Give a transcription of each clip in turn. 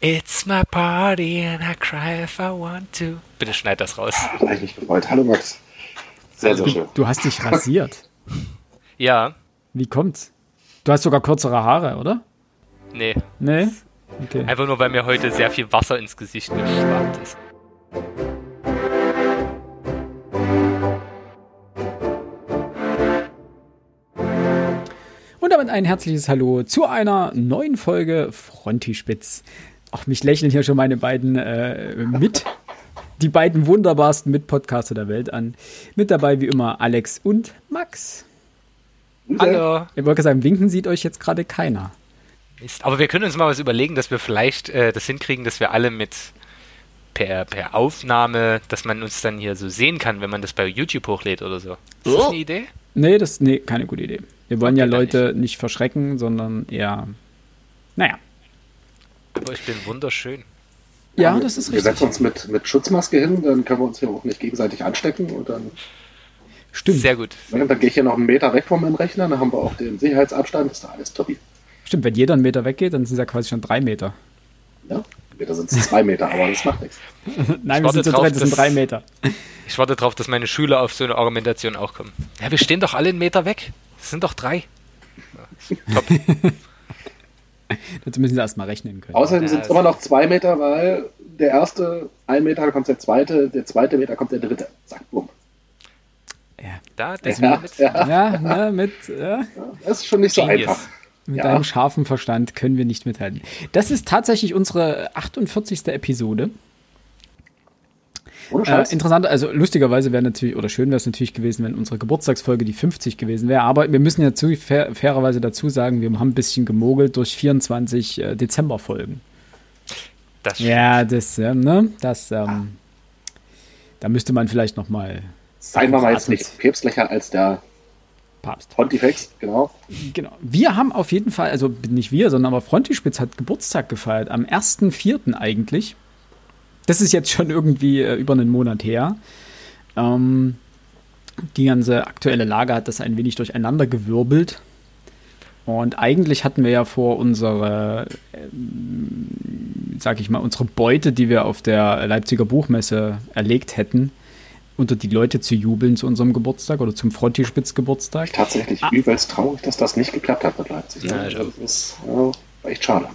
It's my party and I cry if I want to. Bitte schneid das raus. Da habe ich mich gefreut. Hallo Max. Sehr, sehr schön. Du hast dich rasiert. Ja, Wie kommt's? Du hast sogar kürzere Haare, oder? nee. Nee? Okay. Einfach nur, weil mir heute sehr viel Wasser ins Gesicht geschwappt ist. Und damit ein herzliches Hallo zu einer neuen Folge Frontispitz. Auch mich lächeln hier schon meine beiden äh, mit, die beiden wunderbarsten Mitpodcaster der Welt an. Mit dabei wie immer Alex und Max. Hallo. Ich wollte sagen, winken sieht euch jetzt gerade keiner. Mist. Aber wir können uns mal was überlegen, dass wir vielleicht äh, das hinkriegen, dass wir alle mit per, per Aufnahme, dass man uns dann hier so sehen kann, wenn man das bei YouTube hochlädt oder so. Ist das eine Idee? Nee, das nee, keine gute Idee. Wir wollen Okay, ja Leute nicht verschrecken, sondern eher. Naja. Aber ich bin wunderschön. Ja, das ist Wir setzen richtig. uns mit, mit Schutzmaske hin, dann können wir uns hier auch nicht gegenseitig anstecken. Und dann, Stimmt. Sehr gut. dann gehe ich hier noch einen Meter weg von meinem Rechner, dann haben wir auch den Sicherheitsabstand. Ist da alles top. Stimmt, wenn jeder einen Meter weggeht, dann sind es ja quasi schon drei Meter. Ja? Meter sind es zwei Meter, aber das macht nichts. Nein, wir sind zu drauf, dritt, das sind drei Meter. Ich warte darauf, dass meine Schüler auf so eine Argumentation auch kommen. Ja, wir stehen doch alle einen Meter weg. Das sind doch drei. Ja, top. Dazu müssen sie erstmal rechnen können. Außerdem Ja, sind es also- immer noch zwei Meter, weil der erste ein Meter, kommt der zweite, der zweite Meter kommt der dritte. Zack, bumm. Ja, Da, das Ja, mit. ja, ja ne, mit, ja, das ist schon nicht so Genius. einfach. mit Ja. deinem scharfen Verstand können wir nicht mithalten. Das ist tatsächlich unsere 48. Episode. Äh, interessant, also lustigerweise wäre natürlich, oder schön wäre es natürlich gewesen, wenn unsere Geburtstagsfolge die 50 gewesen wäre. Aber wir müssen ja zu, fair, fairerweise dazu sagen, wir haben ein bisschen gemogelt durch 24 äh, Dezemberfolgen. Das Ja, das, ja, ne, das, ähm, da müsste man vielleicht noch mal Seien wir mal jetzt nicht päpstlicher als der Papst. Pontifex, genau. Genau. Wir haben auf jeden Fall, also nicht wir, sondern aber Frontispitz hat Geburtstag gefeiert, am 1.4. eigentlich. Das ist jetzt schon irgendwie äh, über einen Monat her. Ähm, die ganze aktuelle Lage hat das ein wenig durcheinander gewirbelt. Und eigentlich hatten wir ja vor, unsere, ähm, sag ich mal, unsere Beute, die wir auf der Leipziger Buchmesse erlegt hätten, unter die Leute zu jubeln zu unserem Geburtstag oder zum Frontispitz-Geburtstag. Tatsächlich übelst traurig, dass das nicht geklappt hat mit Leipzig. ne? Ja, ja. das ist ja, echt schade.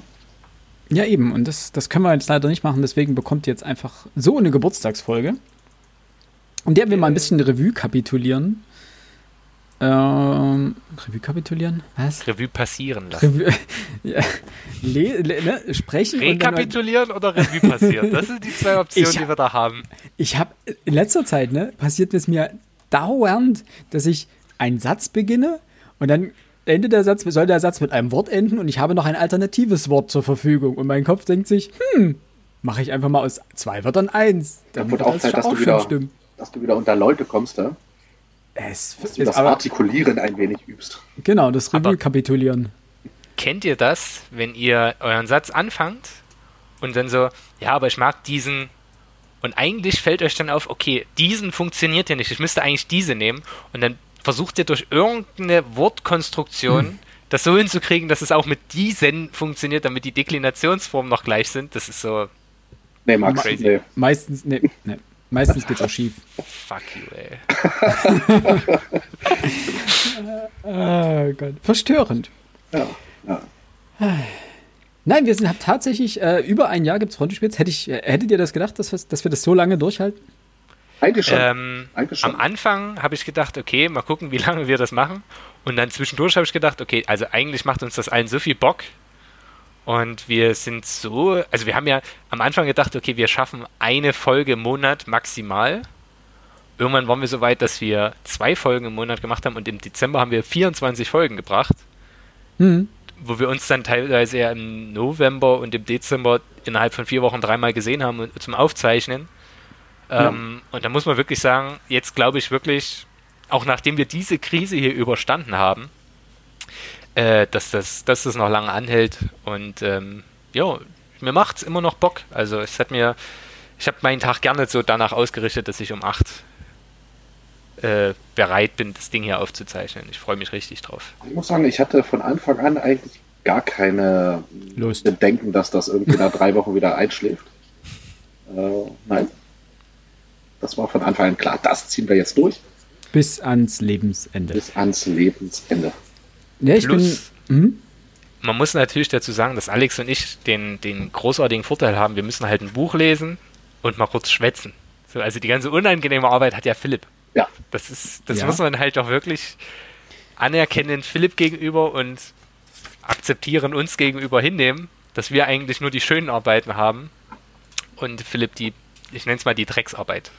Ja, eben. Und das, das können wir jetzt leider nicht machen. Deswegen bekommt ihr jetzt einfach so eine Geburtstagsfolge, in der wir mal ein bisschen Revue kapitulieren. Ähm, Revue kapitulieren? Was? Revue passieren lassen. Revue, ja, le, le, ne, sprechen und mal- Rekapitulieren oder Revue passieren? Das sind die zwei Optionen, Ich- die wir da haben. Ich habe in letzter Zeit, ne, passiert es mir dauernd, dass ich einen Satz beginne und dann endet der Satz, soll der Satz mit einem Wort enden und ich habe noch ein alternatives Wort zur Verfügung und mein Kopf denkt sich, hm, mache ich einfach mal aus zwei Wörtern eins. Dann wird auch das Zeit, dass auch du, schon wieder, stimmen. dass du wieder unter Leute kommst, ja? Es dass du ist das aber, Artikulieren ein wenig übst. genau, das Aber- Revue kapitulieren. Kennt ihr das, wenn ihr euren Satz anfangt und dann so, ja, aber ich mag diesen und eigentlich fällt euch dann auf, okay, diesen funktioniert ja nicht, ich müsste eigentlich diese nehmen und dann versucht ihr durch irgendeine Wortkonstruktion das so hinzukriegen, dass es auch mit diesen funktioniert, damit die Deklinationsformen noch gleich sind. Das ist so, Nee, Max, Crazy. nee. Meistens, nee, nee, meistens geht's auch schief. fuck you, ey. Oh Gott. Verstörend. Ja, ja. Nein, wir sind tatsächlich äh, über ein Jahr gibt's Frontispitz. Hätte ich, äh, hättet ihr das gedacht, dass, wir- dass wir das so lange durchhalten? Eigentlich schon. Ähm, Eigentlich schon. am Anfang habe ich gedacht, okay, mal gucken, wie lange wir das machen. Und dann zwischendurch habe ich gedacht, okay, also eigentlich macht uns das allen so viel Bock. Und wir sind so, also wir haben ja am Anfang gedacht, okay, wir schaffen eine Folge im Monat maximal. Irgendwann waren wir so weit, dass wir zwei Folgen im Monat gemacht haben und im Dezember haben wir 24 Folgen gebracht, Hm. wo wir uns dann teilweise ja im November und im Dezember innerhalb von vier Wochen dreimal gesehen haben und- zum Aufzeichnen. Ähm, Und da muss man wirklich sagen, jetzt glaube ich wirklich, auch nachdem wir diese Krise hier überstanden haben, äh, dass, das, dass das noch lange anhält. Und ähm, ja, mir macht es immer noch Bock. Also es hat mir, ich habe meinen Tag gerne so danach ausgerichtet, dass ich um 8 äh, bereit bin, das Ding hier aufzuzeichnen. Ich freue mich richtig drauf. Ich muss sagen, ich hatte von Anfang an eigentlich gar keine Lust. Bedenken, dass das irgendwie nach drei Wochen wieder einschläft. Äh, nein. Das war von Anfang an klar. Das ziehen wir jetzt durch. Bis ans Lebensende. Bis ans Lebensende. Ja, ich Plus, bin. Hm? Man muss natürlich dazu sagen, dass Alex und ich den, den großartigen Vorteil haben, wir müssen halt ein Buch lesen und mal kurz schwätzen. So, also die ganze unangenehme Arbeit hat ja Philipp. Ja. Das ist, das ja. muss man halt auch wirklich anerkennen Philipp gegenüber und akzeptieren uns gegenüber hinnehmen, dass wir eigentlich nur die schönen Arbeiten haben und Philipp die, ich nenne es mal die Drecksarbeit.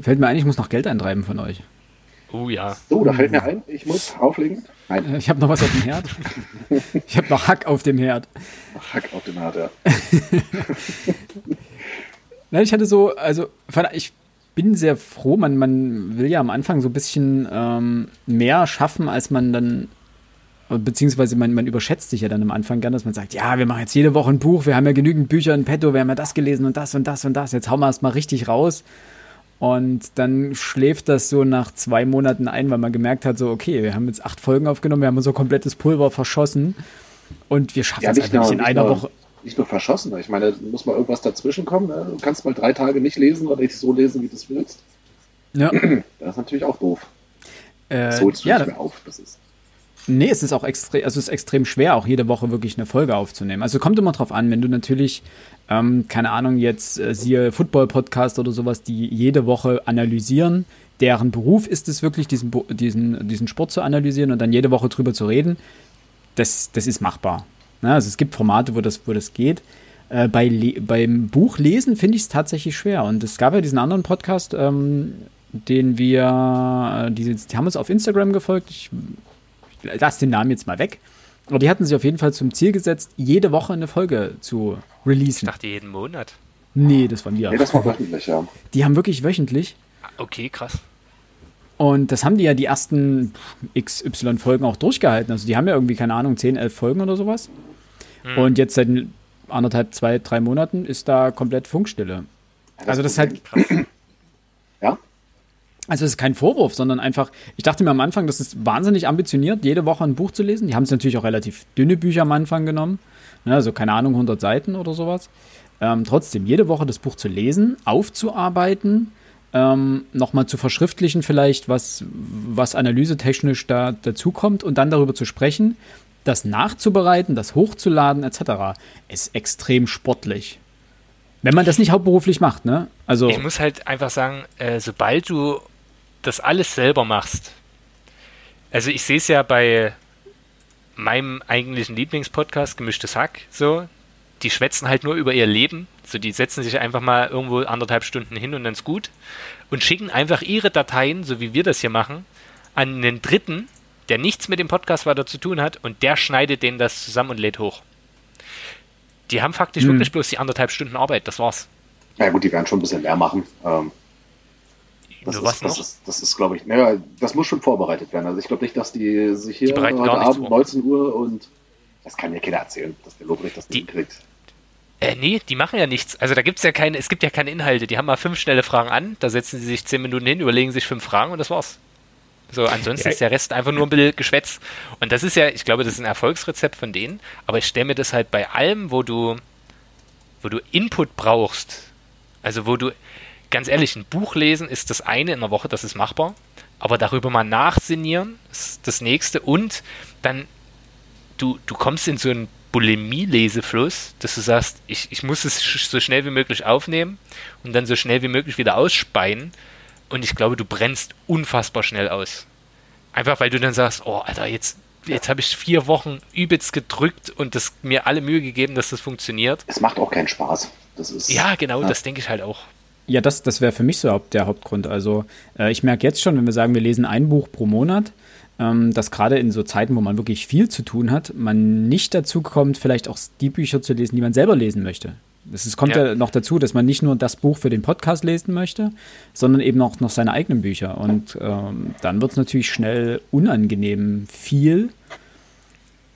Fällt mir ein, ich muss noch Geld eintreiben von euch. Oh ja. So, da fällt mir ein, ich muss auflegen. Nein. Ich habe noch was auf dem Herd. ich habe noch Hack auf dem Herd. Hack auf dem Herd, ja. Nein, ich hatte so, also ich bin sehr froh, man, man will ja am Anfang so ein bisschen ähm, mehr schaffen, als man dann beziehungsweise man, man überschätzt sich ja dann am Anfang gern, dass man sagt, ja, wir machen jetzt jede Woche ein Buch, wir haben ja genügend Bücher in petto, wir haben ja das gelesen und das und das und das, jetzt hauen wir erstmal richtig raus. Und dann schläft das so nach zwei Monaten ein, weil man gemerkt hat, so, okay, wir haben jetzt acht Folgen aufgenommen, wir haben unser komplettes Pulver verschossen und wir schaffen ja, es einfach nicht in einer nur, Woche. Nicht nur verschossen, ich meine, muss mal irgendwas dazwischen kommen. Ne? Du kannst mal drei Tage nicht lesen oder nicht so lesen, wie du es willst. Ja. Das ist natürlich auch doof. Äh, das holst du ja, nicht mehr auf. Das ist Nee, es ist auch extrem, also es ist extrem schwer, auch jede Woche wirklich eine Folge aufzunehmen. Also kommt immer drauf an, wenn du natürlich, ähm, keine Ahnung, jetzt äh, siehe Football-Podcast oder sowas, die jede Woche analysieren, deren Beruf ist es wirklich, diesen, diesen, diesen Sport zu analysieren und dann jede Woche drüber zu reden, das, das ist machbar. Ne? Also es gibt Formate, wo das, wo das geht. Äh, bei beim Buchlesen finde ich es tatsächlich schwer. Und es gab ja diesen anderen Podcast, ähm, den wir, äh, die, die haben uns auf Instagram gefolgt. Ich lass den Namen jetzt mal weg. Aber die hatten sich auf jeden Fall zum Ziel gesetzt, jede Woche eine Folge zu releasen. Ich dachte jeden Monat. Nee, das waren wir. Nee, das war wöchentlich, ja. Die haben wirklich wöchentlich. Okay, krass. Und das haben die ja die ersten XY-Folgen auch durchgehalten. Also die haben ja irgendwie, keine Ahnung, 10, 11 Folgen oder sowas. Hm. Und jetzt seit anderthalb, zwei, drei Monaten ist da komplett Funkstille. Das also das ist halt. Krass. Ja? Also es ist kein Vorwurf, sondern einfach, ich dachte mir am Anfang, das ist wahnsinnig ambitioniert, jede Woche ein Buch zu lesen. Die haben es natürlich auch relativ dünne Bücher am Anfang genommen, ne, also keine Ahnung, 100 Seiten oder sowas. Ähm, trotzdem, jede Woche das Buch zu lesen, aufzuarbeiten, ähm, nochmal zu verschriftlichen vielleicht, was, was analysetechnisch da dazukommt und dann darüber zu sprechen, das nachzubereiten, das hochzuladen etc. ist extrem sportlich. Wenn man das nicht hauptberuflich macht, ne? Also ich muss halt einfach sagen, äh, sobald du das alles selber machst. Also ich sehe es ja bei meinem eigentlichen Lieblingspodcast, Gemischtes Hack, so. Die schwätzen halt nur über ihr Leben. So, die setzen sich einfach mal irgendwo anderthalb Stunden hin und dann ist gut. Und schicken einfach ihre Dateien, so wie wir das hier machen, an einen Dritten, der nichts mit dem Podcast weiter zu tun hat und der schneidet denen das zusammen und lädt hoch. Die haben faktisch hm. wirklich bloß die anderthalb Stunden Arbeit, das war's. Ja gut, die werden schon ein bisschen mehr machen. Ähm, das, ist, das, ist, das ist, glaube ich, naja, das muss schon vorbereitet werden. Also ich glaube nicht, dass die sich hier die heute Abend vor. 19 Uhr und das kann mir keiner erzählen, dass der Lobrecht das nicht kriegt. Äh, nee, die machen ja nichts. Also da gibt's ja keine, es gibt ja keine Inhalte. Die haben mal fünf schnelle Fragen an, da setzen sie sich zehn Minuten hin, überlegen sich fünf Fragen und das war's. So, ansonsten ja. ist der Rest einfach nur ein bisschen Geschwätz. Und das ist ja, ich glaube, das ist ein Erfolgsrezept von denen, aber ich stelle mir das halt bei allem, wo du, wo du Input brauchst, also wo du, ganz ehrlich, ein Buch lesen ist das eine in der Woche, das ist machbar. Aber darüber mal nachsinieren ist das nächste. Und dann, du, du kommst in so einen Bulimie-Lesefluss, dass du sagst, ich, ich muss es so schnell wie möglich aufnehmen und dann so schnell wie möglich wieder ausspeien. Und ich glaube, du brennst unfassbar schnell aus. Einfach weil du dann sagst, oh, Alter, jetzt, jetzt habe ich vier Wochen übelst gedrückt und das mir alle Mühe gegeben, dass das funktioniert. Es macht auch keinen Spaß. Das ist, ja, genau, ja. das denke ich halt auch. Ja, das, das wäre für mich so der Hauptgrund. Also äh, ich merke jetzt schon, wenn wir sagen, wir lesen ein Buch pro Monat, ähm, dass gerade in so Zeiten, wo man wirklich viel zu tun hat, man nicht dazu kommt, vielleicht auch die Bücher zu lesen, die man selber lesen möchte. Es kommt ja. ja. noch dazu, dass man nicht nur das Buch für den Podcast lesen möchte, sondern eben auch noch seine eigenen Bücher. Und ähm, dann wird es natürlich schnell unangenehm viel.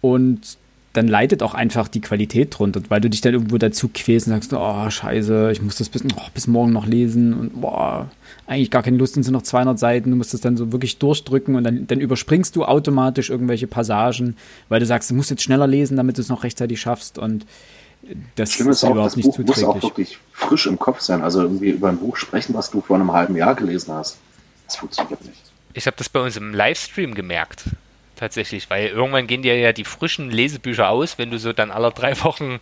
Und dann leidet auch einfach die Qualität drunter, weil du dich dann irgendwo dazu quälst und sagst, oh, scheiße, ich muss das bis, oh, bis morgen noch lesen und boah, eigentlich gar keine Lust, sind noch 200 Seiten, du musst das dann so wirklich durchdrücken und dann, dann überspringst du automatisch irgendwelche Passagen, weil du sagst, du musst jetzt schneller lesen, damit du es noch rechtzeitig schaffst und das Schlimm ist, ist auch, überhaupt das nicht Buch zuträglich. muss auch wirklich frisch im Kopf sein, also irgendwie über ein Buch sprechen, was du vor einem halben Jahr gelesen hast. Das funktioniert nicht. Ich habe das bei uns im Livestream gemerkt tatsächlich, weil irgendwann gehen dir ja die frischen Lesebücher aus, wenn du so dann alle drei Wochen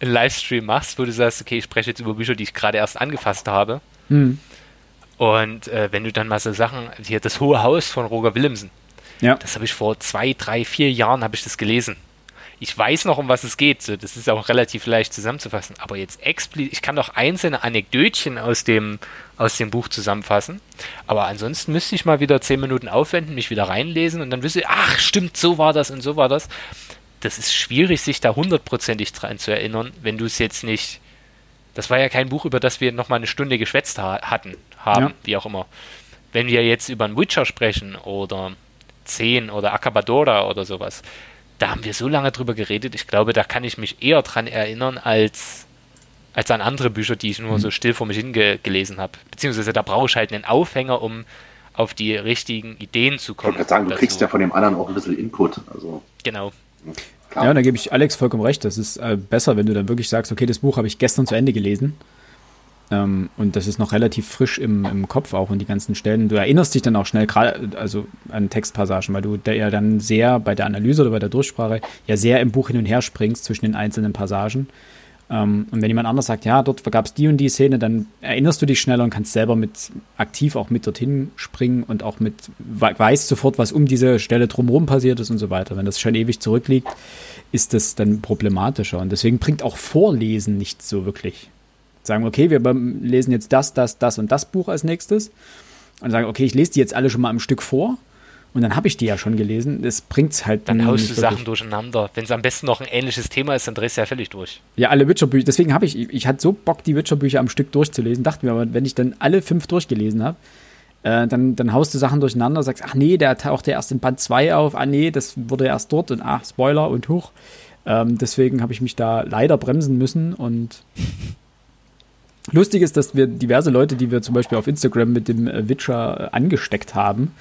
einen Livestream machst, wo du sagst, okay, ich spreche jetzt über Bücher, die ich gerade erst angefasst habe. Mhm. Und äh, wenn du dann mal so Sachen, hier das Hohe Haus von Roger Willemsen, ja. das habe ich vor zwei, drei, vier Jahren habe ich das gelesen. Ich weiß noch, um was es geht. So, das ist auch relativ leicht zusammenzufassen. Aber jetzt explizit, ich kann doch einzelne Anekdötchen aus dem, aus dem Buch zusammenfassen. Aber ansonsten müsste ich mal wieder zehn Minuten aufwenden, mich wieder reinlesen und dann wüsste ich, ach, stimmt, so war das und so war das. Das ist schwierig, sich da hundertprozentig dran zu erinnern, wenn du es jetzt nicht. Das war ja kein Buch, über das wir nochmal eine Stunde geschwätzt ha hatten haben, ja. wie auch immer. Wenn wir jetzt über einen Witcher sprechen oder 10 oder Acabadora oder sowas, da haben wir so lange drüber geredet, ich glaube, da kann ich mich eher dran erinnern als, als an andere Bücher, die ich nur mhm. so still vor mich hingelesen habe. Beziehungsweise da brauche ich halt einen Aufhänger, um auf die richtigen Ideen zu kommen. Ich würde sagen, du dazu. kriegst ja von dem anderen auch ein bisschen Input. Also. Genau. Ja, da gebe ich Alex vollkommen recht. Das ist äh, besser, wenn du dann wirklich sagst, okay, das Buch habe ich gestern zu Ende gelesen ähm, und das ist noch relativ frisch im, im Kopf auch und die ganzen Stellen. Du erinnerst dich dann auch schnell gerade also an Textpassagen, weil du da ja dann sehr bei der Analyse oder bei der Durchsprache ja sehr im Buch hin und her springst zwischen den einzelnen Passagen. Ähm, und wenn jemand anders sagt, ja, dort gab es die und die Szene, dann erinnerst du dich schneller und kannst selber mit aktiv auch mit dorthin springen und auch mit weißt sofort, was um diese Stelle drumherum passiert ist und so weiter. Wenn das schon ewig zurückliegt, ist das dann problematischer. Und deswegen bringt auch Vorlesen nicht so wirklich sagen, okay, wir lesen jetzt das, das, das und das Buch als nächstes und sagen, okay, ich lese die jetzt alle schon mal im Stück vor und dann habe ich die ja schon gelesen. Das bringt es halt dann. Dann haust du Sachen durcheinander. Wenn es am besten noch ein ähnliches Thema ist, dann drehst du ja völlig durch. Ja, alle Witcher-Bücher. Deswegen habe ich, ich hatte so Bock, die Witcher-Bücher am Stück durchzulesen. Dachte mir aber, wenn ich dann alle fünf durchgelesen habe, äh, dann, dann haust du Sachen durcheinander, sagst, ach nee, der taucht ja erst in Band 2 auf, ah nee, das wurde erst dort und ach, Spoiler und hoch. Ähm, deswegen habe ich mich da leider bremsen müssen und Lustig ist, dass wir diverse Leute, die wir zum Beispiel auf Instagram mit dem äh, Witcher äh, angesteckt haben,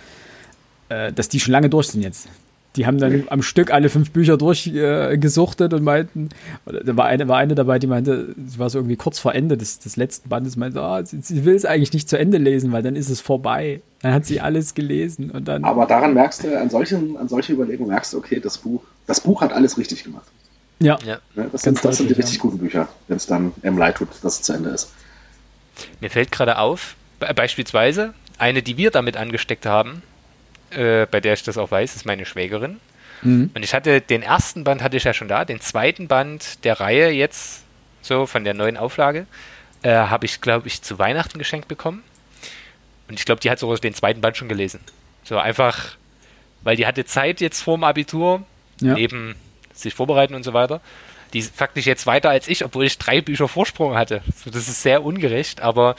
äh, dass die schon lange durch sind jetzt. Die haben dann am Stück alle fünf Bücher durchgesuchtet und meinten, da war eine, war eine dabei, die meinte, sie war so irgendwie kurz vor Ende des, des letzten Bandes, meinte, oh, sie, sie, will es eigentlich nicht zu Ende lesen, weil dann ist es vorbei. Dann hat sie alles gelesen und dann. Aber daran merkst du, an solchen, an solche Überlegungen merkst du, okay, das Buch, das Buch hat alles richtig gemacht. Ja. ja. Ne, das, sind, das sind die richtig ja. guten Bücher, wenn es dann im leid tut, dass es zu Ende ist. Mir fällt gerade auf, beispielsweise, eine, die wir damit angesteckt haben, äh, bei der ich das auch weiß, ist meine Schwägerin. Mhm. Und ich hatte den ersten Band hatte ich ja schon da, den zweiten Band der Reihe jetzt, so von der neuen Auflage, äh, habe ich, glaube ich, zu Weihnachten geschenkt bekommen. Und ich glaube, die hat sogar den zweiten Band schon gelesen. So einfach, weil die hatte Zeit jetzt vorm Abitur, ja. neben sich vorbereiten und so weiter. Die ist faktisch jetzt weiter als ich, obwohl ich drei Bücher Vorsprung hatte. Das ist sehr ungerecht, aber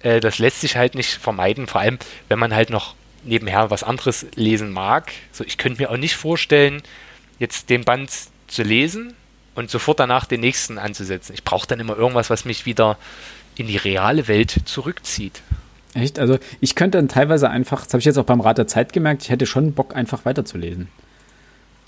äh, das lässt sich halt nicht vermeiden, vor allem wenn man halt noch nebenher was anderes lesen mag. So, ich könnte mir auch nicht vorstellen, jetzt den Band zu lesen und sofort danach den nächsten anzusetzen. Ich brauche dann immer irgendwas, was mich wieder in die reale Welt zurückzieht. Echt? Also ich könnte dann teilweise einfach, das habe ich jetzt auch beim Rat der Zeit gemerkt, ich hätte schon Bock, einfach weiterzulesen.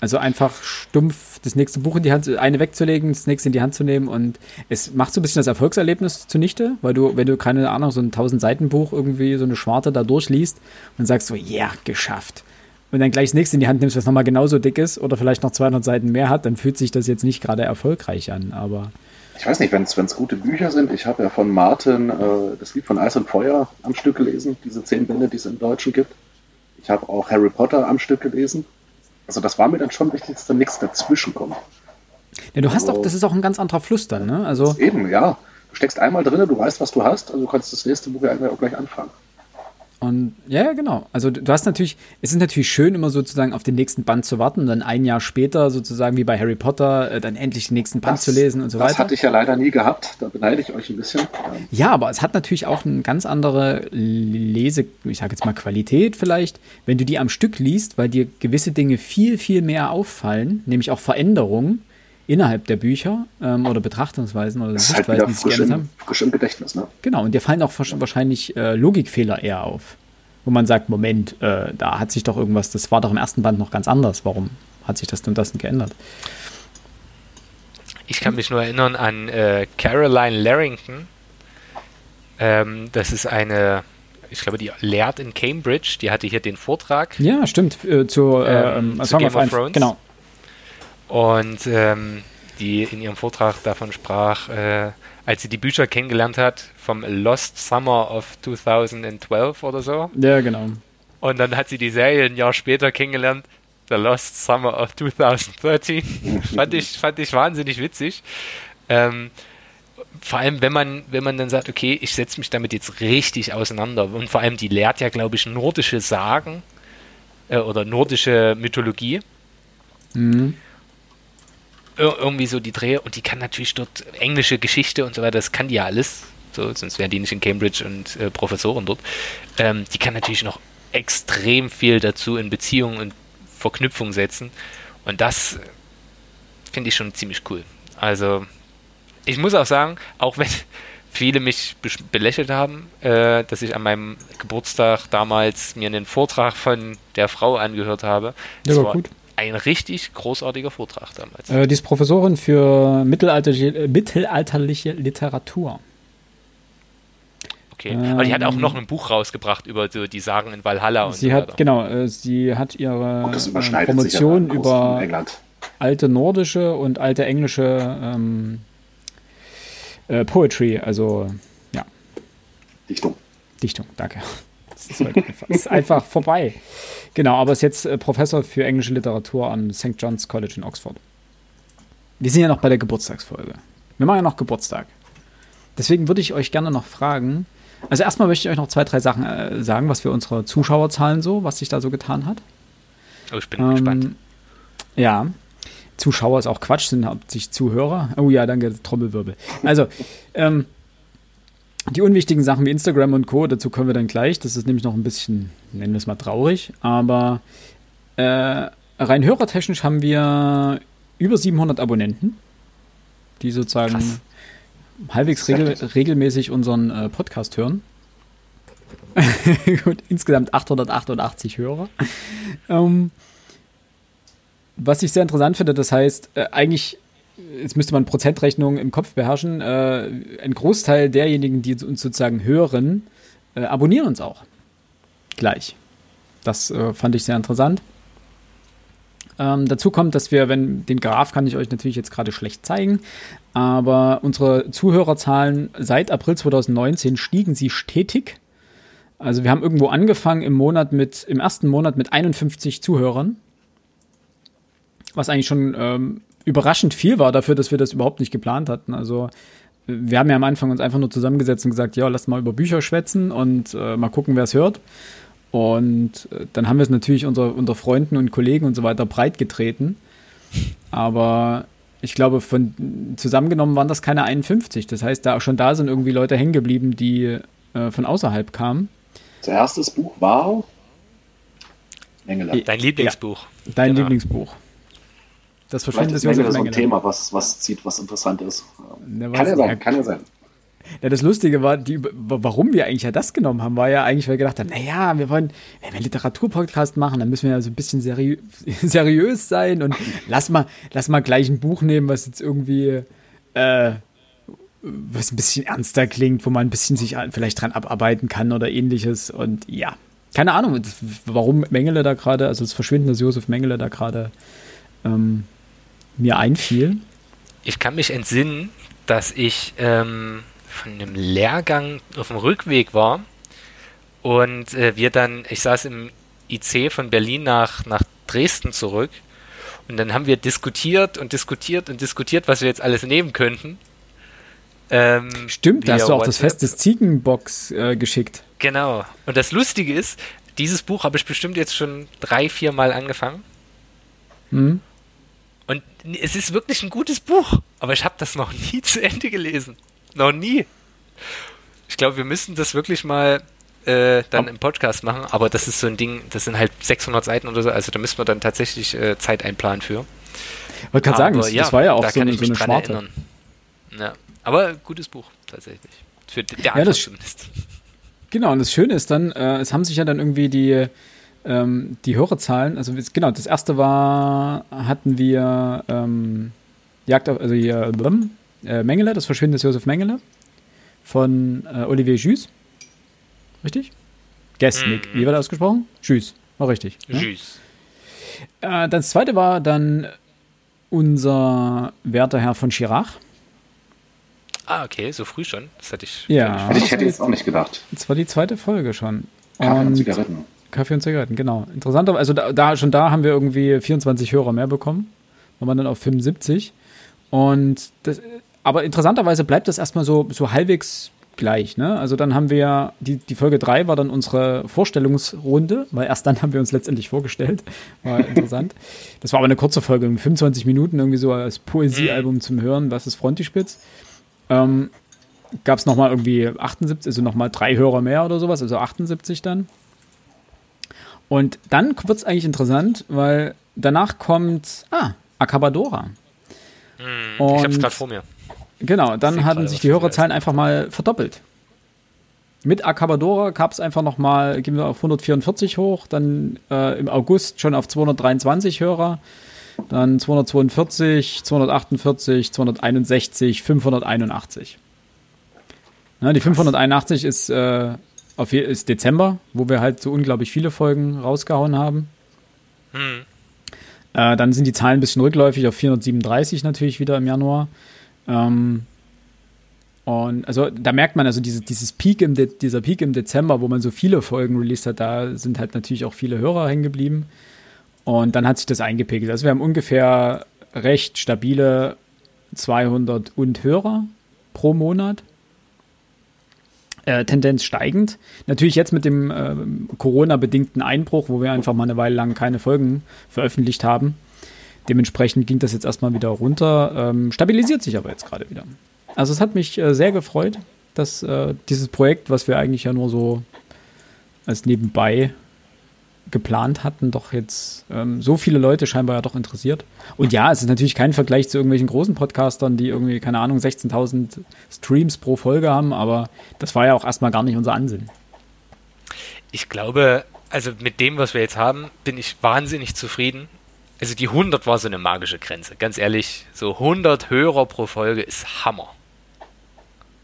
Also einfach stumpf das nächste Buch in die Hand, eine wegzulegen, das nächste in die Hand zu nehmen und es macht so ein bisschen das Erfolgserlebnis zunichte, weil du, wenn du keine Ahnung, so ein 1000 Seiten Buch irgendwie so eine Schwarte da durchliest und sagst so, ja, yeah, geschafft. Und dann gleich das nächste in die Hand nimmst, was nochmal genauso dick ist oder vielleicht noch 200 Seiten mehr hat, dann fühlt sich das jetzt nicht gerade erfolgreich an, aber. Ich weiß nicht, wenn es gute Bücher sind. Ich habe ja von Martin äh, das Lied von Eis und Feuer am Stück gelesen, diese zehn Bände, die es im Deutschen gibt. Ich habe auch Harry Potter am Stück gelesen. Also das war mir dann schon wichtig, dass da nichts dazwischen kommt. Ja, du hast also, auch, das ist auch ein ganz anderer Fluss dann, ne? Also eben, ja. Du steckst einmal drin, du weißt, was du hast, also du kannst das nächste Buch ja auch gleich anfangen. Und ja, genau. Also du hast natürlich, es ist natürlich schön, immer sozusagen auf den nächsten Band zu warten und dann ein Jahr später sozusagen wie bei Harry Potter äh, dann endlich den nächsten Band das, zu lesen und so das weiter. Das hatte ich ja leider nie gehabt. Da beneide ich euch ein bisschen. Ja, aber es hat natürlich auch eine ganz andere Lese, ich sage jetzt mal Qualität vielleicht, wenn du die am Stück liest, weil dir gewisse Dinge viel, viel mehr auffallen, nämlich auch Veränderungen innerhalb der Bücher ähm, oder Betrachtungsweisen oder das Sichtweisen, halt die sie geändert haben. Frisch im Gedächtnis, ne? Genau, und dir fallen auch wahrscheinlich äh, Logikfehler eher auf. Wo man sagt, Moment, äh, da hat sich doch irgendwas, das war doch im ersten Band noch ganz anders. Warum hat sich das denn das denn geändert? Ich kann mich nur erinnern an äh, Caroline Larrington. Ähm, das ist eine, ich glaube, die lehrt in Cambridge. Die hatte hier den Vortrag. Ja, stimmt. Äh, zu, äh, ähm, zu Game of Thrones. Genau. Und ähm, die in ihrem Vortrag davon sprach, äh, als sie die Bücher kennengelernt hat, vom Lost Summer of 2012 oder so. Ja, genau. Und dann hat sie die Serie ein Jahr später kennengelernt, The Lost Summer of 2013. fand, ich, fand ich wahnsinnig witzig. Ähm, vor allem, wenn man, wenn man dann sagt, okay, ich setze mich damit jetzt richtig auseinander. Und vor allem, die lehrt ja, glaube ich, nordische Sagen äh, oder nordische Mythologie. Mhm. Ir irgendwie so die Dreh. Und die kann natürlich dort englische Geschichte und so weiter, das kann die ja alles. So, sonst wären die nicht in Cambridge und äh, Professoren dort. Ähm, die kann natürlich noch extrem viel dazu in Beziehungen und Verknüpfung setzen. Und das finde ich schon ziemlich cool. Also, ich muss auch sagen, auch wenn viele mich belächelt haben, äh, dass ich an meinem Geburtstag damals mir einen Vortrag von der Frau angehört habe. Das ja, war gut. Ein richtig großartiger Vortrag damals. Äh, die ist Professorin für mittelalterliche, mittelalterliche Literatur. Okay. Ähm, Aber die hat auch noch ein Buch rausgebracht über so die Sagen in Valhalla und sie so hat, weiter. Genau, äh, sie hat ihre äh, Promotion über alte nordische und alte englische ähm, äh, Poetry, also ja. Dichtung. Dichtung, danke. Das ist, halt einfach, ist einfach vorbei. Genau, aber ist jetzt äh, Professor für englische Literatur am St. John's College in Oxford. Wir sind ja noch bei der Geburtstagsfolge. Wir machen ja noch Geburtstag. Deswegen würde ich euch gerne noch fragen, also erstmal möchte ich euch noch zwei, drei Sachen äh, sagen, was für unsere Zuschauerzahlen so, was sich da so getan hat. Oh, ich bin ähm, gespannt. Ja. Zuschauer ist auch Quatsch, sind hauptsächlich Zuhörer. Oh ja, danke, Trommelwirbel. Also, ähm, die unwichtigen Sachen wie Instagram und Co., dazu kommen wir dann gleich. Das ist nämlich noch ein bisschen, nennen wir es mal traurig. Aber äh, rein hörertechnisch haben wir über 700 Abonnenten, die sozusagen Krass halbwegs regel, regelmäßig unseren äh, Podcast hören. und insgesamt 888 Hörer. Ähm, was ich sehr interessant finde, das heißt, äh, eigentlich, jetzt müsste man Prozentrechnung im Kopf beherrschen, äh, ein Großteil derjenigen, die uns sozusagen hören, äh, abonnieren uns auch. Gleich. Das äh, fand ich sehr interessant. Ähm, dazu kommt, dass wir, wenn den Graph kann ich euch natürlich jetzt gerade schlecht zeigen, aber unsere Zuhörerzahlen seit April 2019 stiegen sie stetig. Also wir haben irgendwo angefangen im Monat mit, im ersten Monat mit 51 Zuhörern. Was eigentlich schon ähm, überraschend viel war dafür, dass wir das überhaupt nicht geplant hatten. Also wir haben ja am Anfang uns einfach nur zusammengesetzt und gesagt, ja, lass mal über Bücher schwätzen und äh, mal gucken, wer es hört. Und äh, dann haben wir es natürlich unter, unter Freunden und Kollegen und so weiter breit getreten. Aber ich glaube, von zusammengenommen waren das keine 51. Das heißt, da schon da sind irgendwie Leute hängen geblieben, die äh, von außerhalb kamen. Das erste Buch war Mengele. Dein Lieblingsbuch. Ja, dein genau. Lieblingsbuch. Das Verschwinden des Josef Mengele. so ein Thema, was, was zieht, was interessant ist. Kann ja sein, kann ja sein. Ja, das Lustige war, die, warum wir eigentlich ja das genommen haben, war ja eigentlich, weil wir gedacht haben, naja, wir wollen, wenn wir einen Literaturpodcast machen, dann müssen wir ja so ein bisschen seriö seriös sein und lass mal, lass mal gleich ein Buch nehmen, was jetzt irgendwie, äh, was ein bisschen ernster klingt, wo man ein bisschen sich vielleicht dran abarbeiten kann oder ähnliches. Und ja, keine Ahnung, warum Mengele da gerade, also das Verschwinden des Josef Mengele da gerade ähm, mir einfiel. Ich kann mich entsinnen, dass ich ähm, von einem Lehrgang auf dem Rückweg war und äh, wir dann, ich saß im IC von Berlin nach, nach Dresden zurück und dann haben wir diskutiert und diskutiert und diskutiert, was wir jetzt alles nehmen könnten. Ähm, Stimmt, da hast du auch das Fest des Ziegenbocks äh, geschickt. Genau. Und das Lustige ist, dieses Buch habe ich bestimmt jetzt schon drei, vier Mal angefangen. Mhm. Und es ist wirklich ein gutes Buch, aber ich habe das noch nie zu Ende gelesen. Noch nie. Ich glaube, wir müssen das wirklich mal äh, dann im Podcast machen, aber das ist so ein Ding, das sind halt 600 Seiten oder so, also da müssen wir dann tatsächlich äh, Zeit einplanen für. Ich wollte gerade sagen, das, ja, das, war ja auch so, kann eine, so eine dran Schwarte. erinnern. Ja. Aber gutes Buch, tatsächlich. Für der Ja, das- zumindest. Genau, und das Schöne ist dann, äh, es haben sich ja dann irgendwie die, ähm, die Hörerzahlen, also genau, das erste war, hatten wir ähm, Jagd auf, also hier, blum, äh, Mengele, das Verschwinden des Josef Mengele von äh, Olivier Jus. Richtig? Gesnick, Mhm. wie war das ausgesprochen? Jus, war richtig. Ne? Tschüss. Äh, das zweite war dann unser werter Herr von Chirac. Ah, okay, so früh schon. Das hatte ich. Ja. Hätte ich hätte jetzt auch nicht gedacht. Das war die zweite Folge schon. Kaffee und Und- Zigaretten. Kaffee und Zigaretten, genau. Interessanter, also da, da schon da haben wir irgendwie 24 Hörer mehr bekommen. Waren wir dann auf 75. Und das, aber interessanterweise bleibt das erstmal so, so halbwegs gleich. Ne? Also dann haben wir, die, die Folge 3 war dann unsere Vorstellungsrunde, weil erst dann haben wir uns letztendlich vorgestellt. War interessant. das war aber eine kurze Folge, irgendwie 25 Minuten, irgendwie so als Poesiealbum zum Hören, was ist Frontispitz. Ähm, Gab es nochmal irgendwie 78, also nochmal drei Hörer mehr oder sowas, also 78 dann. Und dann wird es eigentlich interessant, weil danach kommt, ah, Acabadora. Hm, ich hab's Und- gerade vor mir. Genau, dann hatten sich die Hörerzahlen einfach mal verdoppelt. Mit Acabadora gab es einfach noch mal, gehen wir auf 144 hoch, dann äh, im August schon auf 223 Hörer, dann 242, 248, 261, 581. Na, die 581 ist, äh, auf, ist Dezember, wo wir halt so unglaublich viele Folgen rausgehauen haben. Hm. Äh, dann sind die Zahlen ein bisschen rückläufig auf 437 natürlich wieder im Januar. Ähm, und also da merkt man also diese, dieses Peak im De dieser Peak im Dezember, wo man so viele Folgen released hat, da sind halt natürlich auch viele Hörer hängen geblieben. Und dann hat sich das eingepegelt. Also wir haben ungefähr recht stabile 200 und Hörer pro Monat. Äh, Tendenz steigend. Natürlich jetzt mit dem ähm, Corona-bedingten Einbruch, wo wir einfach mal eine Weile lang keine Folgen veröffentlicht haben. Dementsprechend ging das jetzt erstmal wieder runter, ähm, stabilisiert sich aber jetzt gerade wieder. Also es hat mich äh, sehr gefreut, dass äh, dieses Projekt, was wir eigentlich ja nur so als nebenbei geplant hatten, doch jetzt ähm, so viele Leute scheinbar ja doch interessiert. Und ja, es ist natürlich kein Vergleich zu irgendwelchen großen Podcastern, die irgendwie, keine Ahnung, 16.000 Streams pro Folge haben, aber das war ja auch erstmal gar nicht unser Ansinn. Ich glaube, also mit dem, was wir jetzt haben, bin ich wahnsinnig zufrieden. Also die 100 war so eine magische Grenze. Ganz ehrlich, so 100 Hörer pro Folge ist Hammer.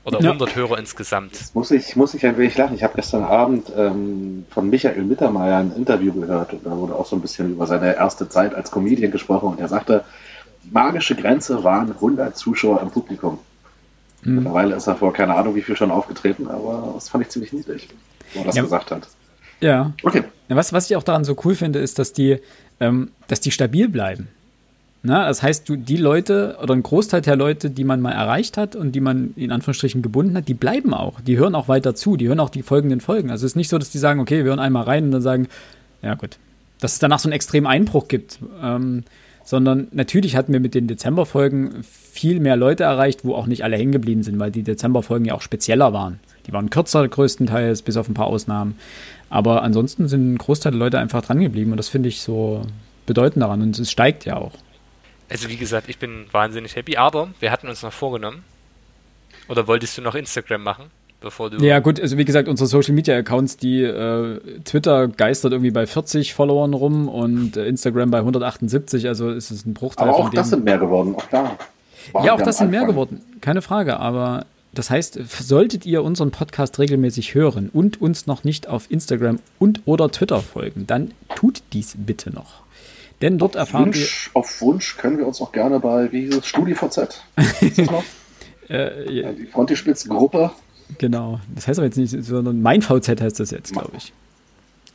Oder Ja. 100 Hörer insgesamt. Muss ich, muss ich ein wenig lachen. Ich habe gestern Abend ähm, von Michael Mittermeier ein Interview gehört und da wurde auch so ein bisschen über seine erste Zeit als Comedian gesprochen und er sagte, die magische Grenze waren 100 Zuschauer im Publikum. Mhm. Mittlerweile ist er vor keine Ahnung wie viel schon aufgetreten, aber das fand ich ziemlich niedlich, wo er das Ja. gesagt hat. Ja. Okay, Was, was ich auch daran so cool finde, ist, dass die, ähm, dass die stabil bleiben. Na, das heißt, du, die Leute oder ein Großteil der Leute, die man mal erreicht hat und die man in Anführungsstrichen gebunden hat, die bleiben auch. Die hören auch weiter zu, die hören auch die folgenden Folgen. Also es ist nicht so, dass die sagen, okay, wir hören einmal rein und dann sagen, ja gut, dass es danach so einen extremen Einbruch gibt. Ähm, sondern natürlich hatten wir mit den Dezemberfolgen viel mehr Leute erreicht, wo auch nicht alle hängen geblieben sind, weil die Dezemberfolgen ja auch spezieller waren. Die waren kürzer größtenteils, bis auf ein paar Ausnahmen. Aber ansonsten sind ein Großteil der Leute einfach dran geblieben und das finde ich so bedeutend daran und es steigt ja auch. Also wie gesagt, ich bin wahnsinnig happy, aber wir hatten uns noch vorgenommen. Oder wolltest du noch Instagram machen, bevor du. Ja, gut, also wie gesagt, unsere Social Media Accounts, die äh, Twitter geistert irgendwie bei 40 Followern rum und äh, Instagram bei 178, also ist es ein Bruchteil aber von auch dem. das sind mehr geworden, auch da. ja, auch das sind mehr geworden, keine Frage, aber das heißt, solltet ihr unseren Podcast regelmäßig hören und uns noch nicht auf Instagram und oder Twitter folgen, dann tut dies bitte noch. Denn dort erfahren Wunsch, auf Wunsch können wir uns auch gerne bei, wie hieß es, StudiVZ? Wir, äh, Ja, die Frontispitz-Gruppe. Genau, das heißt aber jetzt nicht, sondern mein VZ heißt das jetzt, glaube ich.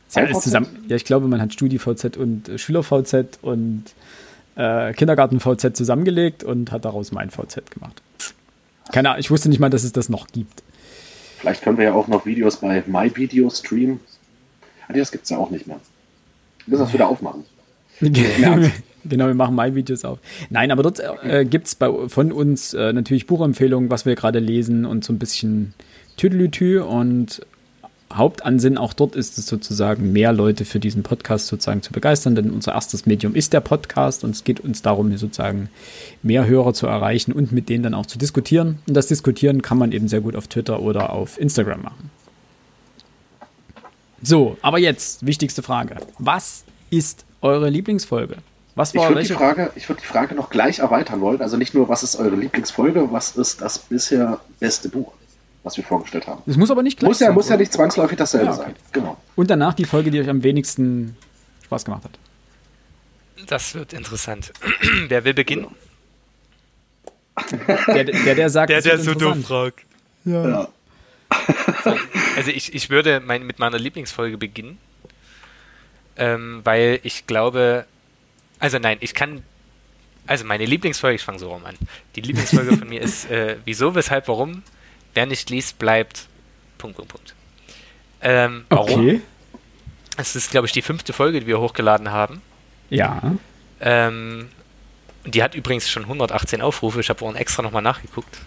Ist ja, alles zusammen, ja, ich glaube, man hat Studi-VZ und äh, Schüler-VZ und äh, Kindergarten-VZ zusammengelegt und hat daraus mein VZ gemacht. Keine Ahnung, ich wusste nicht mal, dass es das noch gibt. Vielleicht können wir ja auch noch Videos bei MyVideo streamen. Ah, nee, das gibt es ja auch nicht mehr. Wir müssen das wieder aufmachen. Genau, wir machen My-Videos auf. Nein, aber dort äh, gibt es von uns äh, natürlich Buchempfehlungen, was wir gerade lesen und so ein bisschen Tüdelütü und Hauptansinnen auch dort ist es sozusagen, mehr Leute für diesen Podcast sozusagen zu begeistern, denn unser erstes Medium ist der Podcast und es geht uns darum, sozusagen mehr Hörer zu erreichen und mit denen dann auch zu diskutieren. Und das Diskutieren kann man eben sehr gut auf Twitter oder auf Instagram machen. So, aber jetzt, wichtigste Frage. Was ist eure Lieblingsfolge? Was war ich würde die, Frage, ich würd die Frage noch gleich erweitern wollen. Also nicht nur, was ist eure Lieblingsfolge, was ist das bisher beste Buch, was wir vorgestellt haben. Das muss aber nicht gleich muss ja, sein. Muss ja nicht zwangsläufig dasselbe ja, okay. sein. Genau. Und danach die Folge, die euch am wenigsten Spaß gemacht hat. Das wird interessant. Wer will beginnen? Der, der, der sagt, der, der so doof fragt. Ja. ja. Also ich, ich würde mein, mit meiner Lieblingsfolge beginnen, ähm, weil ich glaube, also nein, ich kann. Also meine Lieblingsfolge, ich fange so rum an. Die Lieblingsfolge von mir ist äh, Wieso, weshalb, warum? Wer nicht liest, bleibt. Punkt, Punkt, Punkt. Ähm, warum? Okay. Es ist, glaube ich, die fünfte Folge, die wir hochgeladen haben. Ja. Ähm, die hat übrigens schon 118 Aufrufe. Ich habe vorhin extra nochmal nachgeguckt.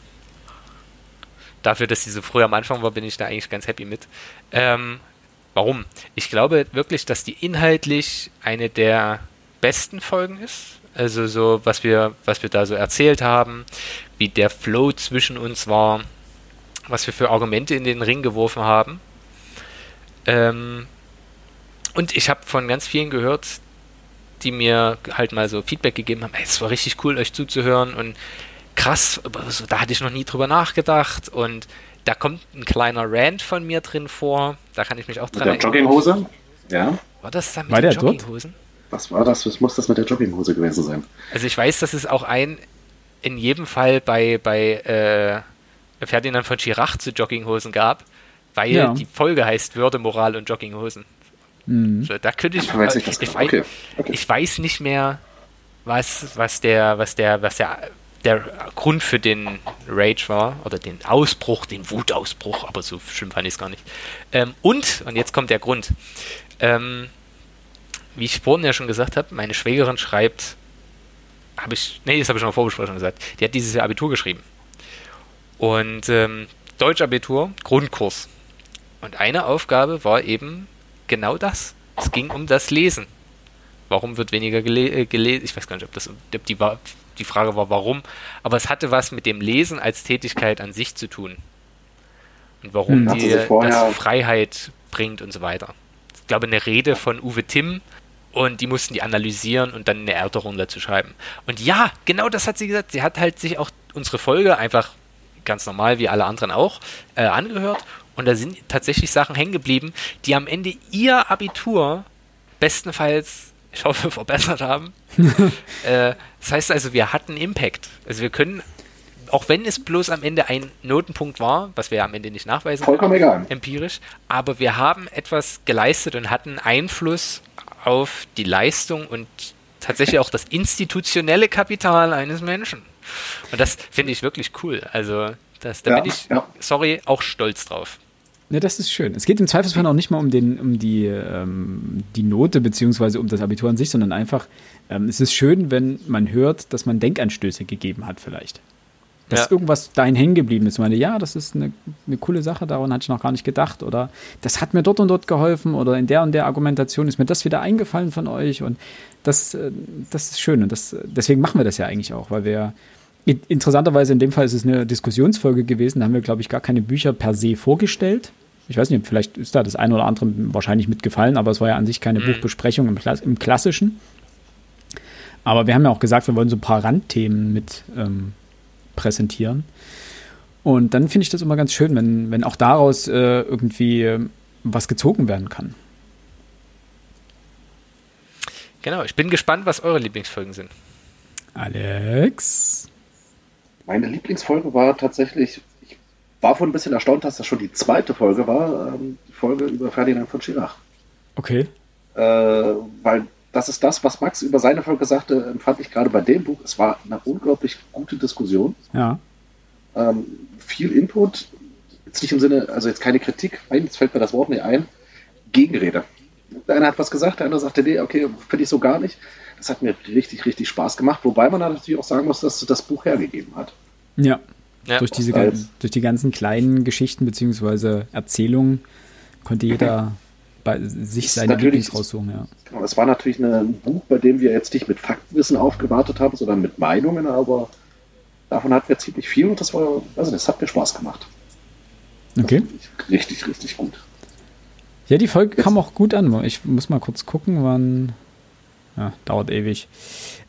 Dafür, dass sie so früh am Anfang war, bin ich da eigentlich ganz happy mit. Ähm, warum? Ich glaube wirklich, dass die inhaltlich eine der besten Folgen ist. Also so, was wir, was wir da so erzählt haben, wie der Flow zwischen uns war, was wir für Argumente in den Ring geworfen haben. Ähm, und ich habe von ganz vielen gehört, die mir halt mal so Feedback gegeben haben, es war richtig cool, euch zuzuhören und krass, da hatte ich noch nie drüber nachgedacht und da kommt ein kleiner Rant von mir drin vor, da kann ich mich auch dran erinnern. Der Jogginghose? Ja. War das dann mit war den Jogginghosen? Dort? Was war das? Was muss das mit der Jogginghose gewesen sein? Also ich weiß, dass es auch ein in jedem Fall bei, bei äh, Ferdinand von Schirach zu Jogginghosen gab, weil ja. die Folge heißt Würde, Moral und Jogginghosen. Mhm. So, da könnte ich, weiß ich, ich, ich, okay. Okay. ich weiß nicht mehr, was, was der, was der, was der, der Grund für den Rage war oder den Ausbruch, den Wutausbruch, aber so schlimm fand ich es gar nicht. Ähm, und, und jetzt kommt der Grund. Ähm, wie ich vorhin ja schon gesagt habe, meine Schwägerin schreibt, habe ich, nee, das habe ich schon in der Vorbesprechung gesagt, die hat dieses Jahr Abitur geschrieben. Und ähm, Deutschabitur, Grundkurs. Und eine Aufgabe war eben genau das. Es ging um das Lesen. Warum wird weniger gele äh, gelesen? Ich weiß gar nicht, ob das ob die, die Frage war, warum. Aber es hatte was mit dem Lesen als Tätigkeit an sich zu tun. Und warum hm, die das Freiheit bringt und so weiter. Ich glaube, eine Rede von Uwe Timm, und die mussten die analysieren und dann eine Erörterung dazu schreiben. Und ja, genau das hat sie gesagt. Sie hat halt sich auch unsere Folge einfach ganz normal wie alle anderen auch äh, angehört und da sind tatsächlich Sachen hängen geblieben, die am Ende ihr Abitur bestenfalls, ich hoffe, verbessert haben. äh, das heißt also, wir hatten Impact. Also wir können, auch wenn es bloß am Ende ein Notenpunkt war, was wir am Ende nicht nachweisen, vollkommen egal, empirisch, aber wir haben etwas geleistet und hatten Einfluss auf die Leistung und tatsächlich auch das institutionelle Kapital eines Menschen. Und das finde ich wirklich cool. Also, das, da ja, bin ich, ja. sorry, auch stolz drauf. Ja, das ist schön. Es geht im Zweifelsfall auch nicht mal um, den, um die, ähm, die Note beziehungsweise um das Abitur an sich, sondern einfach, ähm, es ist schön, wenn man hört, dass man Denkanstöße gegeben hat vielleicht dass ja. irgendwas dahin hängen geblieben ist. Ich meine, ja, das ist eine, eine coole Sache, daran hatte ich noch gar nicht gedacht. Oder das hat mir dort und dort geholfen oder in der und der Argumentation ist mir das wieder eingefallen von euch. Und das, äh, das ist schön. Und das, deswegen machen wir das ja eigentlich auch, weil wir interessanterweise in dem Fall ist es eine Diskussionsfolge gewesen. Da haben wir, glaube ich, gar keine Bücher per se vorgestellt. Ich weiß nicht, vielleicht ist da das eine oder andere wahrscheinlich mitgefallen, aber es war ja an sich keine mhm. Buchbesprechung im, im Klassischen. Aber wir haben ja auch gesagt, wir wollen so ein paar Randthemen mit ähm, präsentieren. Und dann finde ich das immer ganz schön, wenn, wenn auch daraus äh, irgendwie äh, was gezogen werden kann. Genau, ich bin gespannt, was eure Lieblingsfolgen sind. Alex? Meine Lieblingsfolge war tatsächlich, ich war vorhin ein bisschen erstaunt, dass das schon die zweite Folge war, ähm, die Folge über Ferdinand von Schirach. Okay. Äh, weil das ist das, was Max über seine Folge sagte, empfand ich gerade bei dem Buch. Es war eine unglaublich gute Diskussion. Ja. Ähm, viel Input, jetzt nicht im Sinne, also jetzt keine Kritik, nein, jetzt fällt mir das Wort nicht ein, Gegenrede. Der eine hat was gesagt, der andere sagte, nee, okay, finde ich so gar nicht. Das hat mir richtig, richtig Spaß gemacht, wobei man natürlich auch sagen muss, dass das Buch hergegeben hat. Ja. ja. Durch, diese, durch die ganzen kleinen Geschichten bzw. Erzählungen konnte jeder bei sich seine Lieblings raussuchen, ja. Genau, es war natürlich ein Buch, bei dem wir jetzt nicht mit Faktenwissen aufgewartet haben, sondern mit Meinungen, aber davon hatten wir ziemlich viel und das war, also das hat mir Spaß gemacht. Okay. Richtig, richtig gut. Ja, die Folge jetzt. kam auch gut an. Ich muss mal kurz gucken, wann. Ja, dauert ewig.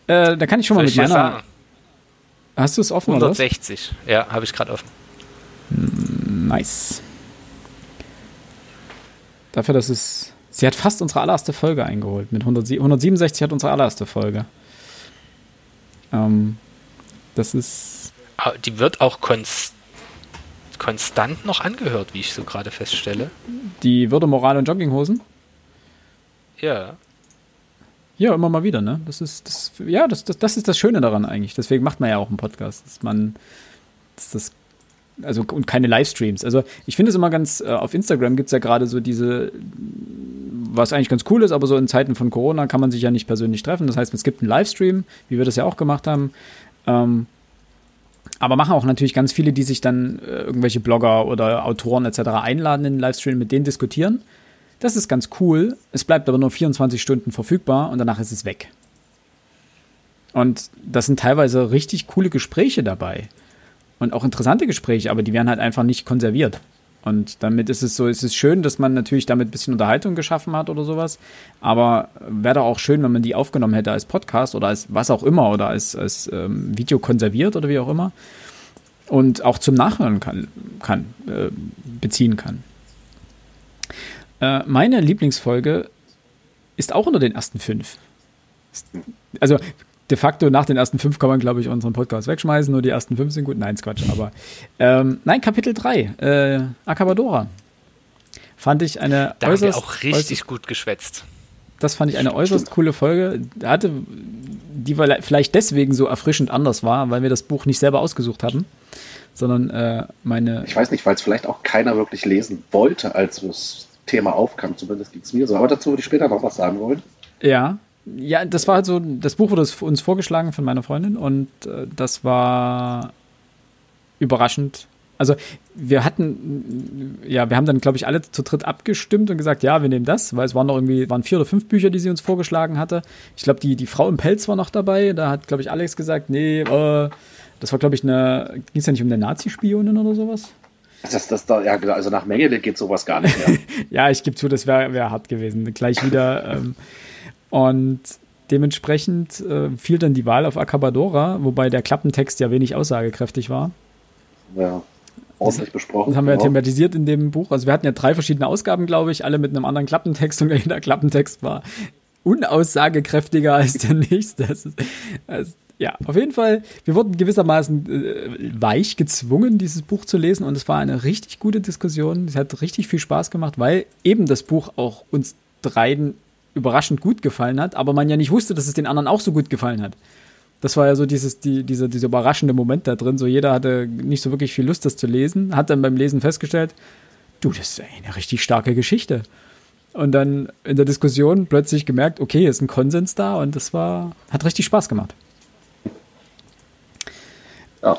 Äh, da kann ich schon Soll mal mit meiner. Sagen? Hast du es offen? 160, oder? ja, habe ich gerade offen. Nice. Dafür, dass es. Sie hat fast unsere allererste Folge eingeholt. Mit 100, 167 hat unsere allererste Folge. Ähm, das ist. Die wird auch konst, konstant noch angehört, wie ich so gerade feststelle. Die Würde, Moral und Jogginghosen? Ja. Ja, immer mal wieder, ne? Das ist, das, ja, das, das, das ist das Schöne daran eigentlich. Deswegen macht man ja auch einen Podcast, dass man, dass das also und keine Livestreams. Also ich finde es immer ganz, äh, auf Instagram gibt es ja gerade so diese, was eigentlich ganz cool ist, aber so in Zeiten von Corona kann man sich ja nicht persönlich treffen. Das heißt, es gibt einen Livestream, wie wir das ja auch gemacht haben. Ähm, aber machen auch natürlich ganz viele, die sich dann äh, irgendwelche Blogger oder Autoren etc. einladen in den Livestream, mit denen diskutieren. Das ist ganz cool. Es bleibt aber nur 24 Stunden verfügbar und danach ist es weg. Und das sind teilweise richtig coole Gespräche dabei und auch interessante Gespräche, aber die werden halt einfach nicht konserviert. Und damit ist es so, es ist schön, dass man natürlich damit ein bisschen Unterhaltung geschaffen hat oder sowas. Aber wäre doch auch schön, wenn man die aufgenommen hätte als Podcast oder als was auch immer oder als, als ähm, Video konserviert oder wie auch immer. Und auch zum Nachhören kann, kann äh, beziehen kann. Äh, meine Lieblingsfolge ist auch unter den ersten fünf. Also de facto nach den ersten fünf kann man, glaube ich, unseren Podcast wegschmeißen. Nur die ersten fünf sind gut. Nein, Quatsch. Aber ähm, nein, Kapitel 3, äh, Acabadora. Fand ich eine da äußerst. Haben wir auch richtig gut geschwätzt. Das fand ich eine äußerst coole Folge. Hatte, die vielleicht deswegen so erfrischend anders war, weil wir das Buch nicht selber ausgesucht hatten, sondern äh, meine. Ich weiß nicht, weil es vielleicht auch keiner wirklich lesen wollte, als das Thema aufkam. Zumindest ging es mir so. Aber dazu würde ich später noch was sagen wollen. Ja, ja, das war halt so, das Buch wurde uns vorgeschlagen von meiner Freundin und äh, das war überraschend. Also wir hatten, ja, wir haben dann, glaube ich, alle zu dritt abgestimmt und gesagt, ja, wir nehmen das, weil es waren noch irgendwie, waren vier oder fünf Bücher, die sie uns vorgeschlagen hatte. Ich glaube, die, die Frau im Pelz war noch dabei. Da hat, glaube ich, Alex gesagt, nee, äh, das war, glaube ich, eine, ging es ja nicht um eine Nazi-Spionin oder sowas? Das, das, da, ja, also nach Mengele geht sowas gar nicht mehr. ja, ich gebe zu, das wäre wär hart gewesen. Gleich wieder. Ähm, und dementsprechend äh, fiel dann die Wahl auf Acabadora, wobei der Klappentext ja wenig aussagekräftig war. Ja, ordentlich besprochen. Das haben wir ja thematisiert in dem Buch. Also wir hatten ja drei verschiedene Ausgaben, glaube ich, alle mit einem anderen Klappentext und jeder Klappentext war unaussagekräftiger als der nächste. Also, also, ja, auf jeden Fall, wir wurden gewissermaßen äh, weich gezwungen, dieses Buch zu lesen und es war eine richtig gute Diskussion. Es hat richtig viel Spaß gemacht, weil eben das Buch auch uns dreien überraschend gut gefallen hat, aber man ja nicht wusste, dass es den anderen auch so gut gefallen hat. Das war ja so dieses, die, dieser, dieser überraschende Moment da drin. So jeder hatte nicht so wirklich viel Lust, das zu lesen, hat dann beim Lesen festgestellt, du, das ist eine richtig starke Geschichte. Und dann in der Diskussion plötzlich gemerkt, okay, ist ein Konsens da und das war, hat richtig Spaß gemacht. Ja.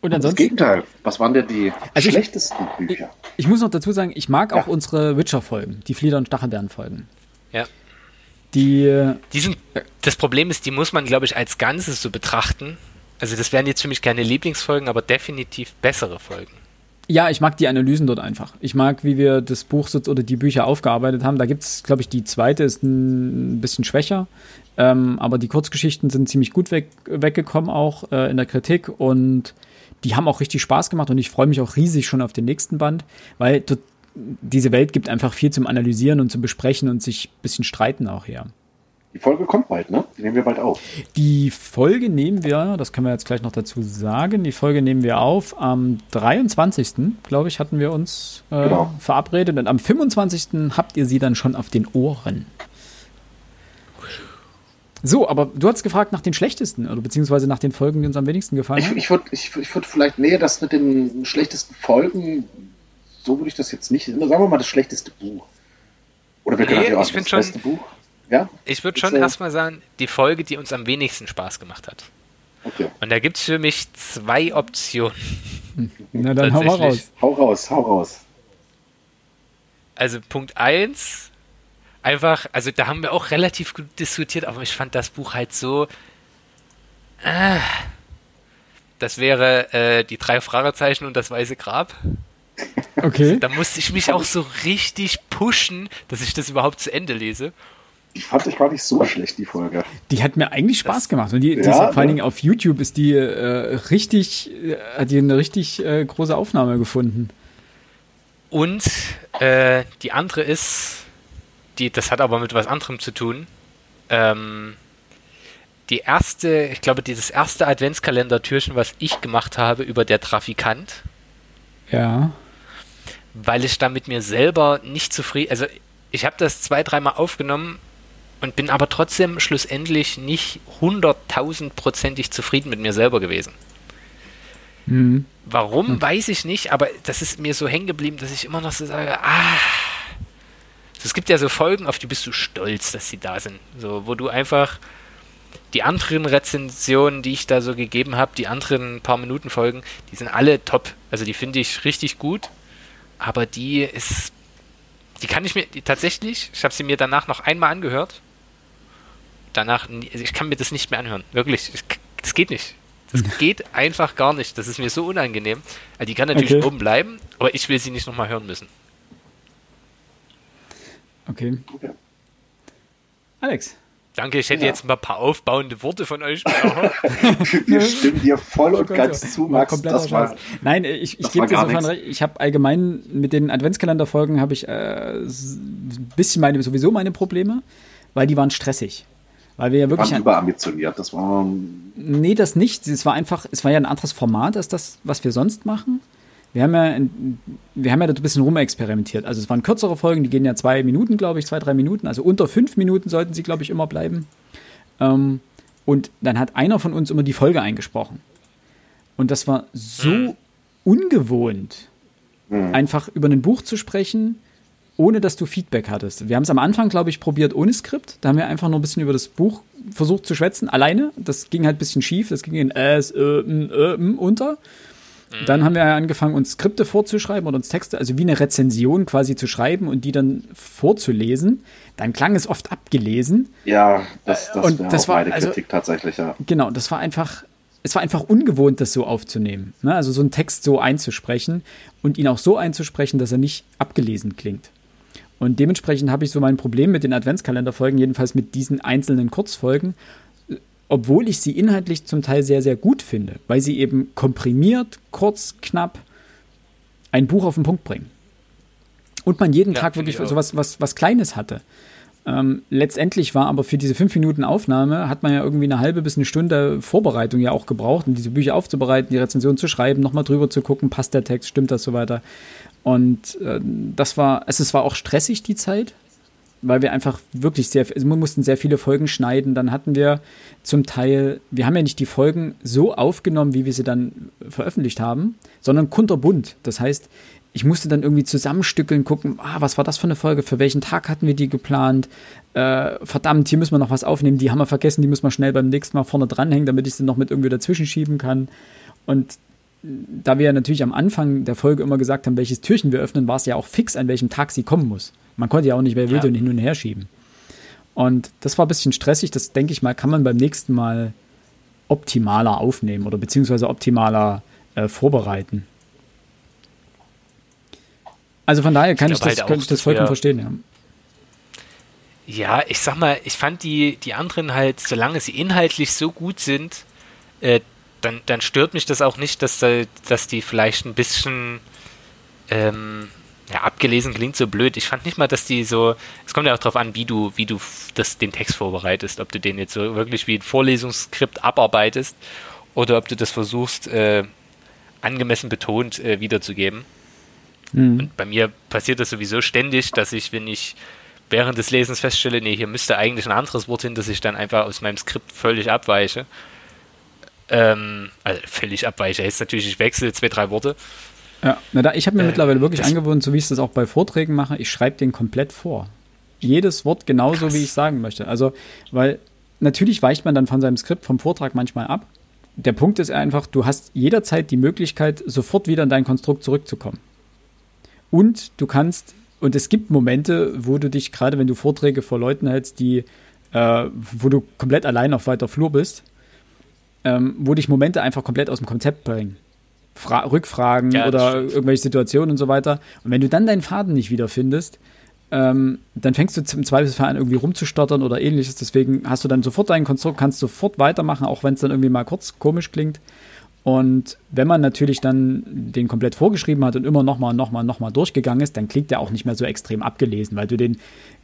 Und ansonsten, das Gegenteil. Was waren denn die also schlechtesten ich, Bücher? Ich, ich, muss noch dazu sagen, ich mag auch unsere Witcher-Folgen, die Flieder- und Stachelbeeren-Folgen. Ja. Die, die sind, das Problem ist, die muss man, glaube ich, als Ganzes so betrachten. Also das wären jetzt für mich keine Lieblingsfolgen, aber definitiv bessere Folgen. Ja, ich mag die Analysen dort einfach. Ich mag, wie wir das Buch oder die Bücher aufgearbeitet haben. Da gibt es, glaube ich, die zweite ist ein bisschen schwächer. Ähm, aber die Kurzgeschichten sind ziemlich gut weg, weggekommen auch äh, in der Kritik und die haben auch richtig Spaß gemacht und ich freue mich auch riesig schon auf den nächsten Band, weil diese Welt gibt einfach viel zum Analysieren und zum Besprechen und sich ein bisschen streiten auch her. Die Folge kommt bald, ne? Die nehmen wir bald auf. Die Folge nehmen wir, das können wir jetzt gleich noch dazu sagen, die Folge nehmen wir auf am 23. glaube ich, hatten wir uns äh, genau. verabredet und am 25. habt ihr sie dann schon auf den Ohren. So, aber du hast gefragt nach den schlechtesten oder beziehungsweise nach den Folgen, die uns am wenigsten gefallen haben. Ich, ich würde ich, ich würd vielleicht näher das mit den schlechtesten Folgen so würde ich das jetzt nicht. Sagen wir mal das schlechteste Buch. Oder wir können nee, auch das schon, beste Buch. Ja? Ich würde schon äh, erstmal sagen, die Folge, die uns am wenigsten Spaß gemacht hat. Okay. Und da gibt es für mich zwei Optionen. Na dann hau raus. Hau raus, hau raus. Also Punkt 1, einfach, also da haben wir auch relativ gut diskutiert, aber ich fand das Buch halt so. Äh, das wäre äh, die drei Fragezeichen und das weiße Grab. Okay. Da musste ich mich auch so richtig pushen, dass ich das überhaupt zu Ende lese. Die fand ich gar nicht so schlecht, die Folge. Die hat mir eigentlich Spaß Das- gemacht. Und die, die ist, Ja, vor allen ja. Dingen auf YouTube ist die äh, richtig, äh, hat die eine richtig äh, große Aufnahme gefunden. Und äh, die andere ist, die, das hat aber mit was anderem zu tun. Ähm, die erste, ich glaube, dieses erste Adventskalendertürchen, was ich gemacht habe über der Trafikant, Ja. weil ich da mit mir selber nicht zufrieden, also ich habe das zwei, dreimal aufgenommen und bin aber trotzdem schlussendlich nicht hunderttausendprozentig zufrieden mit mir selber gewesen. Mhm. Warum, weiß ich nicht, aber das ist mir so hängen geblieben, dass ich immer noch so sage, ah. Es gibt ja so Folgen, auf die bist du stolz, dass sie da sind. So, wo du einfach die anderen Rezensionen, die ich da so gegeben habe, die anderen paar Minuten Folgen, die sind alle top. Also die finde ich richtig gut, aber die ist, die kann ich mir die, tatsächlich, ich habe sie mir danach noch einmal angehört. Danach, also ich kann mir das nicht mehr anhören. Wirklich, ich, das geht nicht. Das geht einfach gar nicht. Das ist mir so unangenehm. Also die kann natürlich Okay. oben bleiben, aber ich will sie nicht nochmal hören müssen. Okay. Alex. Danke, ich hätte Ja. jetzt ein paar aufbauende Worte von euch. Wir stimmen dir voll und Oh Gott, ganz ja. zu, Max. Das war. Nein, äh, ich, ich das gebe dir sofern recht. Ich habe allgemein mit den Adventskalenderfolgen habe ich äh, ein bisschen meine, sowieso meine Probleme, weil die waren stressig. Weil wir ja wir wirklich. waren überambitioniert. Das war, nee, das nicht. Es war einfach, es war ja ein anderes Format als das, was wir sonst machen. Wir haben ja, ein- wir haben ja da ein bisschen rumexperimentiert. Also es waren kürzere Folgen, die gehen ja zwei Minuten, glaube ich, zwei, drei Minuten. Also unter fünf Minuten sollten sie, glaube ich, immer bleiben. Ähm, und dann hat einer von uns immer die Folge eingesprochen. Und das war so Mhm. ungewohnt, Mhm. einfach über ein Buch zu sprechen, ohne dass du Feedback hattest. Wir haben es am Anfang, glaube ich, probiert ohne Skript. Da haben wir einfach nur ein bisschen über das Buch versucht zu schwätzen, alleine. Das ging halt ein bisschen schief. Das ging in S, Ö, M, Ö, M unter. Dann haben wir angefangen, uns Skripte vorzuschreiben und uns Texte, also wie eine Rezension quasi zu schreiben und die dann vorzulesen. Dann klang es oft abgelesen. ja, das, das Und das auch war- meine also- Kritik tatsächlich, ja. Genau, das war einfach, es war einfach ungewohnt, das so aufzunehmen. Ne? Also so einen Text so einzusprechen und ihn auch so einzusprechen, dass er nicht abgelesen klingt. Und dementsprechend habe ich so mein Problem mit den Adventskalenderfolgen, jedenfalls mit diesen einzelnen Kurzfolgen, obwohl ich sie inhaltlich zum Teil sehr, sehr gut finde, weil sie eben komprimiert, kurz, knapp ein Buch auf den Punkt bringen. Und man jeden Ja, Tag wirklich so was, was, was Kleines hatte. Ähm, letztendlich war aber für diese fünf Minuten Aufnahme hat man ja irgendwie eine halbe bis eine Stunde Vorbereitung ja auch gebraucht, um diese Bücher aufzubereiten, die Rezension zu schreiben, nochmal drüber zu gucken, passt der Text, stimmt das so weiter. Und äh, das war, es es war auch stressig die Zeit, weil wir einfach wirklich sehr, also wir mussten sehr viele Folgen schneiden. Dann hatten wir zum Teil, wir haben ja nicht die Folgen so aufgenommen, wie wir sie dann veröffentlicht haben, sondern kunterbunt. Das heißt, ich musste dann irgendwie zusammenstückeln, gucken, ah, was war das für eine Folge, für welchen Tag hatten wir die geplant? Äh, verdammt, hier müssen wir noch was aufnehmen, die haben wir vergessen, die müssen wir schnell beim nächsten Mal vorne dranhängen, damit ich sie noch mit irgendwie dazwischen schieben kann. Und da wir ja natürlich am Anfang der Folge immer gesagt haben, welches Türchen wir öffnen, war es ja auch fix, an welchem Tag sie kommen muss. Man konnte ja auch nicht, will, Ja. und hin und her schieben. Und das war ein bisschen stressig. Das denke ich mal, kann man beim nächsten Mal optimaler aufnehmen oder beziehungsweise optimaler äh, vorbereiten. Also von daher kann ich, glaube das, halt auch, ich das vollkommen verstehen. Ja. Ja, ich sag mal, ich fand die, die anderen halt, solange sie inhaltlich so gut sind, äh, dann, dann stört mich das auch nicht, dass, da, dass die vielleicht ein bisschen ähm, ja, abgelesen klingt so blöd. Ich fand nicht mal, dass die so, es kommt ja auch darauf an, wie du, wie du das, den Text vorbereitest, ob du den jetzt so wirklich wie ein Vorlesungsskript abarbeitest oder ob du das versuchst, äh, angemessen betont äh, wiederzugeben. Mhm. Und bei mir passiert das sowieso ständig, dass ich, wenn ich während des Lesens feststelle, nee, hier müsste eigentlich ein anderes Wort hin, dass ich dann einfach aus meinem Skript völlig abweiche. Ähm, also völlig abweiche. Heißt natürlich, ich wechsle zwei, drei Worte. Ja, na da, ich habe mir Äh, mittlerweile wirklich angewöhnt, so wie ich das auch bei Vorträgen mache, ich schreibe den komplett vor. Jedes Wort genauso, Krass. wie ich sagen möchte. Also, weil natürlich weicht man dann von seinem Skript vom Vortrag manchmal ab. Der Punkt ist einfach, du hast jederzeit die Möglichkeit, sofort wieder in dein Konstrukt zurückzukommen. Und du kannst und es gibt Momente, wo du dich, gerade wenn du Vorträge vor Leuten hältst, die, äh, wo du komplett allein auf weiter Flur bist, ähm, wo dich Momente einfach komplett aus dem Konzept bringen. Fra Rückfragen ja, oder irgendwelche Situationen und so weiter. Und wenn du dann deinen Faden nicht wiederfindest, ähm, dann fängst du im Zweifelsfall an, irgendwie rumzustottern oder ähnliches. Deswegen hast du dann sofort dein Konstrukt, kannst sofort weitermachen, auch wenn es dann irgendwie mal kurz komisch klingt. Und wenn man natürlich dann den komplett vorgeschrieben hat und immer nochmal, nochmal, nochmal durchgegangen ist, dann klingt der auch nicht mehr so extrem abgelesen, weil du den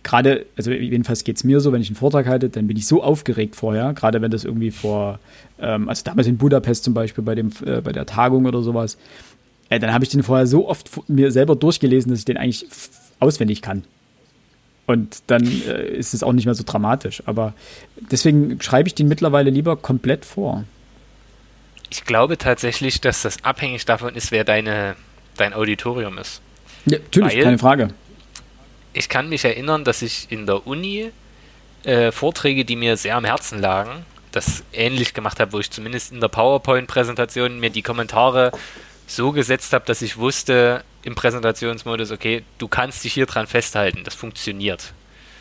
gerade, also jedenfalls geht es mir so, wenn ich einen Vortrag halte, dann bin ich so aufgeregt vorher, gerade wenn das irgendwie vor, ähm, also damals in Budapest zum Beispiel bei, dem, äh, bei der Tagung oder sowas, äh, dann habe ich den vorher so oft mir selber durchgelesen, dass ich den eigentlich auswendig kann. Und dann äh, ist es auch nicht mehr so dramatisch. Aber deswegen schreibe ich den mittlerweile lieber komplett vor. Ich glaube tatsächlich, dass das abhängig davon ist, wer deine, dein Auditorium ist. Ja, natürlich, Weil keine Frage. Ich kann mich erinnern, dass ich in der Uni äh, Vorträge, die mir sehr am Herzen lagen, das ähnlich gemacht habe, wo ich zumindest in der PowerPoint-Präsentation mir die Kommentare so gesetzt habe, dass ich wusste im Präsentationsmodus, okay, du kannst dich hier dran festhalten, das funktioniert.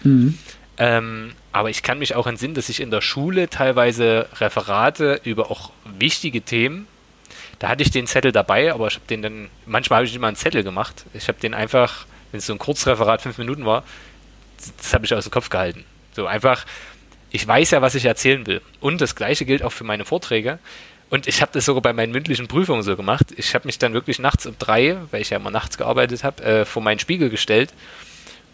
Mhm. Ähm, aber ich kann mich auch entsinnen, dass ich in der Schule teilweise Referate über auch wichtige Themen, da hatte ich den Zettel dabei, aber ich habe den dann, manchmal habe ich nicht mal einen Zettel gemacht. Ich habe den einfach, wenn es so ein Kurzreferat fünf Minuten war, das habe ich aus dem Kopf gehalten. So einfach, ich weiß ja, was ich erzählen will. Und das gleiche gilt auch für meine Vorträge. Und ich habe das sogar bei meinen mündlichen Prüfungen so gemacht. Ich habe mich dann wirklich nachts um drei, weil ich ja immer nachts gearbeitet habe, äh, vor meinen Spiegel gestellt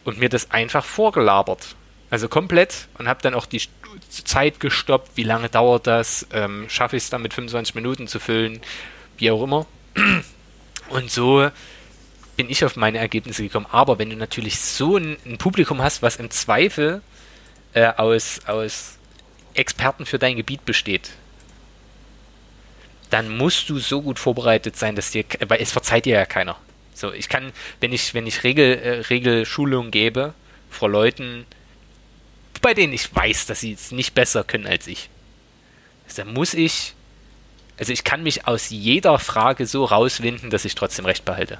und mir das einfach vorgelabert. Also komplett und habe dann auch die Zeit gestoppt, wie lange dauert das, ähm, schaffe ich es dann mit 25 Minuten zu füllen, wie auch immer. Und so bin ich auf meine Ergebnisse gekommen. Aber wenn du natürlich so ein, ein Publikum hast, was im Zweifel äh, aus, aus Experten für dein Gebiet besteht, dann musst du so gut vorbereitet sein, dass dir, weil es verzeiht dir ja keiner. So, ich kann, wenn ich, wenn ich Regel, äh, Regelschulung gebe vor Leuten, bei denen ich weiß, dass sie es nicht besser können als ich, dann muss ich, also ich kann mich aus jeder Frage so rauswinden, dass ich trotzdem recht behalte.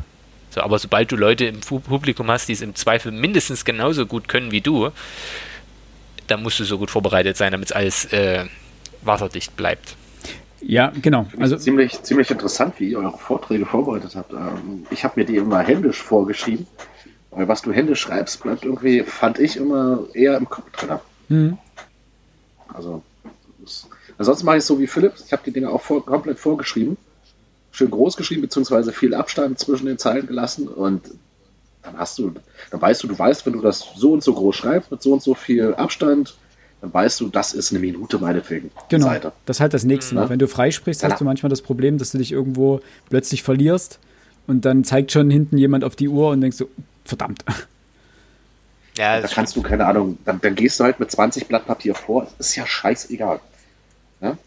So, aber sobald du Leute im Publikum hast, die es im Zweifel mindestens genauso gut können wie du, dann musst du so gut vorbereitet sein, damit es alles äh, wasserdicht bleibt. Ja, genau. Also ziemlich, ziemlich interessant, wie ihr eure Vorträge vorbereitet habt. Ähm, ich habe mir die immer händisch vorgeschrieben, weil was du händisch schreibst, bleibt irgendwie, fand ich immer eher im Kopf drin. Mhm. Also, ansonsten mache ich es so wie Philipp. Ich habe die Dinge auch vor, komplett vorgeschrieben, schön groß geschrieben, beziehungsweise viel Abstand zwischen den Zeilen gelassen und dann hast du, dann weißt du, du weißt, wenn du das so und so groß schreibst, mit so und so viel Abstand, dann weißt du, das ist eine Minute meinetwegen. Genau. Seite. Das ist halt das Nächste. Mhm. Wenn du freisprichst, hast du manchmal das Problem, dass du dich irgendwo plötzlich verlierst und dann zeigt schon hinten jemand auf die Uhr und denkst so, verdammt. Ja, da kannst du, keine Ahnung, dann, dann, gehst du halt mit 20 Blatt Papier vor, das ist ja scheißegal. Ja?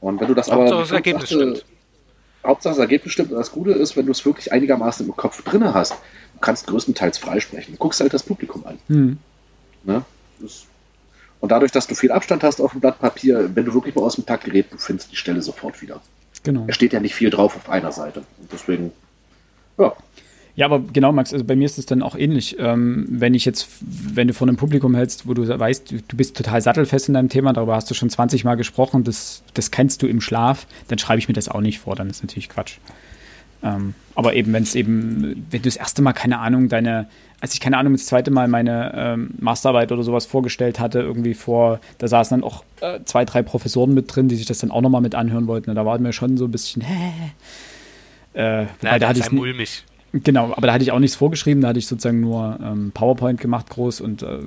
Und wenn du das Hauptsache aber. Das Ergebnis sagte, stimmt. Hauptsache das Ergebnis stimmt. Und das Gute ist, wenn du es wirklich einigermaßen im Kopf drin hast, du kannst größtenteils freisprechen. Du guckst halt das Publikum an. Hm. Ne? Das und dadurch, dass du viel Abstand hast auf dem Blatt Papier, wenn du wirklich mal aus dem Takt gerät, du findest die Stelle sofort wieder. Genau. Es steht ja nicht viel drauf auf einer Seite. Und deswegen, ja. Ja, aber genau, Max, also bei mir ist es dann auch ähnlich. Ähm, wenn ich jetzt, wenn du vor einem Publikum hältst, wo du weißt, du bist total sattelfest in deinem Thema, darüber hast du schon 20 Mal gesprochen, das, das kennst du im Schlaf, dann schreibe ich mir das auch nicht vor, dann ist natürlich Quatsch. Ähm, aber eben, wenn es eben, wenn du das erste Mal, keine Ahnung, deine, als ich, keine Ahnung, das zweite Mal meine ähm, Masterarbeit oder sowas vorgestellt hatte, irgendwie vor, da saßen dann auch äh, zwei, drei Professoren mit drin, die sich das dann auch nochmal mit anhören wollten. Und da war mir schon so ein bisschen, hä? Äh, wobei, da hatte ich mulmig. Genau, aber da hatte ich auch nichts vorgeschrieben, da hatte ich sozusagen nur ähm, PowerPoint gemacht groß und äh,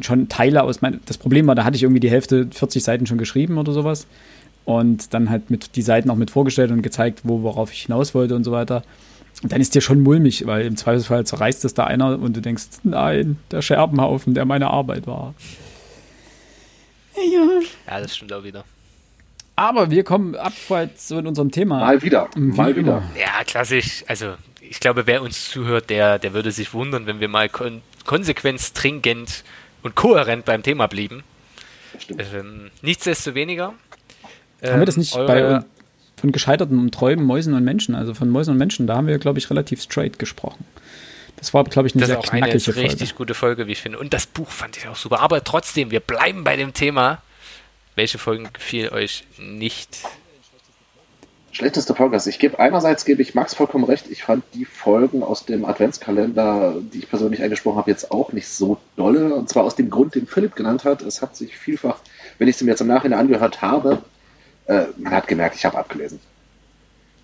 schon Teile aus meinem. Das Problem war, da hatte ich irgendwie die Hälfte, 40 Seiten schon geschrieben oder sowas und dann halt mit die Seiten auch mit vorgestellt und gezeigt, wo, worauf ich hinaus wollte und so weiter. Und dann ist dir schon mulmig, weil im Zweifelsfall zerreißt es da einer und du denkst, nein, der Scherbenhaufen, der meine Arbeit war. Ja, ja das stimmt auch wieder. Aber wir kommen ab so in unserem Thema. Mal wieder, mal wieder. Ja, klassisch. Also ich glaube, wer uns zuhört, der, der würde sich wundern, wenn wir mal kon konsequent, stringent und kohärent beim Thema blieben. Ähm, nichtsdestoweniger ähm, haben wir das nicht bei, von gescheiterten Träumen, Mäusen und Menschen, also von Mäusen und Menschen, da haben wir, glaube ich, relativ straight gesprochen. Das war, glaube ich, eine das sehr ist auch eine knackige richtig Folge. gute Folge, wie ich finde. Und das Buch fand ich auch super. Aber trotzdem, wir bleiben bei dem Thema. Welche Folgen gefiel euch nicht? Schlechteste Folge. Also ich gebe einerseits gebe ich Max vollkommen recht. Ich fand die Folgen aus dem Adventskalender, die ich persönlich eingesprochen habe, jetzt auch nicht so dolle. Und zwar aus dem Grund, den Philipp genannt hat. Es hat sich vielfach, wenn ich sie mir jetzt im Nachhinein angehört habe, äh, man hat gemerkt, ich habe abgelesen.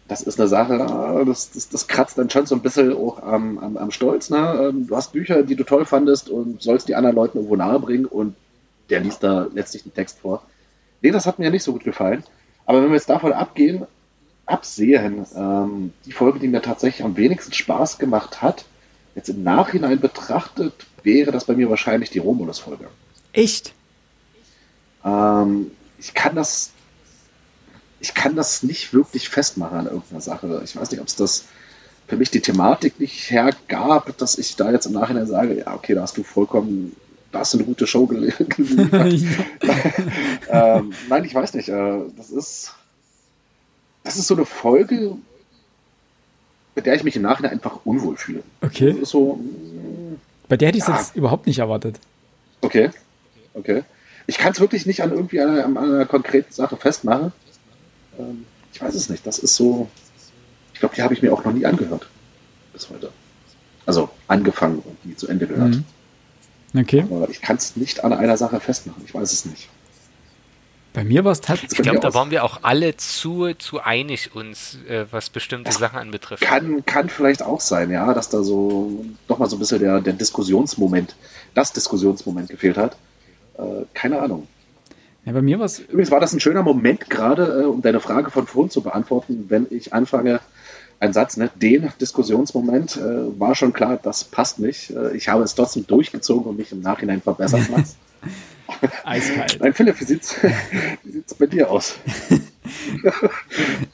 Das ist eine Sache, das, das, das kratzt dann schon so ein bisschen auch am, am, am Stolz. Ne? Ähm, Du hast Bücher, die du toll fandest und sollst die anderen Leuten irgendwo nahe bringen und der liest da letztlich den Text vor. Nee, das hat mir nicht so gut gefallen. Aber wenn wir jetzt davon abgehen, absehen, ähm, die Folge, die mir tatsächlich am wenigsten Spaß gemacht hat, jetzt im Nachhinein betrachtet, wäre das bei mir wahrscheinlich die Romulus-Folge. Echt? Ähm, ich kann das, ich kann das nicht wirklich festmachen an irgendeiner Sache. Ich weiß nicht, ob es das für mich die Thematik nicht hergab, dass ich da jetzt im Nachhinein sage, ja, okay, da hast du vollkommen, da hast du eine gute Show gel- geliefert. ähm, nein, ich weiß nicht. Äh, das ist, das ist so eine Folge, mit der ich mich im Nachhinein einfach unwohl fühle. Okay. So, Bei der hätte ich es Ja. jetzt überhaupt nicht erwartet. okay, okay. Ich kann es wirklich nicht an irgendwie einer, an einer konkreten Sache festmachen. Ähm, ich weiß es nicht. Das ist so, ich glaube, die habe ich mir auch noch nie angehört. Bis heute. Also angefangen und nie zu Ende gehört. Mhm. Okay. Aber ich kann es nicht an einer Sache festmachen. Ich weiß es nicht. Bei mir war es tatsächlich. Ich glaube, da waren wir auch alle zu, zu einig uns, äh, was bestimmte Sachen anbetrifft. Kann, kann vielleicht auch sein, ja, dass da so doch mal so ein bisschen der, der Diskussionsmoment, das Diskussionsmoment gefehlt hat. Äh, keine Ahnung. Ja, bei mir war es. Übrigens war das ein schöner Moment gerade, äh, um deine Frage von vorhin zu beantworten, wenn ich anfange, ein Satz, ne, den Diskussionsmoment, äh, war schon klar, das passt nicht. Äh, ich habe es trotzdem durchgezogen und mich im Nachhinein verbessert, Max. Eiskalt. Nein, Philipp, wie sieht's, wie sieht's bei dir aus?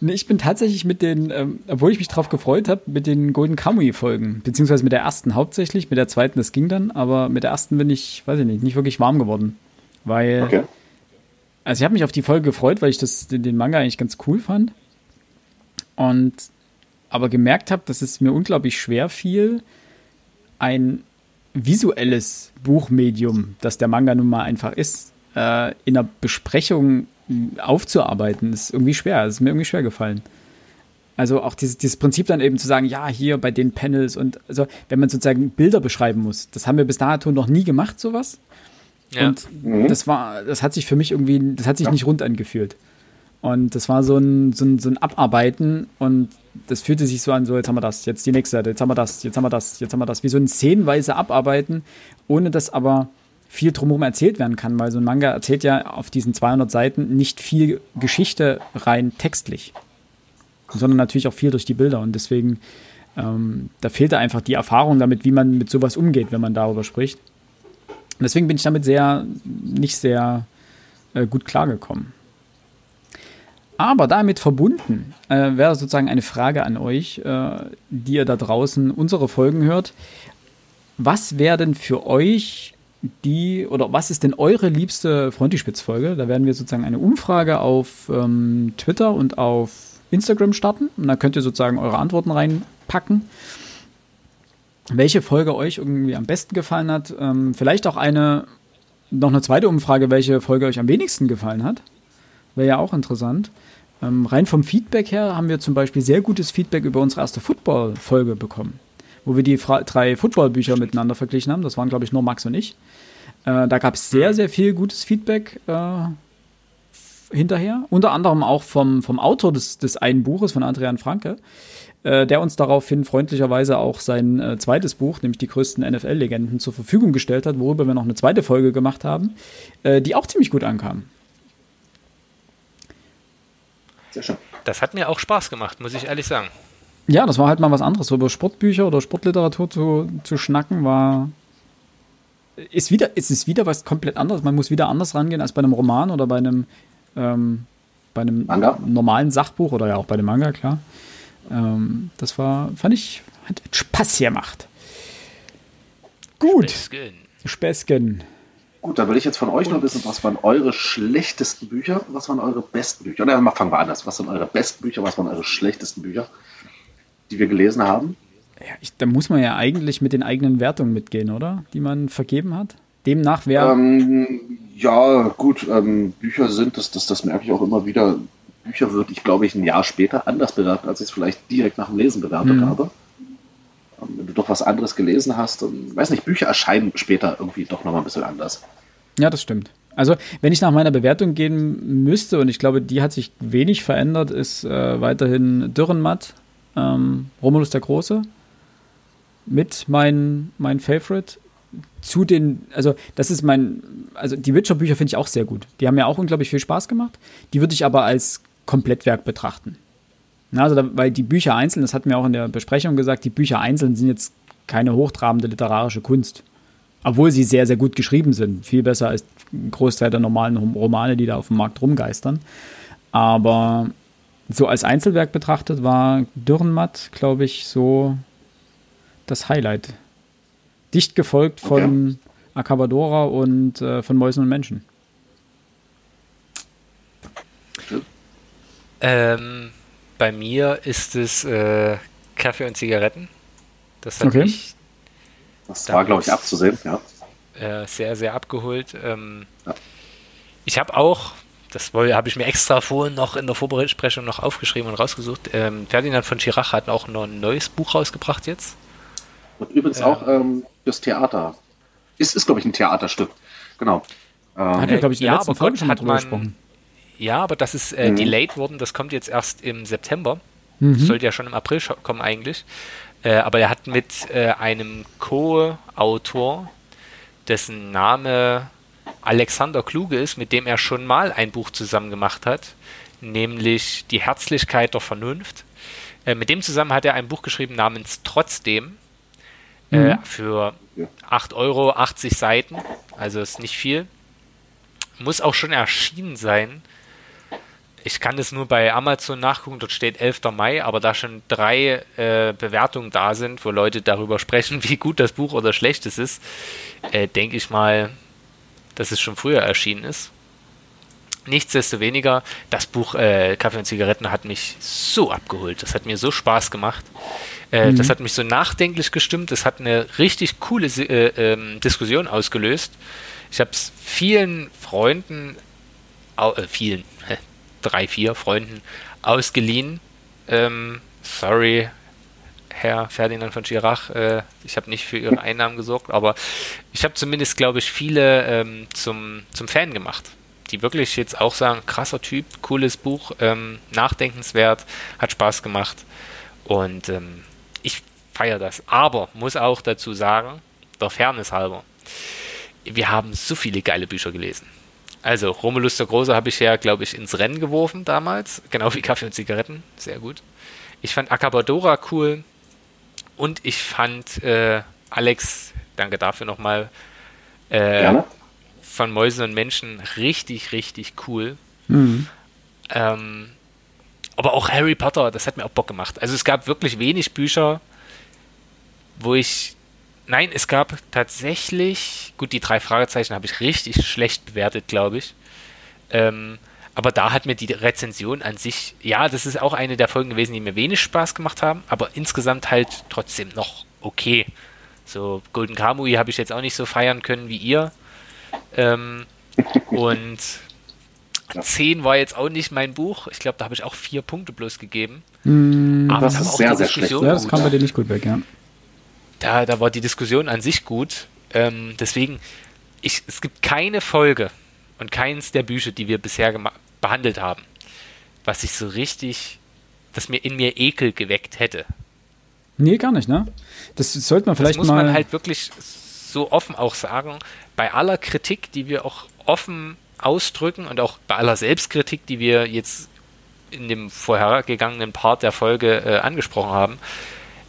Nee, ich bin tatsächlich mit den, ähm, obwohl ich mich drauf gefreut habe, mit den Golden Kamui-Folgen, beziehungsweise mit der ersten hauptsächlich, mit der zweiten, das ging dann, aber mit der ersten bin ich, weiß ich nicht, nicht wirklich warm geworden. Weil, Okay. also ich habe mich auf die Folge gefreut, weil ich das, den, den Manga eigentlich ganz cool fand. Und aber gemerkt habe, dass es mir unglaublich schwer fiel, ein visuelles Buchmedium, das der Manga nun mal einfach ist, äh, in einer Besprechung aufzuarbeiten, ist irgendwie schwer. Das ist mir irgendwie schwer gefallen. Also auch dieses, dieses Prinzip dann eben zu sagen, ja, hier bei den Panels und also wenn man sozusagen Bilder beschreiben muss, das haben wir bis dato noch nie gemacht, sowas. Ja. Und Mhm. das war, das hat sich für mich irgendwie, das hat sich nicht rund angefühlt. Und das war so ein, so, ein, so ein Abarbeiten und das fühlte sich so an, so jetzt haben wir das, jetzt die nächste Seite, jetzt haben wir das, jetzt haben wir das, jetzt haben wir das, wie so ein szenenweise Abarbeiten, ohne dass aber viel drumherum erzählt werden kann, weil so ein Manga erzählt ja auf diesen 200 Seiten nicht viel Geschichte rein textlich, sondern natürlich auch viel durch die Bilder und deswegen, ähm, da fehlte einfach die Erfahrung damit, wie man mit sowas umgeht, wenn man darüber spricht. Und deswegen bin ich damit sehr, nicht sehr äh, gut klargekommen. Aber damit verbunden äh, wäre sozusagen eine Frage an euch, äh, die ihr da draußen unsere Folgen hört. Was wäre denn für euch die, oder was ist denn eure liebste Frontispitz-Folge? Da werden wir sozusagen eine Umfrage auf ähm, Twitter und auf Instagram starten. Und da könnt ihr sozusagen eure Antworten reinpacken welche Folge euch irgendwie am besten gefallen hat. Ähm, vielleicht auch eine, noch eine zweite Umfrage, welche Folge euch am wenigsten gefallen hat. Wäre ja auch interessant. Ähm, rein vom Feedback her haben wir zum Beispiel sehr gutes Feedback über unsere erste Football-Folge bekommen, wo wir die Fra drei Football-Bücher miteinander verglichen haben. Das waren, glaube ich, nur Max und ich. Äh, da gab es sehr, sehr viel gutes Feedback äh, hinterher. Unter anderem auch vom, vom Autor des, des einen Buches, von Adrian Franke äh, der uns daraufhin freundlicherweise auch sein äh, zweites Buch, nämlich die größten NFL-Legenden, zur Verfügung gestellt hat, worüber wir noch eine zweite Folge gemacht haben, äh, die auch ziemlich gut ankam. Sehr schön. Das hat mir auch Spaß gemacht, muss ich ehrlich sagen. Ja, das war halt mal was anderes. So über Sportbücher oder Sportliteratur zu, zu schnacken, war. Ist wieder, ist es wieder was komplett anderes. Man muss wieder anders rangehen als bei einem Roman oder bei einem, ähm, bei einem Manga? normalen Sachbuch oder ja auch bei dem Manga, klar. Ähm, das war, fand ich, hat Spaß gemacht. Gut, Späßchen. Späßchen. Gut, dann will ich jetzt von euch noch wissen, was waren eure schlechtesten Bücher, was waren eure besten Bücher? Oder mal fangen wir anders. Was sind eure besten Bücher, was waren eure schlechtesten Bücher, die wir gelesen haben? Ja, ich, da muss man ja eigentlich mit den eigenen Wertungen mitgehen, oder? Die man vergeben hat. Demnach wäre. Ähm, ja, gut, ähm, Bücher sind, das, das, das merke ich auch immer wieder. Bücher würde ich, glaube ich, ein Jahr später anders bewerten, als ich es vielleicht direkt nach dem Lesen bewertet mhm. habe. Ähm, wenn du doch was anderes gelesen hast, und, weiß nicht, Bücher erscheinen später irgendwie doch nochmal ein bisschen anders. Ja, das stimmt. Also, wenn ich nach meiner Bewertung gehen müsste, und ich glaube, die hat sich wenig verändert, ist äh, weiterhin Dürrenmatt, ähm, Romulus der Große, mit mein, mein Favorite. Zu den, also das ist mein, also die Witcher-Bücher finde ich auch sehr gut. Die haben mir auch unglaublich viel Spaß gemacht. Die würde ich aber als Komplettwerk betrachten. Also, da, weil die Bücher einzeln, das hatten wir auch in der Besprechung gesagt, die Bücher einzeln sind jetzt keine hochtrabende literarische Kunst. Obwohl sie sehr, sehr gut geschrieben sind. Viel besser als ein Großteil der normalen Romane, die da auf dem Markt rumgeistern. Aber so als Einzelwerk betrachtet war Dürrenmatt, glaube ich, so das Highlight. Dicht gefolgt von okay. Acabadora und äh, von Mäusen und Menschen. Ähm, bei mir ist es äh, Kaffee und Zigaretten. Das hat okay. mich. Das war, glaube ich, abzusehen, ja. Äh, sehr, sehr abgeholt. Ähm, ja. Ich habe auch, das habe ich mir extra vorhin noch in der Vorbesprechung noch aufgeschrieben und rausgesucht. Ähm, Ferdinand von Schirach hat auch noch ein neues Buch rausgebracht jetzt. Und übrigens ähm, auch ähm, das Theater. Ist, ist glaube ich, ein Theaterstück. Genau. Ähm, hat ja, glaube ich, in der ja, letzten Folge schon mal drüber gesprochen. Ja, aber das ist äh, mhm. delayed worden. Das kommt jetzt erst im September. Mhm. sollte ja schon im April kommen eigentlich. Äh, aber er hat mit äh, einem Co-Autor, dessen Name Alexander Kluge ist, mit dem er schon mal ein Buch zusammen gemacht hat, nämlich Die Herzlichkeit der Vernunft. Äh, mit dem zusammen hat er ein Buch geschrieben namens Trotzdem äh, mhm. für 8 Euro, 80 Seiten, also ist nicht viel. Muss auch schon erschienen sein. Ich kann das nur bei Amazon nachgucken, dort steht 11. Mai, aber da schon drei äh, Bewertungen da sind, wo Leute darüber sprechen, wie gut das Buch oder schlecht es ist, äh, denke ich mal, dass es schon früher erschienen ist. Nichtsdestoweniger, das Buch äh, Kaffee und Zigaretten hat mich so abgeholt. Das hat mir so Spaß gemacht. Äh, mhm. Das hat mich so nachdenklich gestimmt. Das hat eine richtig coole äh, ähm, Diskussion ausgelöst. Ich habe es vielen Freunden, äh, vielen, drei, vier Freunden ausgeliehen. Ähm, sorry, Herr Ferdinand von Schirach, äh, ich habe nicht für Ihre Einnahmen gesorgt, aber ich habe zumindest, glaube ich, viele ähm, zum, zum Fan gemacht, die wirklich jetzt auch sagen, krasser Typ, cooles Buch, ähm, nachdenkenswert, hat Spaß gemacht und ähm, ich feiere das. Aber muss auch dazu sagen, der Fairness halber, wir haben so viele geile Bücher gelesen. Also, Romulus der Große habe ich ja, glaube ich, ins Rennen geworfen damals. Genau wie Kaffee und Zigaretten. Sehr gut. Ich fand Acabadora cool. Und ich fand äh, Alex, danke dafür nochmal, äh, von Mäusen und Menschen richtig, richtig cool. Mhm. Ähm, aber auch Harry Potter, das hat mir auch Bock gemacht. Also es gab wirklich wenig Bücher, wo ich Nein, es gab tatsächlich, gut, die drei Fragezeichen habe ich richtig schlecht bewertet, glaube ich. Ähm, aber da hat mir die Rezension an sich, ja, das ist auch eine der Folgen gewesen, die mir wenig Spaß gemacht haben, aber insgesamt halt trotzdem noch okay. So, Golden Kamui habe ich jetzt auch nicht so feiern können wie ihr. Ähm, und 10 war jetzt auch nicht mein Buch. Ich glaube, da habe ich auch vier Punkte bloß gegeben. Mm, aber das ist sehr, sehr schlecht. Ja, das kam bei dir nicht gut weg, ja da, da war die Diskussion an sich gut. Ähm, deswegen, ich, es gibt keine Folge und keins der Bücher, die wir bisher behandelt haben, was ich so richtig, das mir in mir Ekel geweckt hätte. Nee, gar nicht, ne? Das sollte man vielleicht mal. Das muss man halt wirklich so offen auch sagen. Bei aller Kritik, die wir auch offen ausdrücken und auch bei aller Selbstkritik, die wir jetzt in dem vorhergegangenen Part der Folge äh, angesprochen haben,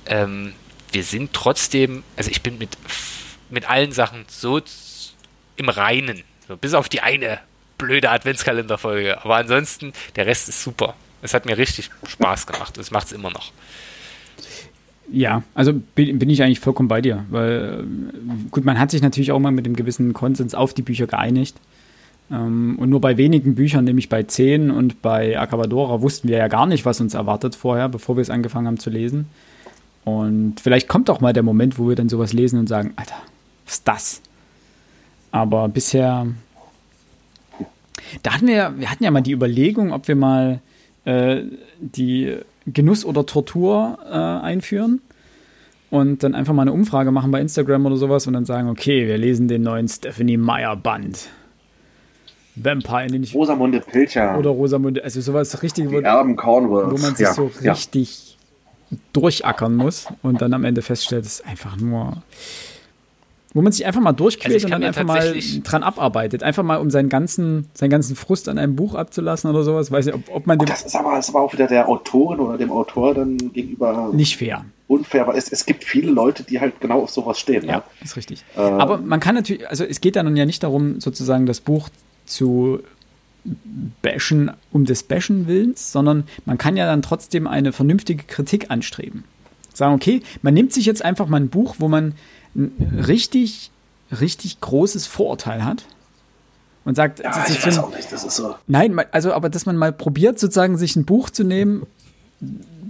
ähm, wir sind trotzdem, also ich bin mit, mit allen Sachen so im Reinen. So, bis auf die eine blöde Adventskalenderfolge. Aber ansonsten, der Rest ist super. Es hat mir richtig Spaß gemacht und es macht es immer noch. Ja, also bin, bin, ich eigentlich vollkommen bei dir, weil gut, man hat sich natürlich auch mal mit dem gewissen Konsens auf die Bücher geeinigt. Ähm, und nur bei wenigen Büchern, nämlich bei 10 und bei Acabadora, wussten wir ja gar nicht, was uns erwartet vorher, bevor wir es angefangen haben zu lesen. Und vielleicht kommt auch mal der Moment, wo wir dann sowas lesen und sagen, Alter, was ist das? Aber bisher, da hatten wir, wir hatten ja mal die Überlegung, ob wir mal äh, die Genuss oder Tortur äh, einführen und dann einfach mal eine Umfrage machen bei Instagram oder sowas und dann sagen, okay, wir lesen den neuen Stephanie Meyer Band. Vampire den ich, Rosamunde Pilcher. Oder Rosamunde, also sowas richtig, die Erben Cornwalls. wo man sich ja, so richtig durchackern muss und dann am Ende feststellt, es ist einfach nur wo man sich einfach mal durchquält Also und dann einfach mal dran abarbeitet. Einfach mal, um seinen ganzen, seinen ganzen Frust an einem Buch abzulassen oder sowas. Weiß nicht, ob, ob man dem Das ist aber, das ist aber auch wieder der Autorin oder dem Autor dann gegenüber nicht fair. unfair, weil es, es gibt viele Leute, die halt genau auf sowas stehen. Ja, Ja. ist richtig. Äh, Aber man kann natürlich, also es geht dann ja nicht darum, sozusagen das Buch zu bashen um des Bashen Willens, sondern man kann ja dann trotzdem eine vernünftige Kritik anstreben. Sagen, okay, man nimmt sich jetzt einfach mal ein Buch, wo man ein richtig, richtig großes Vorurteil hat und sagt, Ja, ich weiß auch nicht, das ist so. Nein, also aber dass man mal probiert, sozusagen sich ein Buch zu nehmen,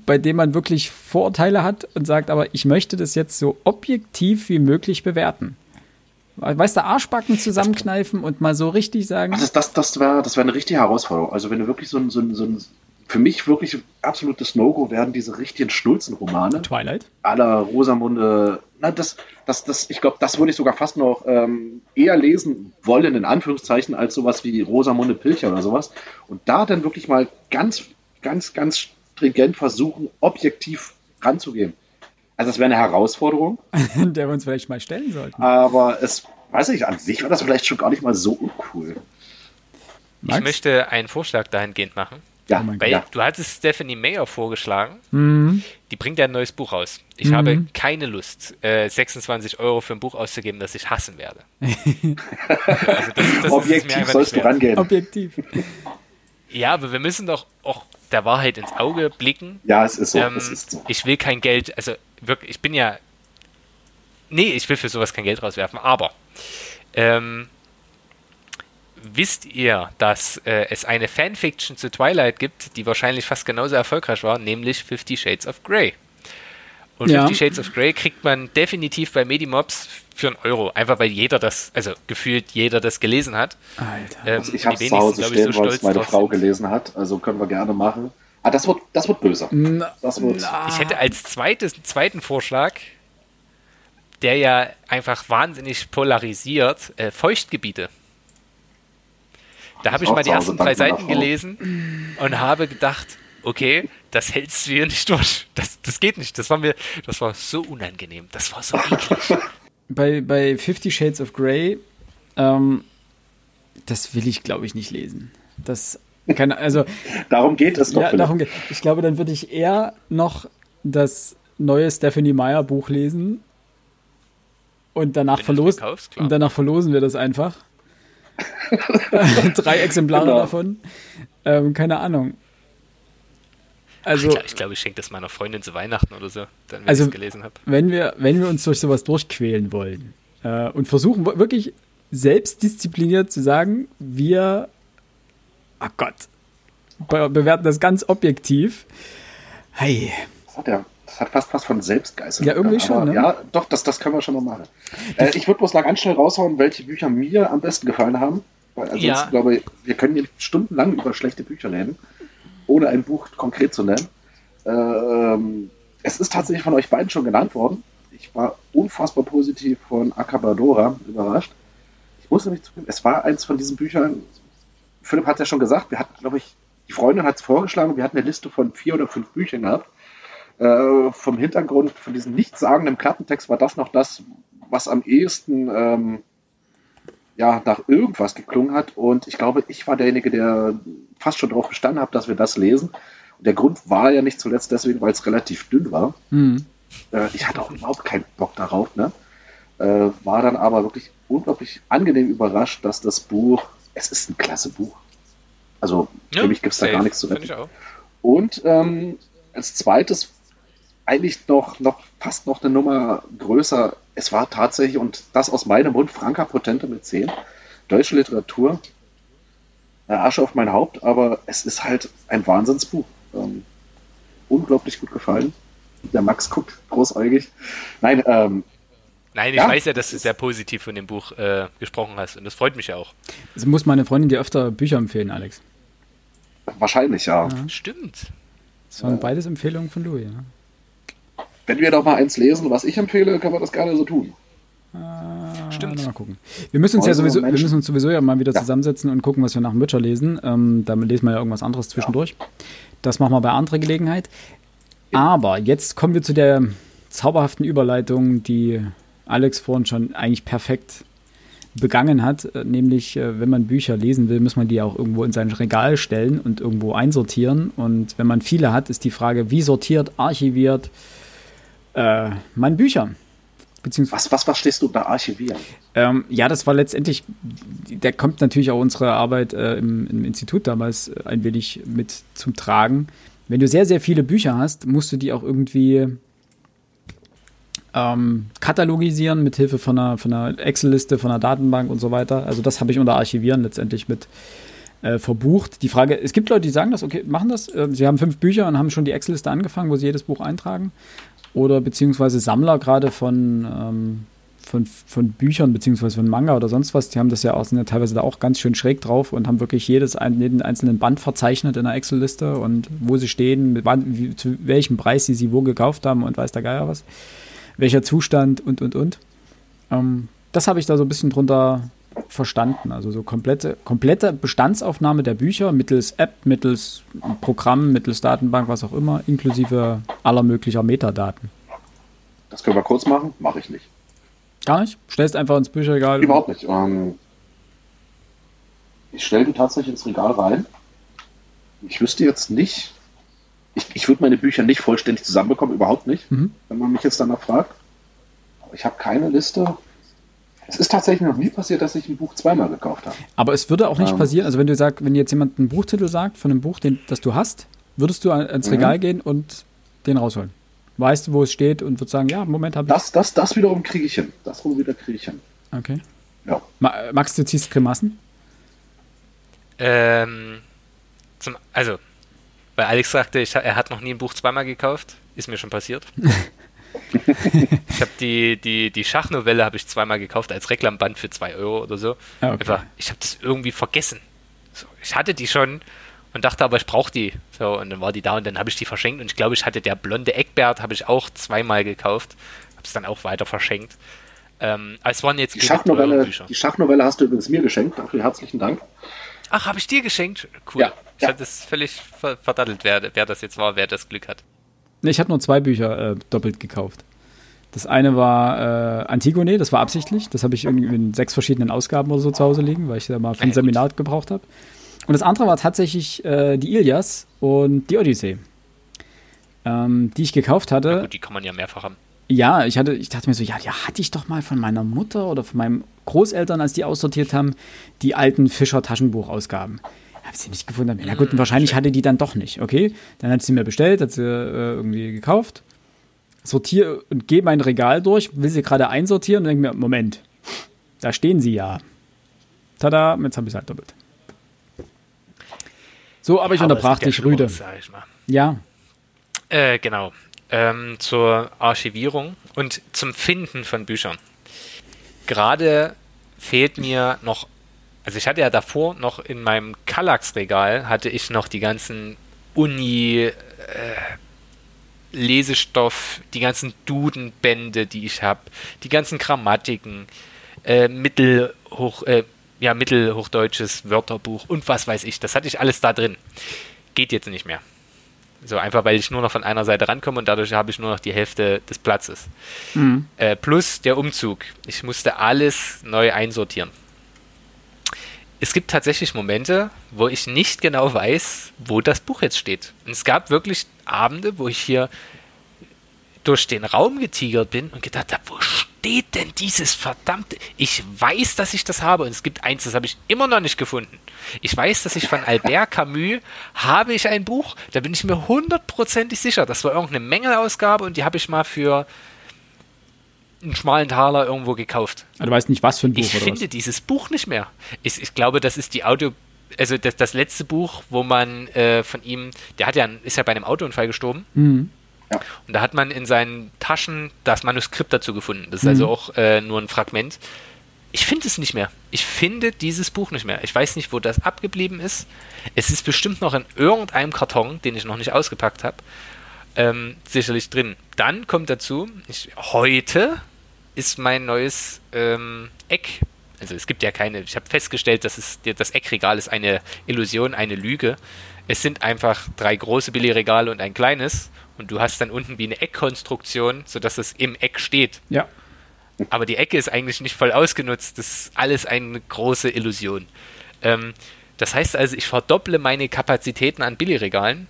bei dem man wirklich Vorurteile hat und sagt, aber ich möchte das jetzt so objektiv wie möglich bewerten. Weißt du, Arschbacken zusammenkneifen und mal so richtig sagen, Das, das, das wäre das wär eine richtige Herausforderung. Also wenn du wirklich so ein, so ein, so ein für mich wirklich absolutes No-Go werden diese richtigen Schnulzenromane Twilight. aller Rosamunde. Na, das, das, das, ich glaube, das würde ich sogar fast noch ähm, eher lesen wollen, in Anführungszeichen, als sowas wie Rosamunde Pilcher oder sowas. Und da dann wirklich mal ganz, ganz, ganz stringent versuchen, objektiv ranzugehen. Also das wäre eine Herausforderung, der wir uns vielleicht mal stellen sollten. aber es, weiß ich, an sich war das vielleicht schon gar nicht mal so uncool. Ich Max? möchte einen Vorschlag dahingehend machen. Ja, Oh mein Weil ja. du hattest Stephanie Mayer vorgeschlagen. Mhm. Die bringt ja ein neues Buch raus. Ich Mhm. habe keine Lust, äh, 26 Euro für ein Buch auszugeben, das ich hassen werde. also das, das ist es mir Objektiv einfach sollst nicht du rangehen. Objektiv. Ja, aber wir müssen doch auch der Wahrheit ins Auge blicken. Ja, es ist so. Ähm, es ist so. Ich will kein Geld, also wirklich, ich bin ja. Nee, ich will für sowas kein Geld rauswerfen, aber ähm, wisst ihr, dass äh, es eine Fanfiction zu Twilight gibt, die wahrscheinlich fast genauso erfolgreich war, nämlich Fifty Shades of Grey. Und Ja. Fifty Shades of Grey kriegt man definitiv bei Medimobs für einen Euro, einfach weil jeder das, also gefühlt jeder das gelesen hat. Alter. Ähm, Also ich habe es zu Hause ich, stehen, so weil es stolz meine Frau sind. gelesen hat. Also können wir gerne machen. Ah, das wird, das wird böse. Na, Das wird. Ich hätte als zweites, zweiten Vorschlag, der ja einfach wahnsinnig polarisiert, äh, Feuchtgebiete. Da habe ich auch mal die ersten drei Seiten gelesen und habe gedacht, okay, das hältst du hier nicht durch. Das, das geht nicht. Das war mir, das war so unangenehm. Das war so eklig. bei, bei Fifty Shades of Grey, ähm, das will ich, glaube ich, nicht lesen. Das kann, also, Darum geht es doch. ja, darum geht. Ich glaube, dann würde ich eher noch das neue Stephanie Meyer Buch lesen und danach verlosen. kaufst. Und danach verlosen wir das einfach. Drei Exemplare Genau. davon. Ähm, keine Ahnung. Also, ich glaube, ich, schenke das meiner Freundin zu Weihnachten oder so, dann, wenn Also- ich es gelesen habe. wenn wir, wenn wir uns durch sowas durchquälen wollen äh, und versuchen wirklich selbstdiszipliniert zu sagen, wir, ach Gott, be bewerten das ganz objektiv. Hey, Das hat, ja, das hat fast was von Selbstgeißel. Ja, irgendwie schon, ne? Ja, doch, das, das können wir schon noch machen. Äh, ich würde bloß mal ganz schnell raushauen, welche Bücher mir am besten gefallen haben. Weil ansonsten Ja. glaube ich, wir können hier stundenlang über schlechte Bücher reden, ohne ein Buch konkret zu nennen. Ähm, es ist tatsächlich von euch beiden schon genannt worden. Ich war unfassbar positiv von Acabadora überrascht. Ich muss nämlich zugeben, es war eins von diesen Büchern, Philipp hat ja schon gesagt, wir hatten, glaube ich, die Freundin hat es vorgeschlagen, wir hatten eine Liste von vier oder fünf Büchern gehabt. Äh, vom Hintergrund, von diesem nichtssagenden Klappentext war das noch das, was am ehesten ähm, ja, nach irgendwas geklungen hat. Und ich glaube, ich war derjenige, der fast schon darauf bestanden hat, dass wir das lesen. Und der Grund war ja nicht zuletzt deswegen, weil es relativ dünn war. hm, Äh, ich hatte auch überhaupt keinen Bock darauf. Ne? Äh, war dann aber wirklich unglaublich angenehm überrascht, dass das Buch, es ist ein klasse Buch. Also für mich gibt es da gar nichts zu retten. Und ähm, als zweites eigentlich noch, noch fast noch eine Nummer größer. Es war tatsächlich, und das aus meinem Mund, Franka Potente mit 10. Deutsche Literatur. Äh, Asche auf mein Haupt, aber es ist halt ein Wahnsinnsbuch. Ähm, unglaublich gut gefallen. Der Max guckt großäugig. Nein, ähm, Nein, ich ja, weiß ja, dass du sehr positiv von dem Buch äh, gesprochen hast und das freut mich ja auch. Also muss meine Freundin dir öfter Bücher empfehlen, Alex. Wahrscheinlich, ja. ja. Stimmt. Das waren beides Empfehlungen von Louis. Ja. Wenn wir doch mal eins lesen, was ich empfehle, können wir das gerne so tun. Äh, Stimmt. Mal gucken. Wir müssen uns also, ja sowieso, wir müssen uns sowieso ja mal wieder ja. zusammensetzen und gucken, was wir nach dem Witcher lesen. Ähm, damit lesen wir ja irgendwas anderes zwischendurch. Ja. Das machen wir bei anderer Gelegenheit. Aber jetzt kommen wir zu der zauberhaften Überleitung, die Alex vorhin schon eigentlich perfekt begangen hat, äh, nämlich äh, wenn man Bücher lesen will, muss man die auch irgendwo in sein Regal stellen und irgendwo einsortieren. Und wenn man viele hat, ist die Frage, wie sortiert, archiviert äh, man Bücher? was, was verstehst du unter archivieren? Ähm, ja, das war letztendlich, da kommt natürlich auch unsere Arbeit äh, im, im, Institut damals äh, ein wenig mit zum Tragen. Wenn du sehr, sehr viele Bücher hast, musst du die auch irgendwie ähm, katalogisieren mit Hilfe von einer, von einer Excel-Liste, von einer Datenbank und so weiter. Also das habe ich unter Archivieren letztendlich mit äh, verbucht. Die Frage, es gibt Leute, die sagen das, okay, machen das. Äh, sie haben fünf Bücher und haben schon die Excel-Liste angefangen, wo sie jedes Buch eintragen. Oder beziehungsweise Sammler gerade von, ähm, von, von Büchern, beziehungsweise von Manga oder sonst was, die haben das ja auch, sind ja teilweise da auch ganz schön schräg drauf und haben wirklich jedes, jeden einzelnen Band verzeichnet in der Excel-Liste und wo sie stehen, mit, wie, zu welchem Preis sie sie wo gekauft haben und weiß der Geier was welcher Zustand und, und, und. Ähm, das habe ich da so ein bisschen drunter verstanden. Also so komplette, komplette Bestandsaufnahme der Bücher mittels App, mittels Programm, mittels Datenbank, was auch immer, inklusive aller möglicher Metadaten. Das können wir kurz machen, mache ich nicht. Gar nicht? Stellst einfach ins Bücherregal? Überhaupt nicht. Ähm, ich stelle die tatsächlich ins Regal rein. Ich wüsste jetzt nicht, ich, ich würde meine Bücher nicht vollständig zusammenbekommen, überhaupt nicht, mhm. wenn man mich jetzt danach fragt. Aber ich habe keine Liste. Es ist tatsächlich noch nie passiert, dass ich ein Buch zweimal gekauft habe. Aber es würde auch nicht ähm, passieren, also wenn du sagst, wenn jetzt jemand einen Buchtitel sagt von einem Buch, den, das du hast, würdest du ins mhm. Regal gehen und den rausholen. Weißt du, wo es steht und würdest sagen, ja, Moment habe ich. Das, das, das wiederum kriege ich hin. Das wiederum wieder kriege ich hin. Okay. Ja. Max, du ziehst Grimassen? Ähm, zum, also weil Alex sagte, ich, er hat noch nie ein Buch zweimal gekauft. Ist mir schon passiert. ich habe die, die, die Schachnovelle habe ich zweimal gekauft als Reklamband für 2 Euro oder so. Ah, okay. Einfach, ich habe das irgendwie vergessen. So, ich hatte die schon und dachte aber, ich brauche die. So, und dann war die da und dann habe ich die verschenkt. Und ich glaube, ich hatte der blonde Eckbert, habe ich auch zweimal gekauft. Habe es dann auch weiter verschenkt. Ähm, es waren jetzt die Schachnovelle, die Schachnovelle hast du übrigens mir geschenkt. Dafür herzlichen Dank. Ach, habe ich dir geschenkt? Cool. Ja, ich ja. hatte es völlig verdattelt, wer, wer das jetzt war, wer das Glück hat. Ich habe nur zwei Bücher äh, doppelt gekauft. Das eine war äh, Antigone, das war absichtlich. Das habe ich irgendwie in sechs verschiedenen Ausgaben oder so zu Hause liegen, weil ich da mal für ein Seminar gebraucht habe. Und das andere war tatsächlich äh, die Ilias und die Odyssee, ähm, die ich gekauft hatte. Ja, gut, die kann man ja mehrfach haben. Ja, ich hatte, ich dachte mir so, ja, ja, hatte ich doch mal von meiner Mutter oder von meinem Großeltern, als die aussortiert haben, die alten Fischer-Taschenbuchausgaben. Habe sie nicht gefunden. Ja gut, hm, wahrscheinlich hatte die dann doch nicht. Okay, dann hat sie mir bestellt, hat sie äh, irgendwie gekauft. Sortiere und gehe mein Regal durch, will sie gerade einsortieren und denke mir, Moment, da stehen sie ja. Tada, jetzt habe ich es halt doppelt. So, aber ich ja, unterbrach dich rüde. Ja. Äh, genau. Ähm, zur Archivierung und zum Finden von Büchern gerade fehlt mir noch, also ich hatte ja davor noch in meinem Kallax-Regal, hatte ich noch die ganzen Uni, äh, Lesestoff, die ganzen Dudenbände, die ich habe, die ganzen Grammatiken, äh, Mittelhoch, äh, ja, mittelhochdeutsches Wörterbuch und was weiß ich. Das hatte ich alles da drin. Geht jetzt nicht mehr. So einfach, weil ich nur noch von einer Seite rankomme und dadurch habe ich nur noch die Hälfte des Platzes. Mhm. Äh, plus der Umzug. Ich musste alles neu einsortieren. Es gibt tatsächlich Momente, wo ich nicht genau weiß, wo das Buch jetzt steht. Und es gab wirklich Abende, wo ich hier durch den Raum getigert bin und gedacht habe, wo steht denn dieses verdammte? Ich weiß, dass ich das habe und es gibt eins, das habe ich immer noch nicht gefunden. Ich weiß, dass ich von Albert Camus habe ich ein Buch, da bin ich mir hundertprozentig sicher. Das war irgendeine Mängelausgabe und die habe ich mal für einen schmalen Taler irgendwo gekauft. Aber du weißt nicht, was für ein Buch Ich finde was? dieses Buch nicht mehr. Ich, ich glaube, das ist die Audio also das, das letzte Buch, wo man äh, von ihm, der hat ja, ist ja bei einem Autounfall gestorben. Mhm. Ja. Und da hat man in seinen Taschen das Manuskript dazu gefunden. Das ist also mhm. also auch äh, nur ein Fragment. Ich finde es nicht mehr. Ich finde dieses Buch nicht mehr. Ich weiß nicht, wo das abgeblieben ist. Es ist bestimmt noch in irgendeinem Karton, den ich noch nicht ausgepackt habe, ähm, sicherlich drin. Dann kommt dazu, ich, heute ist mein neues ähm, Eck. Also es gibt ja keine, ich habe festgestellt, dass es, das Eckregal ist eine Illusion, eine Lüge. Es sind einfach drei große Billigregale und ein kleines und du hast dann unten wie eine Eckkonstruktion, sodass es im Eck steht. Ja. Aber die Ecke ist eigentlich nicht voll ausgenutzt. Das ist alles eine große Illusion. Ähm, das heißt also, ich verdopple meine Kapazitäten an Billigregalen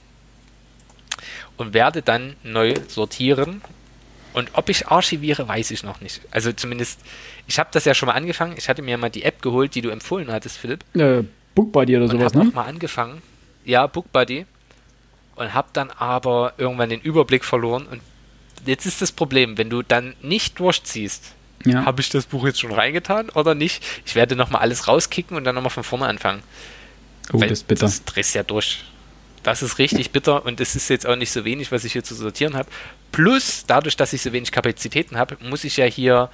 und werde dann neu sortieren. Und ob ich archiviere, weiß ich noch nicht. Also zumindest, ich habe das ja schon mal angefangen. Ich hatte mir mal die App geholt, die du empfohlen hattest, Philipp. Äh, BookBuddy oder sowas, ne? mal angefangen. Ja, BookBuddy und habe dann aber irgendwann den Überblick verloren. Und jetzt ist das Problem, wenn du dann nicht durchziehst, ja. habe ich das Buch jetzt schon reingetan oder nicht? Ich werde nochmal alles rauskicken und dann nochmal von vorne anfangen. Oh, Weil das ist bitter. Das drehst ja durch. Das ist richtig bitter und es ist jetzt auch nicht so wenig, was ich hier zu sortieren habe. Plus, dadurch, dass ich so wenig Kapazitäten habe, muss ich ja hier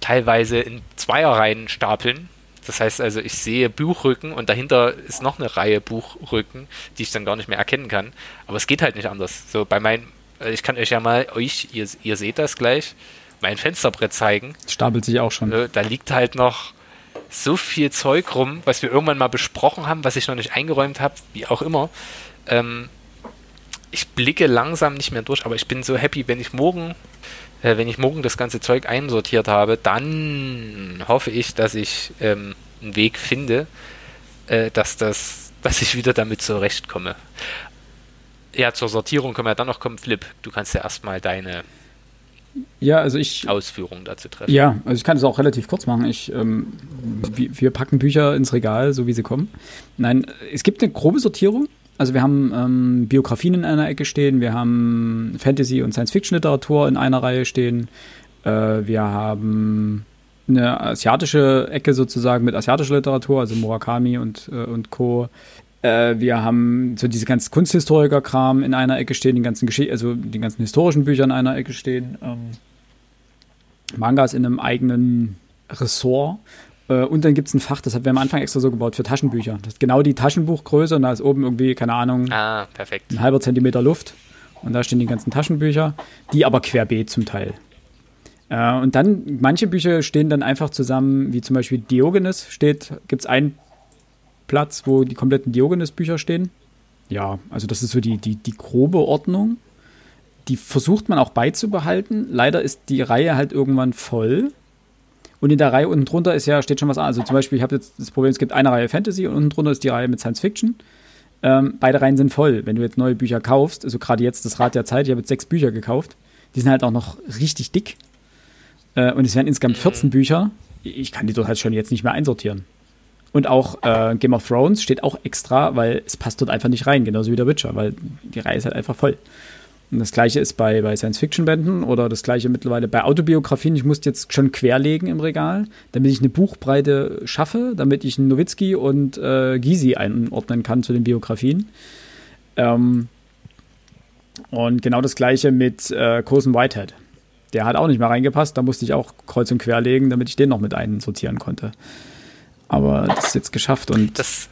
teilweise in Zweierreihen stapeln das heißt also, ich sehe Buchrücken und dahinter ist noch eine Reihe Buchrücken, die ich dann gar nicht mehr erkennen kann. Aber es geht halt nicht anders. So bei meinem, äh, ich kann euch ja mal, euch, ihr, ihr seht das gleich, mein Fensterbrett zeigen. Stapelt sich auch schon. Da liegt halt noch so viel Zeug rum, was wir irgendwann mal besprochen haben, was ich noch nicht eingeräumt habe, wie auch immer. Ähm, ich blicke langsam nicht mehr durch, aber ich bin so happy, wenn ich morgen äh, wenn ich morgen das ganze Zeug einsortiert habe, dann hoffe ich, dass ich ähm, einen Weg finde, äh, dass das, dass ich wieder damit zurechtkomme. Ja, zur Sortierung können wir dann noch kommen. Flip, du kannst ja erstmal deine ja, also ich, Ausführungen dazu treffen. Ja, also ich kann es auch relativ kurz machen. Ich, ähm, wir, wir packen Bücher ins Regal, so wie sie kommen. Nein, es gibt eine grobe Sortierung also wir haben ähm, Biografien in einer Ecke stehen, wir haben Fantasy- und Science-Fiction-Literatur in einer Reihe stehen, äh, wir haben eine asiatische Ecke sozusagen mit asiatischer Literatur, also Murakami und, äh, und Co. Äh, wir haben so diese ganzen Kunsthistoriker-Kram in einer Ecke stehen, die ganzen Gesch also die ganzen historischen Bücher in einer Ecke stehen. Ähm, Mangas in einem eigenen Ressort und dann gibt es ein Fach, das haben wir am Anfang extra so gebaut für Taschenbücher. Das ist genau die Taschenbuchgröße und da ist oben irgendwie, keine Ahnung, ah, ein halber Zentimeter Luft. Und da stehen die ganzen Taschenbücher, die aber querbeet zum Teil. Äh, und dann, manche Bücher stehen dann einfach zusammen, wie zum Beispiel Diogenes steht, gibt es einen Platz, wo die kompletten Diogenes-Bücher stehen. Ja, also das ist so die, die, die grobe Ordnung. Die versucht man auch beizubehalten. Leider ist die Reihe halt irgendwann voll. Und in der Reihe unten drunter ist ja, steht schon was an. Also zum Beispiel, ich habe jetzt das Problem, es gibt eine Reihe Fantasy und unten drunter ist die Reihe mit Science Fiction. Ähm, beide Reihen sind voll. Wenn du jetzt neue Bücher kaufst, also gerade jetzt das Rad der Zeit, ich habe jetzt sechs Bücher gekauft, die sind halt auch noch richtig dick. Äh, und es werden insgesamt 14 mhm. Bücher. Ich kann die dort halt schon jetzt nicht mehr einsortieren. Und auch äh, Game of Thrones steht auch extra, weil es passt dort einfach nicht rein, genauso wie der Witcher, weil die Reihe ist halt einfach voll. Und das gleiche ist bei, bei Science-Fiction-Bänden oder das gleiche mittlerweile bei Autobiografien. Ich musste jetzt schon querlegen im Regal, damit ich eine Buchbreite schaffe, damit ich Nowitzki und äh, Gysi einordnen kann zu den Biografien. Ähm, und genau das gleiche mit äh, Coulson Whitehead. Der hat auch nicht mehr reingepasst, da musste ich auch kreuz und quer legen, damit ich den noch mit einsortieren konnte. Aber das ist jetzt geschafft und. Das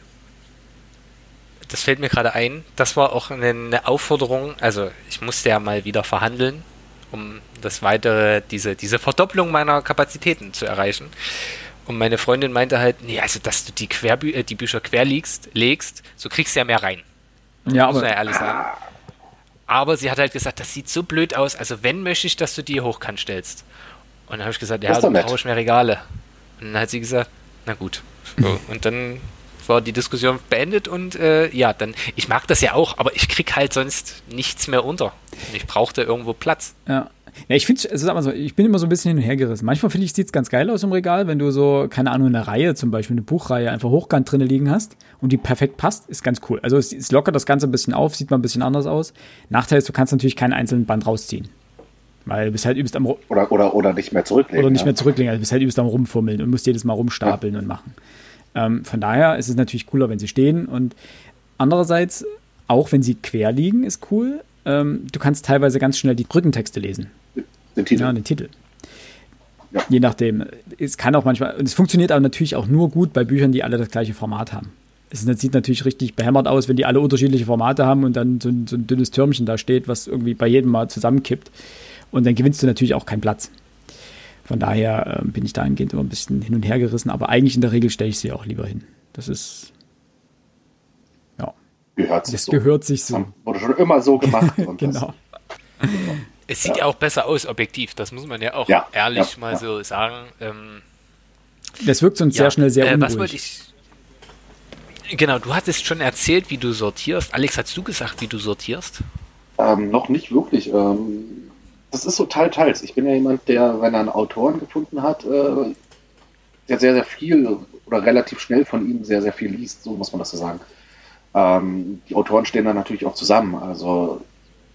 das fällt mir gerade ein, das war auch eine, eine, Aufforderung, also ich musste ja mal wieder verhandeln, um das weitere, diese, diese Verdopplung meiner Kapazitäten zu erreichen. Und meine Freundin meinte halt, nee, also dass du die, Querbü äh, die Bücher quer legst, legst, so kriegst du ja mehr rein. Ja, muss aber, man ja ehrlich sagen. Aber sie hat halt gesagt, das sieht so blöd aus, also wenn möchte ich, dass du die hochkant stellst. Und dann habe ich gesagt, ja, dann brauche ich mehr Regale. Und dann hat sie gesagt, na gut. So, und dann war die Diskussion beendet und äh, ja, dann, ich mag das ja auch, aber ich krieg halt sonst nichts mehr unter. Ich brauchte irgendwo Platz. Ja. Ja, ich finde, also sag mal so, ich bin immer so ein bisschen hin und her gerissen. Manchmal finde ich, sieht es ganz geil aus im Regal, wenn du so, keine Ahnung, eine Reihe, zum Beispiel eine Buchreihe, einfach hochkant drin liegen hast und die perfekt passt, ist ganz cool. Also es, es lockert das Ganze ein bisschen auf, sieht mal ein bisschen anders aus. Nachteil ist, du kannst natürlich keinen einzelnen Band rausziehen. Weil du bist halt übelst am oder, oder, oder nicht mehr zurücklegen. Oder nicht ja. mehr zurücklegen, also du bist halt übelst am Rumfummeln und musst jedes Mal rumstapeln ja. und machen. Ähm, von daher ist es natürlich cooler, wenn sie stehen. Und andererseits, auch wenn sie quer liegen, ist cool. ähm, du kannst teilweise ganz schnell die Brückentexte lesen. Den Titel. Ja, den Titel. Ja. Je nachdem. Es kann auch manchmal, und es funktioniert aber natürlich auch nur gut bei Büchern, die alle das gleiche Format haben. Es sieht natürlich richtig behämmert aus, wenn die alle unterschiedliche Formate haben und dann so ein, so ein dünnes Türmchen da steht, was irgendwie bei jedem mal zusammenkippt. Und dann gewinnst du natürlich auch keinen Platz. Von daher äh, bin ich dahingehend immer ein bisschen hin und her gerissen, aber eigentlich in der Regel stelle ich sie auch lieber hin. Das ist. Ja. Gehört sich Das so. gehört sich so. wurde schon immer so gemacht. und das- Genau. Es sieht ja. auch besser aus, objektiv. Das muss man ja auch Ja, ehrlich ja, mal ja. so sagen. Ähm, Das wirkt uns sehr schnell sehr äh, unruhig. Was wollte ich. Genau, du hattest schon erzählt, wie du sortierst. Alex, hast du gesagt, wie du sortierst? Ähm, noch nicht wirklich. Ähm, das ist so teil, teils. Ich bin ja jemand, der, wenn er einen Autoren gefunden hat, äh, der sehr, sehr viel oder relativ schnell von ihm sehr, sehr viel liest, so muss man das so sagen. Ähm, die Autoren stehen dann natürlich auch zusammen. Also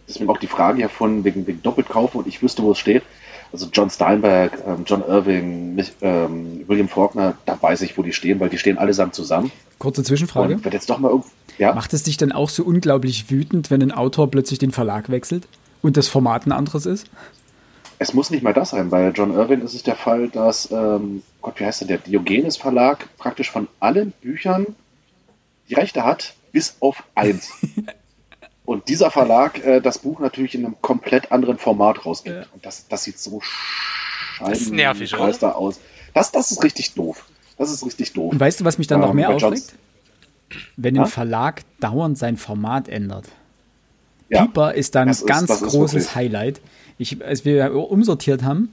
deswegen auch die Frage hier von wegen, wegen Doppelkaufen und ich wüsste, wo es steht. Also John Steinberg, ähm, John Irving, mich, ähm, William Faulkner, da weiß ich, wo die stehen, weil die stehen allesamt zusammen. Kurze Zwischenfrage. Und jetzt doch mal ja, Macht es dich dann auch so unglaublich wütend, wenn ein Autor plötzlich den Verlag wechselt und das Format ein anderes ist? Es muss nicht mal das sein. Bei John Irving ist es der Fall, dass, ähm, Gott, wie heißt denn der Diogenes Verlag praktisch von allen Büchern die Rechte hat, bis auf eins. Und dieser Verlag äh, das Buch natürlich in einem komplett anderen Format rausgibt. Ja. Und das, das sieht so Das ist nervig, oder? scheiße aus. Das, das ist richtig doof. Das ist richtig doof. Und weißt du, was mich dann noch Ähm, mehr bei John- aufregt? Wenn Ja? ein Verlag dauernd sein Format ändert. Ja. Pieper ist dann Das ein ist- ganz ist großes Highlight. Ich, als wir umsortiert haben,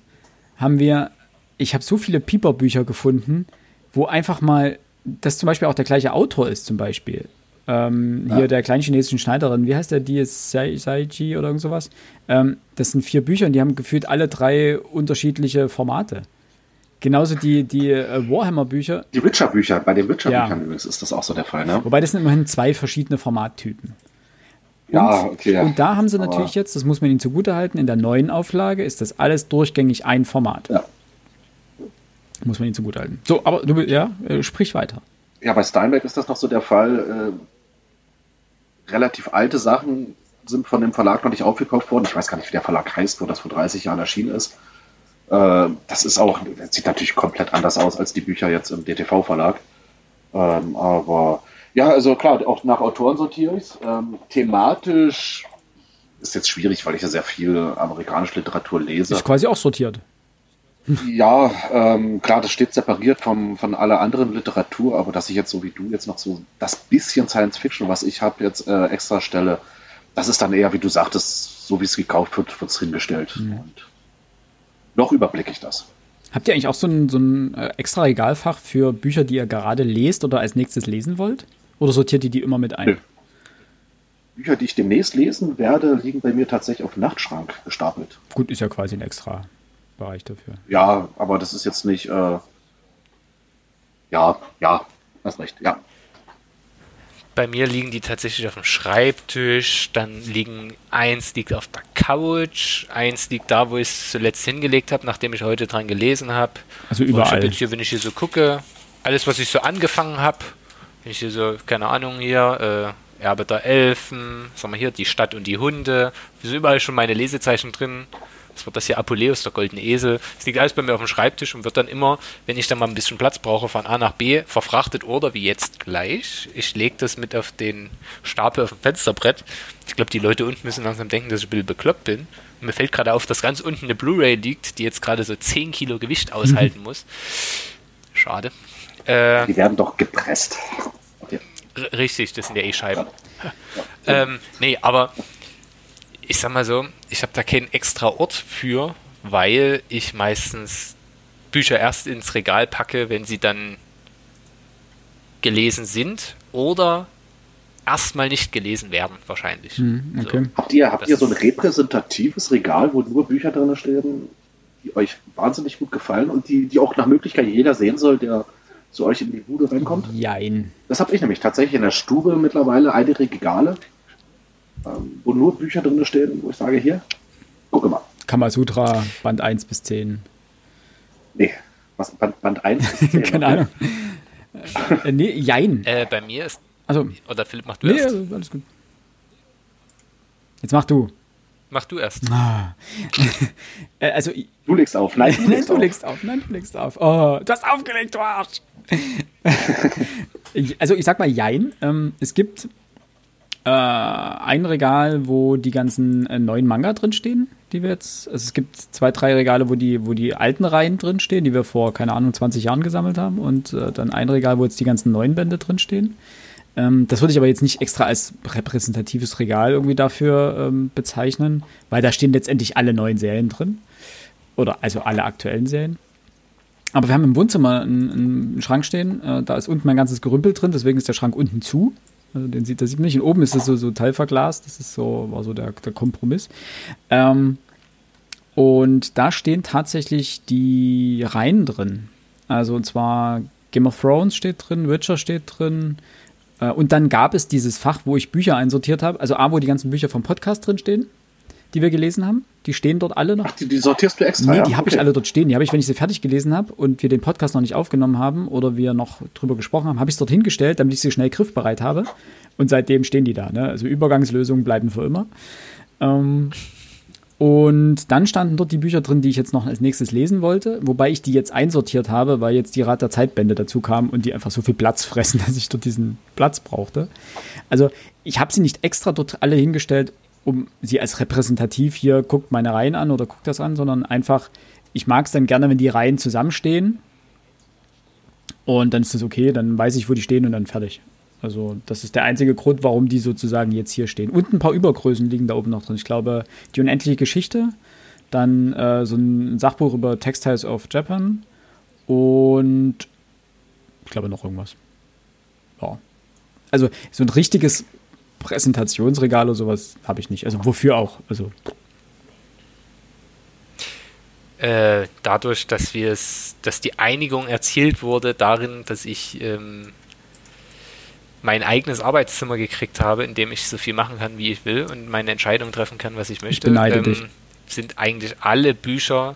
haben wir, ich habe so viele Pieper-Bücher gefunden, wo einfach mal, das zum Beispiel auch der gleiche Autor ist, zum Beispiel. Ähm, Hier der kleinen chinesischen Schneiderin, wie heißt der, die ist Sai- oder irgend sowas? Ähm, das sind vier Bücher und die haben gefühlt alle drei unterschiedliche Formate. Genauso die, die äh, Warhammer-Bücher, Die Witcher-Bücher, bei den Witcher-Büchern Ja. übrigens ist das auch so der Fall, ne? wobei das sind immerhin zwei verschiedene Formattypen. Ja, okay. Und da haben sie Aber- natürlich jetzt, das muss man ihnen zugutehalten, in der neuen Auflage ist das alles durchgängig ein Format. Ja. Muss man ihnen zugutehalten. So, aber du, ja, äh, sprich weiter. Ja, bei Steinbeck ist das noch so der Fall. Äh, relativ alte Sachen sind von dem Verlag noch nicht aufgekauft worden. Ich weiß gar nicht, wie der Verlag heißt, wo das vor 30 Jahren erschienen ist. Äh, das ist auch, das sieht natürlich komplett anders aus als die Bücher jetzt im DTV-Verlag. Ähm, aber ja, also klar, auch nach Autoren sortiere ich ähm, Thematisch ist jetzt schwierig, weil ich ja sehr viel amerikanische Literatur lese. Ist quasi auch sortiert. Ja, ähm, klar, das steht separiert vom, von aller anderen Literatur, aber dass ich jetzt so wie du jetzt noch so das bisschen Science Fiction, was ich habe, jetzt äh, extra stelle, das ist dann eher, wie du sagtest, so wie es gekauft wird, wird es hingestellt. Und noch überblicke ich das. Habt ihr eigentlich auch so ein, so ein äh, extra Regalfach für Bücher, die ihr gerade lest oder als nächstes lesen wollt? Oder sortiert ihr die immer mit ein? Nö. Bücher, die ich demnächst lesen werde, liegen bei mir tatsächlich auf dem Nachtschrank gestapelt. Gut, ist ja quasi ein extra Bereich dafür. Ja, aber das ist jetzt nicht, äh, ja, ja, hast recht, ja. Bei mir liegen die tatsächlich auf dem Schreibtisch, dann liegen eins liegt auf der Couch, eins liegt da, wo ich es zuletzt hingelegt habe, nachdem ich heute dran gelesen habe. Also Und ich überall. hab jetzt hier, wenn ich hier so gucke, alles, was ich so angefangen habe, wenn ich hier so, keine Ahnung, hier, äh, Erbe der Elfen, sag mal hier, die Stadt und die Hunde, hier sind überall schon meine Lesezeichen drin. Das wird das hier Apuleus, der goldene Esel. Das liegt alles bei mir auf dem Schreibtisch und wird dann immer, wenn ich dann mal ein bisschen Platz brauche, von A nach B verfrachtet oder wie jetzt gleich. Ich lege das mit auf den Stapel auf dem Fensterbrett. Ich glaube, die Leute unten müssen langsam denken, dass ich ein bisschen bekloppt bin. Und mir fällt gerade auf, dass ganz unten eine Blu-ray liegt, die jetzt gerade so 10 Kilo Gewicht aushalten muss. Schade. Äh, Die werden doch gepresst. Okay. Richtig, das sind ja eh Scheiben. ähm, nee, aber ich sag mal so, ich habe da keinen extra Ort für, weil ich meistens Bücher erst ins Regal packe, wenn sie dann gelesen sind oder erstmal nicht gelesen werden, wahrscheinlich. Hm, okay. Habt ihr, habt ihr so ein repräsentatives Regal, wo nur Bücher drin stehen, die euch wahnsinnig gut gefallen und die, die auch nach Möglichkeit jeder sehen soll, der zu euch in die Bude reinkommt? Jein. Das habe ich nämlich tatsächlich in der Stube mittlerweile einige Regale, ähm, wo nur Bücher drin stehen, wo ich sage, hier, gucke mal. Kamasutra, Band 1 bis 10. Nee, was, Band, Band 1 ist Keine Ahnung. äh, nee, jein. Äh, bei mir ist, Also, oder Philipp macht du nee, erst. also, alles gut. Jetzt mach du. Mach du erst. Ah. Äh, also, Du legst auf. Nein, du Nein, legst du auf. legst auf. Nein, du legst auf. Oh, du hast aufgelegt, du Arsch. Also ich sag mal Jein. Ähm, es gibt äh, ein Regal, wo die ganzen äh, neuen Manga drinstehen, die wir jetzt. Also es gibt zwei, drei Regale, wo die, wo die alten Reihen drinstehen, die wir vor, keine Ahnung, 20 Jahren gesammelt haben. Und äh, dann ein Regal, wo jetzt die ganzen neuen Bände drinstehen. Ähm, das würde ich aber jetzt nicht extra als repräsentatives Regal irgendwie dafür ähm, bezeichnen, weil da stehen letztendlich alle neuen Serien drin. Oder also alle aktuellen Serien. Aber wir haben im Wohnzimmer einen, einen Schrank stehen, äh, da ist unten mein ganzes Gerümpel drin, deswegen ist der Schrank unten zu. Also den sieht, das sieht man nicht. Und oben ist es so, so teilverglast, das ist so, war so der, der Kompromiss. Ähm, und da stehen tatsächlich die Reihen drin. Also und zwar Game of Thrones steht drin, Witcher steht drin. Äh, und dann gab es dieses Fach, wo ich Bücher einsortiert habe. Also A, wo die ganzen Bücher vom Podcast drin stehen, die wir gelesen haben. Die stehen dort alle noch. Ach, die, die sortierst du extra, Nee, ja? die habe ich Okay. alle dort stehen. Die habe ich, wenn ich sie fertig gelesen habe und wir den Podcast noch nicht aufgenommen haben oder wir noch drüber gesprochen haben, habe ich es dort hingestellt, damit ich sie schnell griffbereit habe. Und seitdem stehen die da. Ne? Also Übergangslösungen bleiben für immer. Ähm, und dann standen dort die Bücher drin, die ich jetzt noch als nächstes lesen wollte, wobei ich die jetzt einsortiert habe, weil jetzt die Rat der Zeitbände dazu kamen und die einfach so viel Platz fressen, dass ich dort diesen Platz brauchte. Also ich habe sie nicht extra dort alle hingestellt, um sie als repräsentativ hier, guckt meine Reihen an oder guckt das an, sondern einfach, ich mag es dann gerne, wenn die Reihen zusammenstehen. Und dann ist das okay, dann weiß ich, wo die stehen und dann fertig. Also, das ist der einzige Grund, warum die sozusagen jetzt hier stehen. Und ein paar Übergrößen liegen da oben noch drin. Ich glaube, die unendliche Geschichte, dann äh, so ein Sachbuch über Textiles of Japan und ich glaube noch irgendwas. Ja. Also, so ein richtiges Präsentationsregal oder sowas habe ich nicht. Also, wofür auch? Also, Äh, dadurch, dass wir es, dass die Einigung erzielt wurde darin, dass ich ähm, mein eigenes Arbeitszimmer gekriegt habe, in dem ich so viel machen kann, wie ich will und meine Entscheidung treffen kann, was ich möchte, beneide dich. sind eigentlich alle Bücher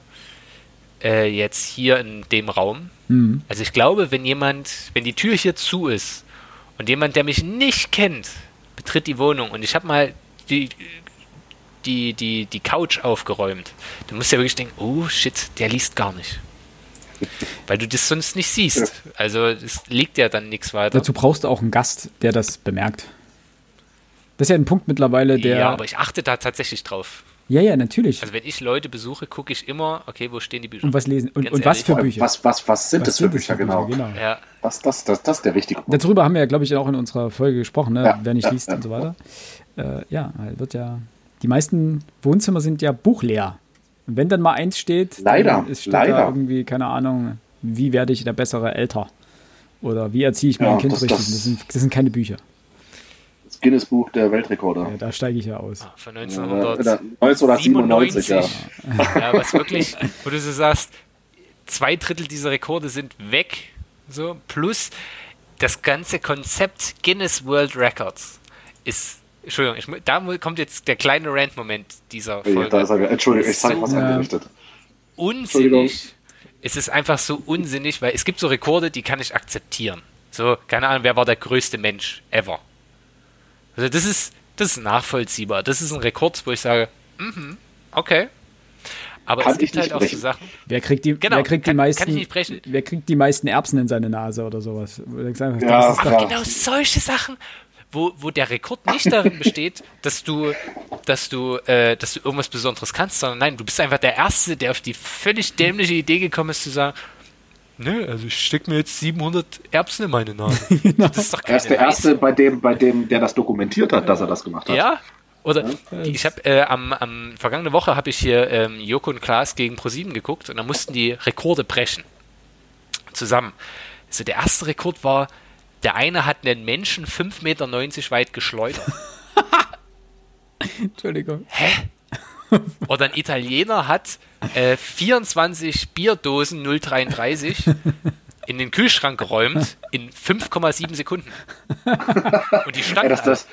äh, jetzt hier in dem Raum. hm. Also ich glaube, wenn jemand, wenn die Tür hier zu ist und jemand, der mich nicht kennt, betritt die Wohnung und ich habe mal die, die, die, die Couch aufgeräumt, du musst ja wirklich denken, oh shit, der liest gar nicht. Weil du das sonst nicht siehst. Also es liegt ja dann nichts weiter. dazu brauchst du auch einen Gast, der das bemerkt. Das ist ja ein Punkt mittlerweile, der. ja, aber ich achte da tatsächlich drauf. Ja, ja, natürlich. Also wenn ich Leute besuche, gucke ich immer, okay, wo stehen die Bücher? und was lesen? Und, und was für Bücher? Was, was, was sind Was das für sind Bücher, genau? Ja, Das, das, das, das ist der wichtige Punkt. Darüber haben wir ja, glaube ich, auch in unserer Folge gesprochen, ne? Ja, wer nicht ja, liest ja. und so weiter. Äh, ja, wird ja. Die meisten Wohnzimmer sind ja buchleer. Und wenn dann mal eins steht, Leider, dann ist- steht da leider. irgendwie, keine Ahnung, wie werde ich der bessere Älter? Oder wie erziehe ich mein Ja, Kind das- richtig? das- Das, sind, das sind keine Bücher. Das Guinness-Buch der Weltrekorde. Ja, da steige ich ja aus. von 1900. oder 1997, ja. Ja, was wirklich, wo du so sagst, zwei Drittel dieser Rekorde sind weg, so, plus das ganze Konzept Guinness World Records ist, Entschuldigung, ich, da kommt jetzt der kleine Rant-Moment dieser Ja, Folge. da ist er, Entschuldigung, ich zeige so- was Ja. angerichtet. unsinnig. Es ist einfach so unsinnig, weil es gibt so Rekorde, die kann ich akzeptieren. So, keine Ahnung, wer war der größte Mensch ever? Also das ist, das ist nachvollziehbar. Das ist ein Rekord, wo ich sage, mhm, okay. Aber Kann es gibt halt auch so. Sachen. Wer kriegt die, Genau, wer kriegt kann- die kann meisten, ich nicht brechen. wer kriegt die meisten Erbsen in seine Nase oder sowas? Einfach, Ja, das klar. Genau solche Sachen, wo, wo der Rekord nicht darin besteht, dass du, dass du, äh, dass du irgendwas Besonderes kannst, sondern nein, du bist einfach der Erste, der auf die völlig dämliche Idee gekommen ist, zu sagen, nö, also ich steck mir jetzt 700 Erbsen in meine Nase. Das ist doch Er ist der. Erste, bei dem, bei dem, der das dokumentiert hat, dass er das gemacht hat. Ja. Oder ich habe äh, am, am vergangene Woche habe ich hier ähm, Joko und Klaas gegen ProSieben geguckt und da mussten die Rekorde brechen. Zusammen. Also der erste Rekord war, der eine hat einen Menschen 5,90 Meter weit geschleudert. Entschuldigung. Oder ein Italiener hat äh, 24 Bierdosen 033 in den Kühlschrank geräumt in 5,7 Sekunden. Und die standen das, alle. das,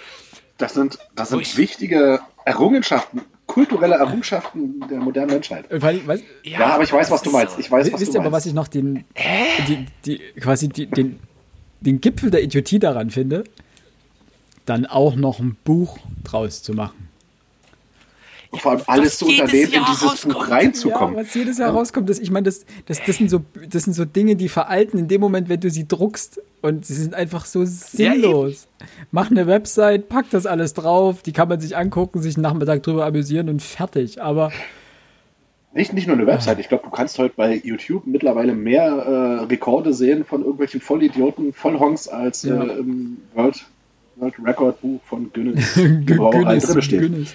das sind, das sind Ruhig. wichtige Errungenschaften, kulturelle Errungenschaften der modernen Menschheit. Äh, Weil, weiß, Ja, aber ich weiß, was das du meinst. Ich weiß, was Wisst du ihr aber, was ich noch den, die, die, quasi die, den, den Gipfel der Idiotie daran finde? Dann auch noch ein Buch draus zu machen. Und vor allem alles zu unternehmen, in dieses rauskommt. Buch reinzukommen. Ja, was jedes Jahr ja. rauskommt, das, ich meine, das, das, das, sind so, das sind so Dinge, die veralten in dem Moment, wenn du sie druckst. Und sie sind einfach so sinnlos. Ja, Mach eine Website, pack das alles drauf, die kann man sich angucken, sich einen Nachmittag drüber amüsieren und fertig. Aber nicht, nicht nur eine Website. Ich glaube, du kannst heute bei YouTube mittlerweile mehr äh, Rekorde sehen von irgendwelchen Vollidioten, Vollhongs als ja. äh, im World, World Record Buch von Guinness. Guinness. Guinness.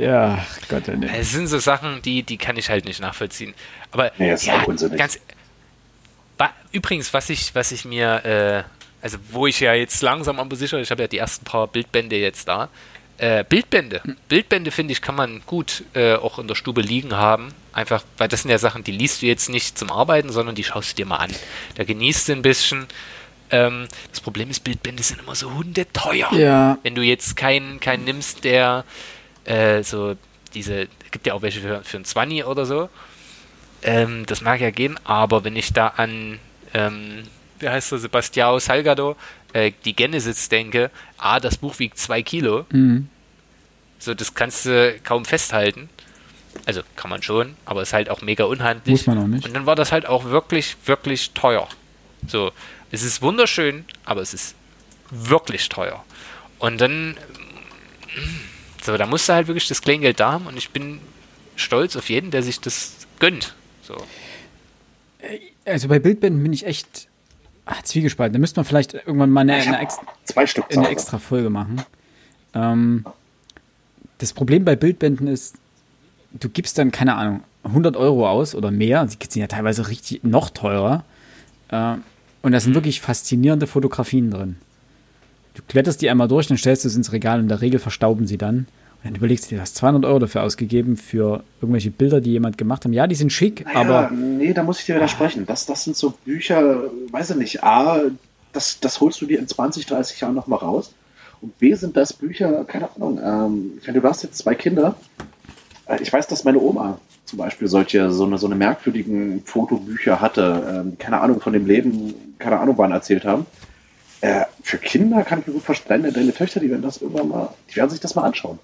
Ja, Gott, nee. Es sind so Sachen, die, die kann ich halt nicht nachvollziehen. Aber nee, ist ja, auch unsinnig. Ganz, übrigens, was ich, was ich mir, äh, also wo ich ja jetzt langsam aber sicher, ich habe ja die ersten paar Bildbände jetzt da, äh, Bildbände. Bildbände, finde ich, kann man gut äh, auch in der Stube liegen haben. Einfach, weil das sind ja Sachen, die liest du jetzt nicht zum Arbeiten, sondern die schaust du dir mal an. Da genießt du ein bisschen. Ähm, das Problem ist, Bildbände sind immer so hundeteuer. Ja. Wenn du jetzt keinen, keinen nimmst, der äh, so diese, gibt ja auch welche für, für ein 20 oder so. Ähm, das mag ja gehen, aber wenn ich da an, ähm, wie heißt der, Sebastião Salgado, äh, die Genesis denke, A, das Buch wiegt zwei Kilo. Mhm. So, das kannst du kaum festhalten. Also kann man schon, aber ist halt auch mega unhandlich. Muss man auch nicht. Und dann war das halt auch wirklich, wirklich teuer. So, es ist wunderschön, aber es ist wirklich teuer. Und dann, so, da musst du halt wirklich das Kleingeld da haben und ich bin stolz auf jeden, der sich das gönnt. So. Also bei Bildbänden bin ich echt Ach, Zwiegespalten. Da müsste man vielleicht irgendwann mal eine, eine, Stück eine extra Folge machen. Ähm, das Problem bei Bildbänden ist, du gibst dann, keine Ahnung, 100 Euro aus oder mehr. Sie sind ja teilweise richtig noch teurer. Äh, und da sind wirklich faszinierende Fotografien drin. Du kletterst die einmal durch, dann stellst du es ins Regal und in der Regel verstauben sie dann. Und dann überlegst du dir, du hast 200 Euro dafür ausgegeben für irgendwelche Bilder, die jemand gemacht hat. Ja, die sind schick, naja, aber. Nee, da muss ich dir widersprechen. Das, das sind so Bücher, weiß ich nicht, A, das, das holst du dir in 20, 30 Jahren nochmal raus. Und B, sind das Bücher, keine Ahnung, ähm, ich meine, du hast jetzt zwei Kinder. Äh, ich weiß, dass meine Oma zum Beispiel solche, so eine, so eine merkwürdigen Fotobücher hatte, ähm, keine Ahnung von dem Leben, keine Ahnung wann erzählt haben. Äh, für Kinder kann ich mir gut verstehen, deine Töchter, die werden das irgendwann mal, die werden sich das mal anschauen.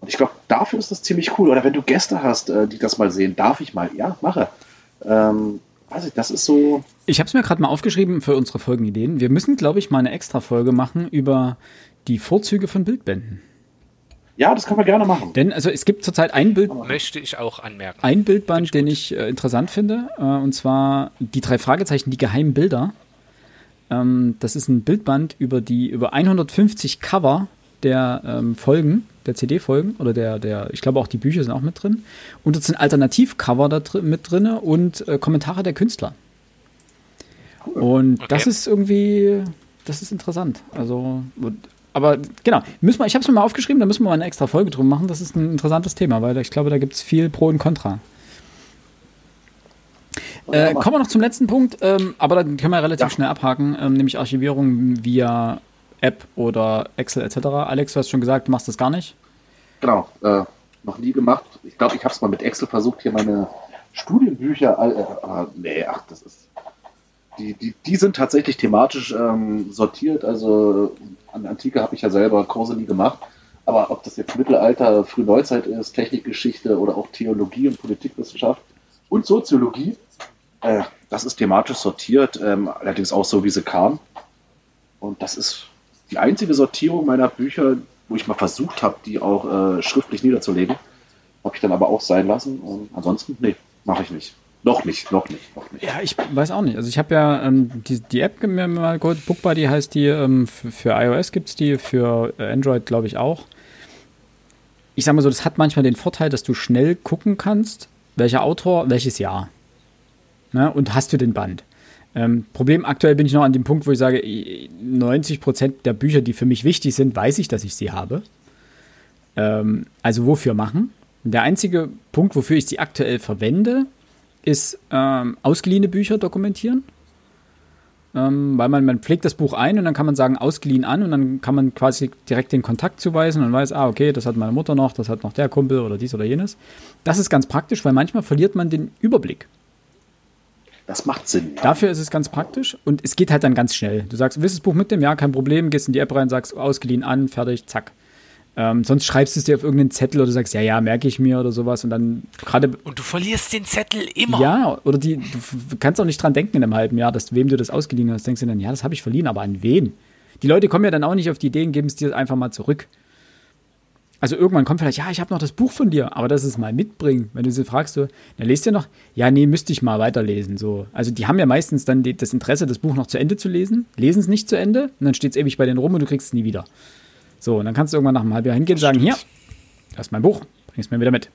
Und ich glaube, dafür ist das ziemlich cool. Oder wenn du Gäste hast, äh, die das mal sehen, darf ich mal? Ja, mache. Ähm, weiß ich, das ist so. Ich habe es mir gerade mal aufgeschrieben für unsere Folgenideen. Wir müssen, glaube ich, mal eine extra Folge machen über die Vorzüge von Bildbänden. Ja, das kann man gerne machen. Denn also es gibt zurzeit ein Bild. Möchte ich auch anmerken. Ein Bildband, ich den ich äh, interessant finde, äh, und zwar die drei Fragezeichen, die geheimen Bilder. Ähm, das ist ein Bildband über die über 150 Cover der ähm, Folgen der CD-Folgen oder der, der, ich glaube auch die Bücher sind auch mit drin. Und es sind Alternativcover da drin, mit drin und äh, Kommentare der Künstler. Und okay. das ist irgendwie, das ist interessant. Also, aber genau, müssen wir, ich habe es mir mal aufgeschrieben, da müssen wir mal eine extra Folge drum machen. Das ist ein interessantes Thema, weil ich glaube, da gibt es viel Pro und Contra. Äh, kommen wir noch zum letzten Punkt, ähm, aber dann können wir relativ ja. schnell abhaken, ähm, nämlich Archivierung via App oder Excel etc. Alex, du hast schon gesagt, du machst das gar nicht. Genau, äh, noch nie gemacht. Ich glaube, ich habe es mal mit Excel versucht, hier meine Studienbücher. Äh, äh, nee, ach, das ist. Die, die, die sind tatsächlich thematisch ähm, sortiert. Also an Antike habe ich ja selber Kurse nie gemacht. Aber ob das jetzt Mittelalter, Frühneuzeit ist, Technikgeschichte oder auch Theologie und Politikwissenschaft und Soziologie, äh, das ist thematisch sortiert, ähm, allerdings auch so, wie sie kam. Und das ist die einzige Sortierung meiner Bücher, wo ich mal versucht habe, die auch äh, schriftlich niederzulegen. Habe ich dann aber auch sein lassen. Und ansonsten, nee, mache ich nicht. Noch nicht, noch nicht, noch nicht. Ja, ich weiß auch nicht. Also ich habe ja ähm, die, die App mir mal geholt, Bookbuddy heißt die, ähm, für, für, iOS gibt es die, für äh, Android glaube ich auch. Ich sage mal so, das hat manchmal den Vorteil, dass du schnell gucken kannst, welcher Autor, welches Jahr. Ne? Und hast du den Band. Ähm, Problem aktuell bin ich noch an dem Punkt, wo ich sage, 90 Prozent der Bücher, die für mich wichtig sind, weiß ich, dass ich sie habe. Ähm, also wofür machen? Der einzige Punkt, wofür ich sie aktuell verwende, ist ähm, ausgeliehene Bücher dokumentieren. Ähm, weil man, man pflegt das Buch ein und dann kann man sagen, ausgeliehen an und dann kann man quasi direkt den Kontakt zuweisen und weiß, ah, okay, das hat meine Mutter noch, das hat noch der Kumpel oder dies oder jenes. Das ist ganz praktisch, weil manchmal verliert man den Überblick. Das macht Sinn. Ja. Dafür ist es ganz praktisch und es geht halt dann ganz schnell. Du sagst, willst du das Buch mitnehmen? Ja, kein Problem. Gehst in die App rein, sagst ausgeliehen an, fertig, zack. Ähm, sonst schreibst du es dir auf irgendeinen Zettel oder sagst, ja, ja, merke ich mir oder sowas und dann gerade. Und du verlierst den Zettel immer. Ja, oder die, du kannst auch nicht dran denken in einem halben Jahr, dass wem du das ausgeliehen hast. Denkst du dann, ja, das habe ich verliehen, aber an wen? Die Leute kommen ja dann auch nicht auf die Idee und geben es dir einfach mal zurück. Also irgendwann kommt vielleicht, ja, ich habe noch das Buch von dir, aber das ist mal mitbringen. Wenn du sie fragst, so, na, lest ihr noch? Ja, nee, müsste ich mal weiterlesen. So. Also die haben ja meistens dann die, das Interesse, das Buch noch zu Ende zu lesen, lesen es nicht zu Ende und dann steht es ewig bei denen rum und du kriegst es nie wieder. So, und dann kannst du irgendwann nach einem halben Jahr hingehen und sagen, hier, das ist mein Buch, bring es mir wieder mit.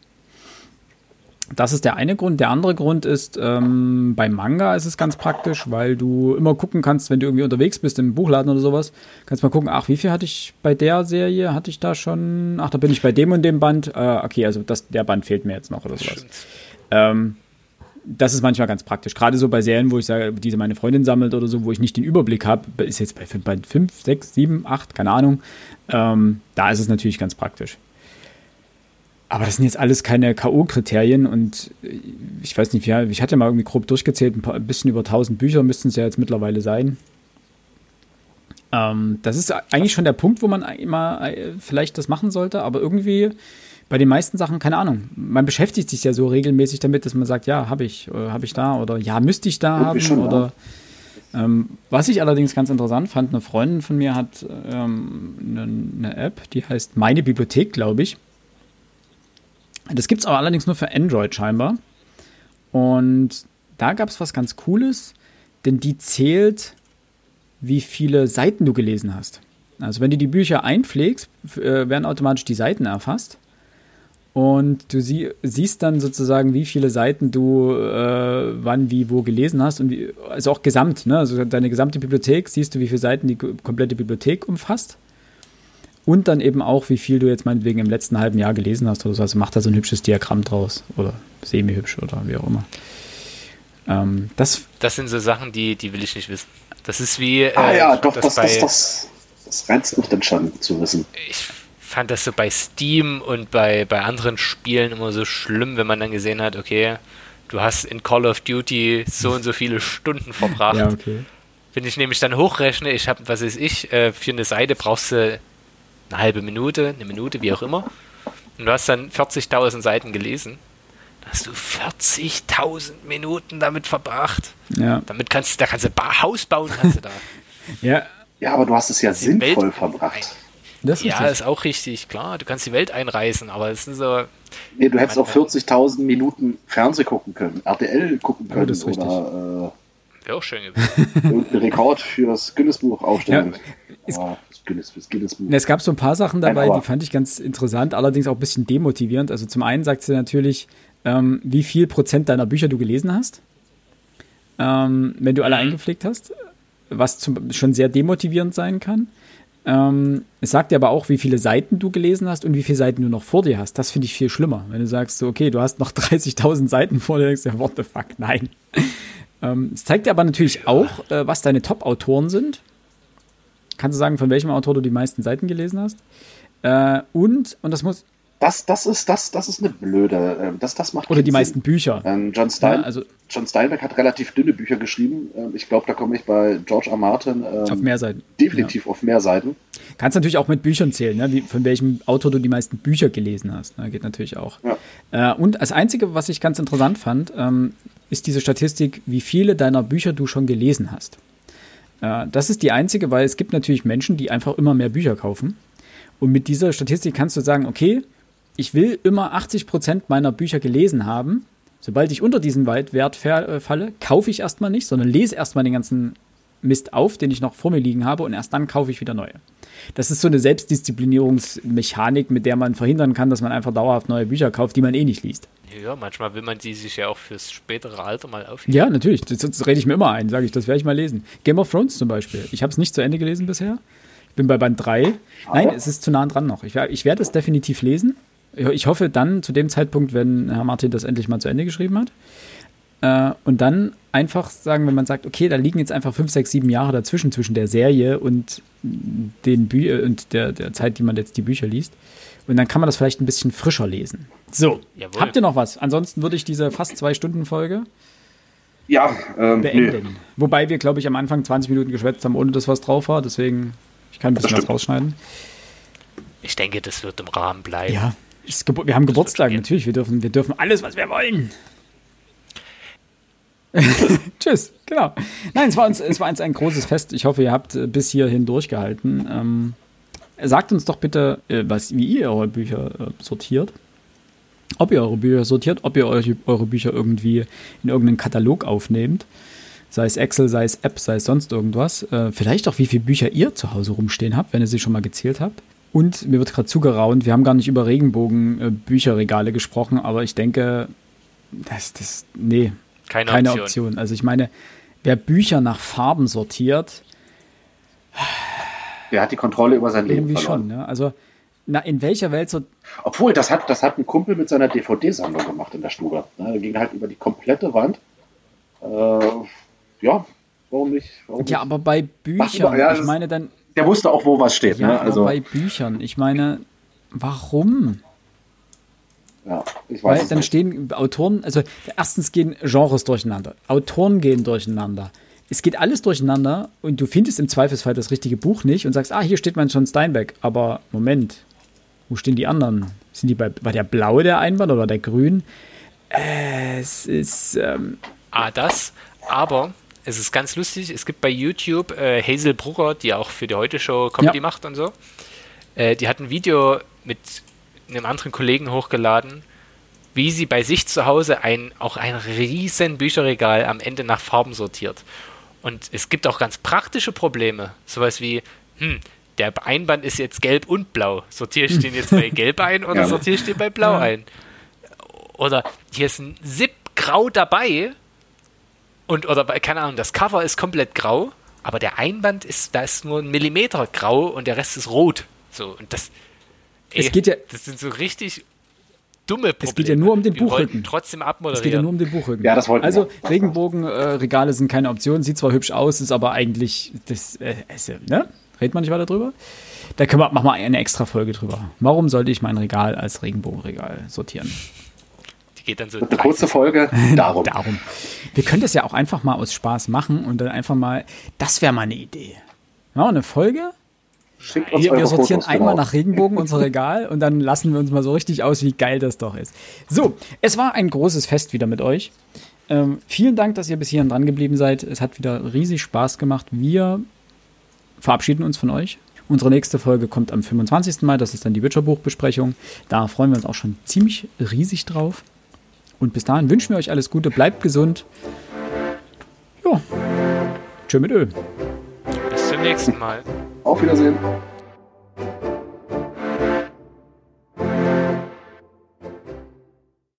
Das ist der eine Grund. Der andere Grund ist, ähm, beim Manga ist es ganz praktisch, weil du immer gucken kannst, wenn du irgendwie unterwegs bist im Buchladen oder sowas, kannst mal gucken, ach, wie viel hatte ich bei der Serie? Hatte ich da schon? Ach, da bin ich bei dem und dem Band. Äh, okay, also das, der Band fehlt mir jetzt noch oder sowas. Ähm, das ist manchmal ganz praktisch. Gerade so bei Serien, wo ich sage, diese meine Freundin sammelt oder so, wo ich nicht den Überblick habe, ist jetzt bei 5, 6, 7, 8, keine Ahnung. Ähm, da ist es natürlich ganz praktisch. Aber das sind jetzt alles keine K.O.-Kriterien und ich weiß nicht, ja, ich hatte mal irgendwie grob durchgezählt, ein, paar, ein bisschen über 1000 Bücher müssten es ja jetzt mittlerweile sein. Ähm, das ist eigentlich schon der Punkt, wo man immer äh, vielleicht das machen sollte, aber irgendwie bei den meisten Sachen, keine Ahnung. Man beschäftigt sich ja so regelmäßig damit, dass man sagt, ja, habe ich, äh, habe ich da oder ja, müsste ich da haben schon, oder ähm, was ich allerdings ganz interessant fand, eine Freundin von mir hat ähm, eine, eine App, die heißt Meine Bibliothek, glaube ich. Das gibt es aber allerdings nur für Android scheinbar. Und da gab es was ganz Cooles, denn die zählt, wie viele Seiten du gelesen hast. Also wenn du die Bücher einpflegst, äh, werden automatisch die Seiten erfasst. Und du sie, siehst dann sozusagen, wie viele Seiten du äh, wann, wie, wo gelesen hast. Und wie, also auch gesamt, ne? Also deine gesamte Bibliothek siehst du, wie viele Seiten die komplette Bibliothek umfasst. Und dann eben auch, wie viel du jetzt meinetwegen im letzten halben Jahr gelesen hast oder so. Also macht da so ein hübsches Diagramm draus. Oder semi-hübsch oder wie auch immer. Ähm, das, das sind so Sachen, die, die will ich nicht wissen. Das ist wie. Äh, ah ja, doch, das, das, das, das reizt mich dann schon zu wissen. Ich fand das so bei Steam und bei, bei anderen Spielen immer so schlimm, wenn man dann gesehen hat, okay, du hast in Call of Duty so und so viele Stunden verbracht. Ja, okay. Wenn ich nämlich dann hochrechne, ich habe, was weiß ich, äh, für eine Seite brauchst du eine halbe Minute, eine Minute, wie auch immer. Und du hast dann 40.000 Seiten gelesen. Da hast du 40.000 Minuten damit verbracht. Ja. Damit kannst du, da kannst du ein Haus bauen, kannst du da. ja. Ja, aber du hast es ja sinnvoll Welt verbracht. Das ja, ist auch richtig, klar. Du kannst die Welt einreißen, aber es ist so. Nee, du hättest auch 40.000 Minuten Fernseh gucken können, RTL gucken können ja, oder. Äh, Wäre auch schön gewesen. einen Rekord fürs Guinness-Buch aufstellen. Ja, Guinness, fürs Guinness -Buch. Es gab so ein paar Sachen dabei, die fand ich ganz interessant, allerdings auch ein bisschen demotivierend. Also zum einen sagt sie natürlich, ähm, wie viel Prozent deiner Bücher du gelesen hast, ähm, wenn du alle mhm. eingepflegt hast, was zum, schon sehr demotivierend sein kann. Ähm, es sagt dir aber auch, wie viele Seiten du gelesen hast und wie viele Seiten du noch vor dir hast. Das finde ich viel schlimmer. Wenn du sagst, so, okay, du hast noch 30.000 Seiten vor dir, denkst du, ja, what the fuck, nein. ähm, es zeigt dir aber natürlich auch, äh, was deine Top-Autoren sind. Kannst du sagen, von welchem Autor du die meisten Seiten gelesen hast? Äh, und, und das muss, das, das, ist, das, das ist eine blöde. Ähm, das, das macht Oder die Sinn. meisten Bücher. Ähm, John, Stein, ja, also John Steinbeck hat relativ dünne Bücher geschrieben. Ähm, ich glaube, da komme ich bei George R. Martin ähm, auf mehr Seiten. definitiv ja. auf mehr Seiten. Kannst natürlich auch mit Büchern zählen, ne? Wie, von welchem Autor du die meisten Bücher gelesen hast. Ne? Geht natürlich auch. Ja. Äh, und das Einzige, was ich ganz interessant fand, ähm, ist diese Statistik, wie viele deiner Bücher du schon gelesen hast. Äh, das ist die einzige, weil es gibt natürlich Menschen, die einfach immer mehr Bücher kaufen. Und mit dieser Statistik kannst du sagen, okay, ich will immer 80 Prozent meiner Bücher gelesen haben. Sobald ich unter diesen Wert äh, falle, kaufe ich erstmal nicht, sondern lese erstmal den ganzen Mist auf, den ich noch vor mir liegen habe, und erst dann kaufe ich wieder neue. Das ist so eine Selbstdisziplinierungsmechanik, mit der man verhindern kann, dass man einfach dauerhaft neue Bücher kauft, die man eh nicht liest. Ja, manchmal will man die sich ja auch fürs spätere Alter mal aufheben. Ja, natürlich. Das, das rede ich mir immer ein, sage ich, das werde ich mal lesen. Game of Thrones zum Beispiel. Ich habe es nicht zu Ende gelesen bisher. Ich bin bei Band 3. Nein, es ist zu nah dran noch. Ich, ich werde es definitiv lesen. Ich hoffe dann zu dem Zeitpunkt, wenn Herr Martin das endlich mal zu Ende geschrieben hat. Äh, und dann einfach sagen, wenn man sagt, okay, da liegen jetzt einfach fünf, sechs, sieben Jahre dazwischen, zwischen der Serie und, den Bü äh, und der, der Zeit, die man jetzt die Bücher liest. Und dann kann man das vielleicht ein bisschen frischer lesen. So, Jawohl. habt ihr noch was? Ansonsten würde ich diese fast zwei Stunden Folge ja, ähm, beenden. Nee. Wobei wir, glaube ich, am Anfang 20 Minuten geschwätzt haben, ohne dass was drauf war. Deswegen, ich kann ein bisschen was rausschneiden. ich denke, das wird im Rahmen bleiben. Ja, wir haben Geburtstag, natürlich. Wir dürfen, wir dürfen alles, was wir wollen. Tschüss, genau. Nein, es war, uns, es war uns ein großes Fest. Ich hoffe, ihr habt äh, bis hierhin durchgehalten. Ähm, sagt uns doch bitte, äh, was, wie ihr eure Bücher äh, sortiert. Ob ihr eure Bücher sortiert, ob ihr euch, eure Bücher irgendwie in irgendeinen Katalog aufnehmt. Sei es Excel, sei es App, sei es sonst irgendwas. Äh, vielleicht auch, wie viele Bücher ihr zu Hause rumstehen habt, wenn ihr sie schon mal gezählt habt. Und mir wird gerade zugeraunt, wir haben gar nicht über Regenbogen-Bücherregale äh, gesprochen, aber ich denke, das, das, nee, keine, keine Option. Option. Also ich meine, wer Bücher nach Farben sortiert, der hat die Kontrolle über sein Leben irgendwie verloren. schon. Ne? Also na, in welcher Welt so? Obwohl, das hat, das hat ein Kumpel mit seiner DVD-Sammlung gemacht in der Stube. Ne? Der ging halt über die komplette Wand. Äh, ja, warum nicht? Warum ja, nicht? aber bei Büchern, ja, ich meine dann. Der wusste auch, wo was steht. Ja, ne? also bei Büchern, ich meine, warum? Ja, ich weiß Weil dann nicht. stehen Autoren, also erstens gehen Genres durcheinander, Autoren gehen durcheinander. Es geht alles durcheinander und du findest im Zweifelsfall das richtige Buch nicht und sagst, ah, hier steht mein John Steinbeck. Aber Moment, wo stehen die anderen? Sind die bei, war der blaue der Einband oder der grün? Äh, es ist. Ähm ah, das, aber es ist ganz lustig. Es gibt bei YouTube äh, Hazel Brugger, die auch für die Heute-Show Comedy ja. macht und so. Äh, die hat ein Video mit einem anderen Kollegen hochgeladen, wie sie bei sich zu Hause ein, auch ein riesen Bücherregal am Ende nach Farben sortiert. Und es gibt auch ganz praktische Probleme. Sowas wie, hm, der Einband ist jetzt gelb und blau. Sortiere ich den jetzt bei gelb ein oder ja. sortiere ich den bei blau ein? Oder hier ist ein Zip grau dabei und, oder keine Ahnung, das Cover ist komplett grau, aber der Einband ist, da ist nur ein Millimeter grau und der Rest ist rot. So, und das, Ey, es geht ja, das sind so richtig dumme Probleme. Es geht ja nur um den Buchrücken. Trotzdem abmoderieren. Es geht ja nur um den Buchrücken. Ja, das wollten Also Regenbogenregale äh, sind keine Option. Sieht zwar hübsch aus, ist aber eigentlich das, äh, ne? Redet man nicht weiter drüber? Da können wir, machen wir eine extra Folge drüber. Warum sollte ich mein Regal als Regenbogenregal sortieren? Die geht dann so. Eine kurze Folge. Darum. Darum. Wir können das ja auch einfach mal aus Spaß machen und dann einfach mal. Das wäre mal eine Idee. Ja, eine Folge Schickt uns wir, wir sortieren Fotos, einmal genau. nach Regenbogen unser Regal und dann lassen wir uns mal so richtig aus, wie geil das doch ist. So, es war ein großes Fest wieder mit euch. Ähm, vielen Dank, dass ihr bis hierhin dran geblieben seid. Es hat wieder riesig Spaß gemacht. Wir verabschieden uns von euch. Unsere nächste Folge kommt am 25. Mai. Das ist dann die Witcher-Buchbesprechung. Da freuen wir uns auch schon ziemlich riesig drauf. Und bis dahin wünschen wir euch alles Gute. Bleibt gesund. Ja. Tschö mit Ö. Bis zum nächsten Mal. Auf Wiedersehen.